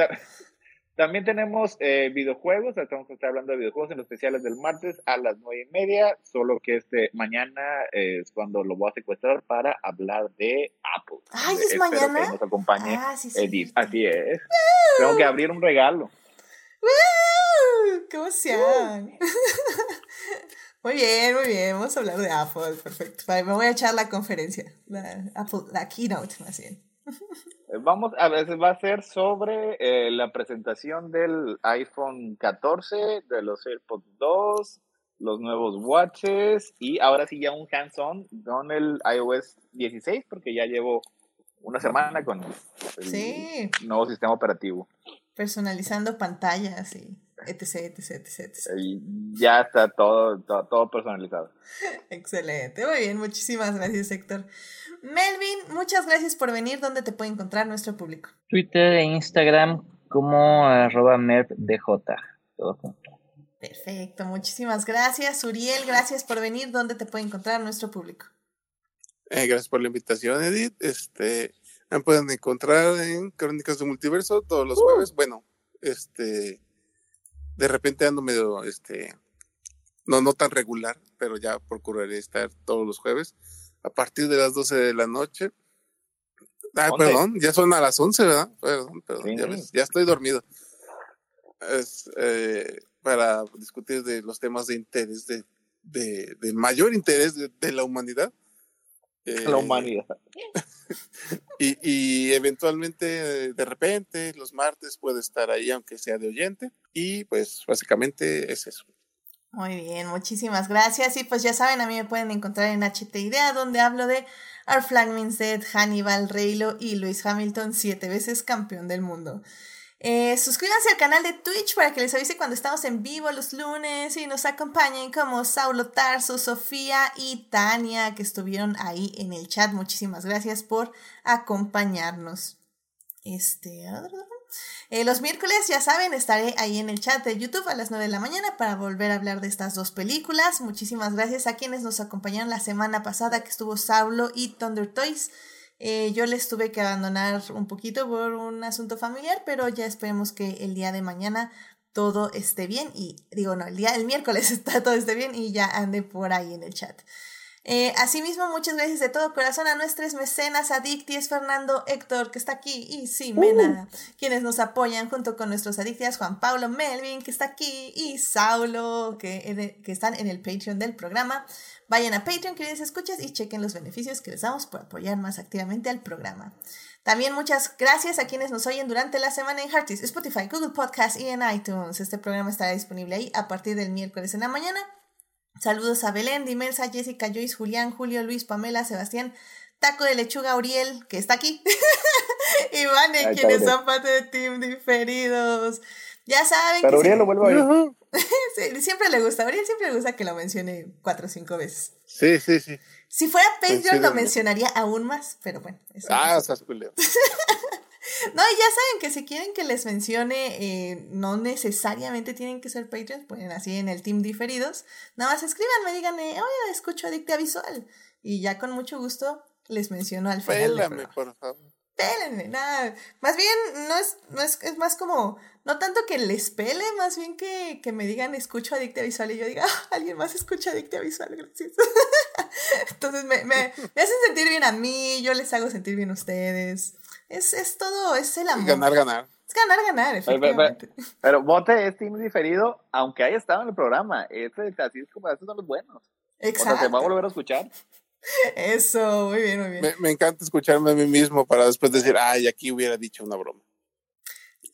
también tenemos eh, videojuegos, estamos hablando de videojuegos en los especiales del martes a las nueve y media, solo que este mañana es cuando lo voy a secuestrar para hablar de Apple. Ay, es mañana. Que nos acompañe ah, Edith. Así es. Tengo que abrir un regalo. ¡Qué emoción! muy bien, muy bien. Vamos a hablar de Apple. Perfecto. Me voy a echar la conferencia. La, Apple, la keynote, más bien. Vamos, a veces va a ser sobre eh, la presentación del iPhone 14, de los AirPods 2, los nuevos watches y ahora sí ya un hands-on con el iOS 16 porque ya llevo una semana con el nuevo sistema operativo. Personalizando pantallas y etc, etc, etc. Ya está todo, todo personalizado. Excelente, muy bien, muchísimas gracias Héctor. Melvin, muchas gracias por venir. ¿Dónde te puede encontrar nuestro público? Twitter e Instagram como arroba Todo junto. Perfecto, muchísimas gracias. Uriel, gracias por venir. ¿Dónde te puede encontrar nuestro público? Eh, gracias por la invitación, Edith. Este, me pueden encontrar en Crónicas de Multiverso todos los jueves. Uh. Bueno, este, de repente ando medio, este, no, no tan regular, pero ya procuraré estar todos los jueves a partir de las 12 de la noche. Ah, perdón, ya son a las 11, ¿verdad? Perdón, perdón, ya, estoy dormido. Es, eh, para discutir de los temas de interés, de, de, mayor interés de, la humanidad. La eh, humanidad. y, y, eventualmente, de repente, los martes puede estar ahí, aunque sea de oyente. Y pues básicamente es eso. Muy bien, muchísimas gracias. Y pues ya saben, a mí me pueden encontrar en HT Idea, donde hablo de Our Flag Means Dead, Hannibal, Reylo y Luis Hamilton, siete veces campeón del mundo. Eh, suscríbanse al canal de Twitch para que les avise cuando estamos en vivo los lunes y nos acompañen como Saulo Tarso, Sofía y Tania que estuvieron ahí en el chat. Muchísimas gracias por acompañarnos. Este, eh, los miércoles, ya saben, estaré ahí en el chat de YouTube a las 9 de la mañana para volver a hablar de estas dos películas. Muchísimas gracias a quienes nos acompañaron la semana pasada, que estuvo Saulo y Thunder Toys. Eh, yo les tuve que abandonar un poquito por un asunto familiar, pero ya esperemos que el día de mañana todo esté bien y digo no, el día del miércoles está todo esté bien y ya ande por ahí en el chat. Eh, asimismo, muchas gracias de todo corazón a nuestros mecenas, a Dicties, Fernando, Héctor, que está aquí, y sí, Mena, uh. quienes nos apoyan junto con nuestros adictias, Juan Pablo, Melvin, que está aquí, y Saulo, que, que están en el Patreon del programa. Vayan a Patreon, queridos escuchas, y chequen los beneficios que les damos por apoyar más activamente al programa. También muchas gracias a quienes nos oyen durante la semana en Heartis, Spotify, Google Podcast y en iTunes. Este programa estará disponible ahí a partir del miércoles en la mañana Saludos a Belén, Dimelsa, Jessica, Joyce, Julián, Julio, Luis, Pamela, Sebastián, Taco de Lechuga, Uriel, que está aquí, y Vane, quienes son parte de Team Diferidos. Ya saben Pero Uriel lo vuelvo a ir. sí, siempre le gusta, Uriel siempre le gusta que lo mencione cuatro o cinco veces. Sí, sí, sí. Si fuera Patreon lo mencionaría aún más, pero bueno. ah, o sea, Julio. No, y ya saben que si quieren que les mencione, eh, no necesariamente tienen que ser Patreons, pueden así en el team diferidos. Nada más escríbanme, díganme, oye, escucho Adicta Visual. Y ya con mucho gusto les menciono al final. Pélame, por favor. Pélenme, nada. Más bien, no es, no es, es más como, no tanto que les pele, más bien que, que me digan escucho Adicta Visual y yo diga, ah, alguien más escucha Adicta Visual, gracias. Entonces me, me, me hacen sentir bien a mí, yo les hago sentir bien a ustedes. Es, es todo, es el amor. Ganar, ganar. Es ganar, ganar, efectivamente. Pero, pero, pero Bote es team diferido, aunque haya estado en el programa. Este, así es como, estos son los buenos. Exacto. O sea, se va a volver a escuchar. Eso, muy bien, muy bien. Me, me, encanta escucharme a mí mismo para después decir, ay, aquí hubiera dicho una broma.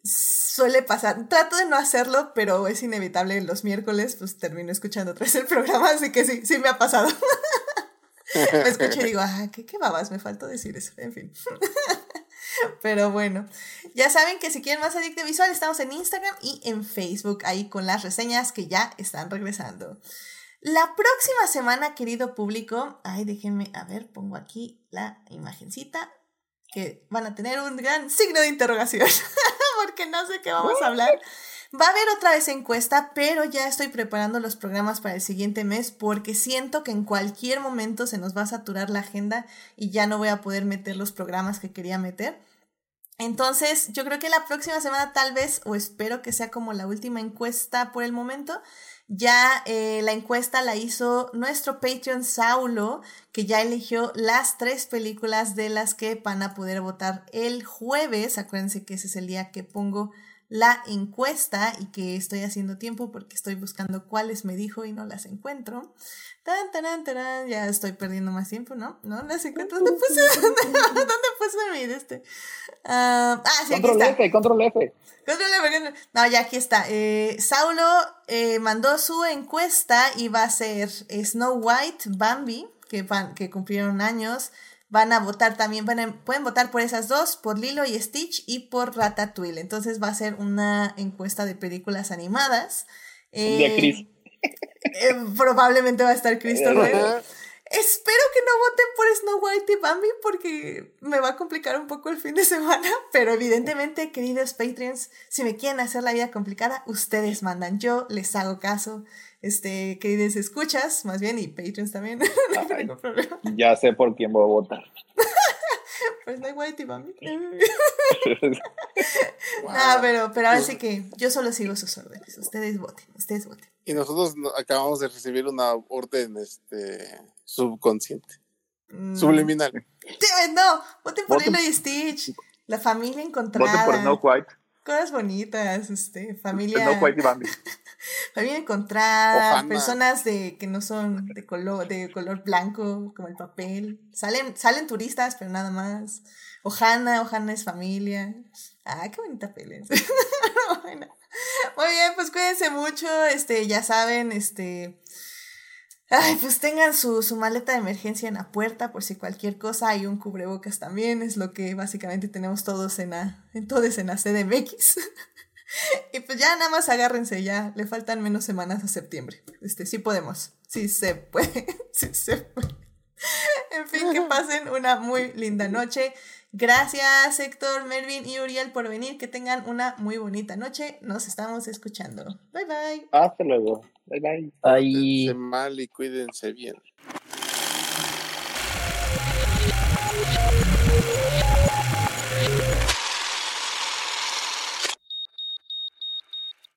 Suele pasar. Trato de no hacerlo, pero es inevitable. Los miércoles, pues termino escuchando otra vez el programa, así que sí, sí me ha pasado. me escucho y digo, ah, ¿qué, qué babas? Me faltó decir eso. En fin. Pero bueno, ya saben que si quieren más Adicte Visual, estamos en Instagram y en Facebook, ahí con las reseñas que ya están regresando. La próxima semana, querido público, ay, déjenme, a ver, pongo aquí la imagencita, que van a tener un gran signo de interrogación, porque no sé qué vamos a hablar. Va a haber otra vez encuesta, pero ya estoy preparando los programas para el siguiente mes porque siento que en cualquier momento se nos va a saturar la agenda y ya no voy a poder meter los programas que quería meter. Entonces, yo creo que la próxima semana tal vez, o espero que sea como la última encuesta por el momento, ya eh, la encuesta la hizo nuestro Patreon Saulo, que ya eligió las tres películas de las que van a poder votar el jueves. Acuérdense que ese es el día que pongo la encuesta y que estoy haciendo tiempo porque estoy buscando cuáles me dijo y no las encuentro. Tan, tan, tan, ya estoy perdiendo más tiempo, ¿no? No las encuentro. ¿Dónde puse, ¿dónde puse mi este? Uh, ah, sí, control aquí está. F, control F. Control F. No, ya aquí está. Eh, Saulo eh, mandó su encuesta y va a ser Snow White, Bambi, que, van, que cumplieron años. Van a votar también, van a, pueden votar por esas dos, por Lilo y Stitch y por Ratatouille. Entonces va a ser una encuesta de películas animadas. Eh, de Chris. Eh, probablemente va a estar Christopher. Espero que no voten por Snow White y Bambi porque me va a complicar un poco el fin de semana. Pero evidentemente, queridos Patreons, si me quieren hacer la vida complicada, ustedes mandan. Yo les hago caso. Este, queridos escuchas, más bien, y Patreons también. no problema. Ya sé por quién voy a votar. Por Snow White y Bambi. wow. Ah, pero, pero ahora sí que yo solo sigo sus órdenes. Ustedes voten, ustedes voten. Y nosotros acabamos de recibir una orden este, subconsciente. Mm. Subliminal. No, voten por Lilo y Stitch. La familia encontrada. Voten por Snow White. Cosas bonitas, este, familia. Bambi. familia encontrada, personas de que no son de color, de color blanco, como el papel. Salen, salen turistas, pero nada más. Ojana, Ojana es familia. Ah, qué bonita peli. bueno. Muy bien, pues cuídense mucho, este, ya saben, este, ay, pues tengan su, su, maleta de emergencia en la puerta por si cualquier cosa, hay un cubrebocas también, es lo que básicamente tenemos todos en la, en todos en la CDMX. y pues ya nada más agárrense, ya le faltan menos semanas a septiembre. Este, sí podemos, sí se puede, sí se puede. En fin, que pasen una muy linda noche. Gracias Héctor, Melvin y Uriel por venir. Que tengan una muy bonita noche. Nos estamos escuchando. Bye bye. Hasta luego. Bye bye. Cuídense mal y cuídense bien. Thank you.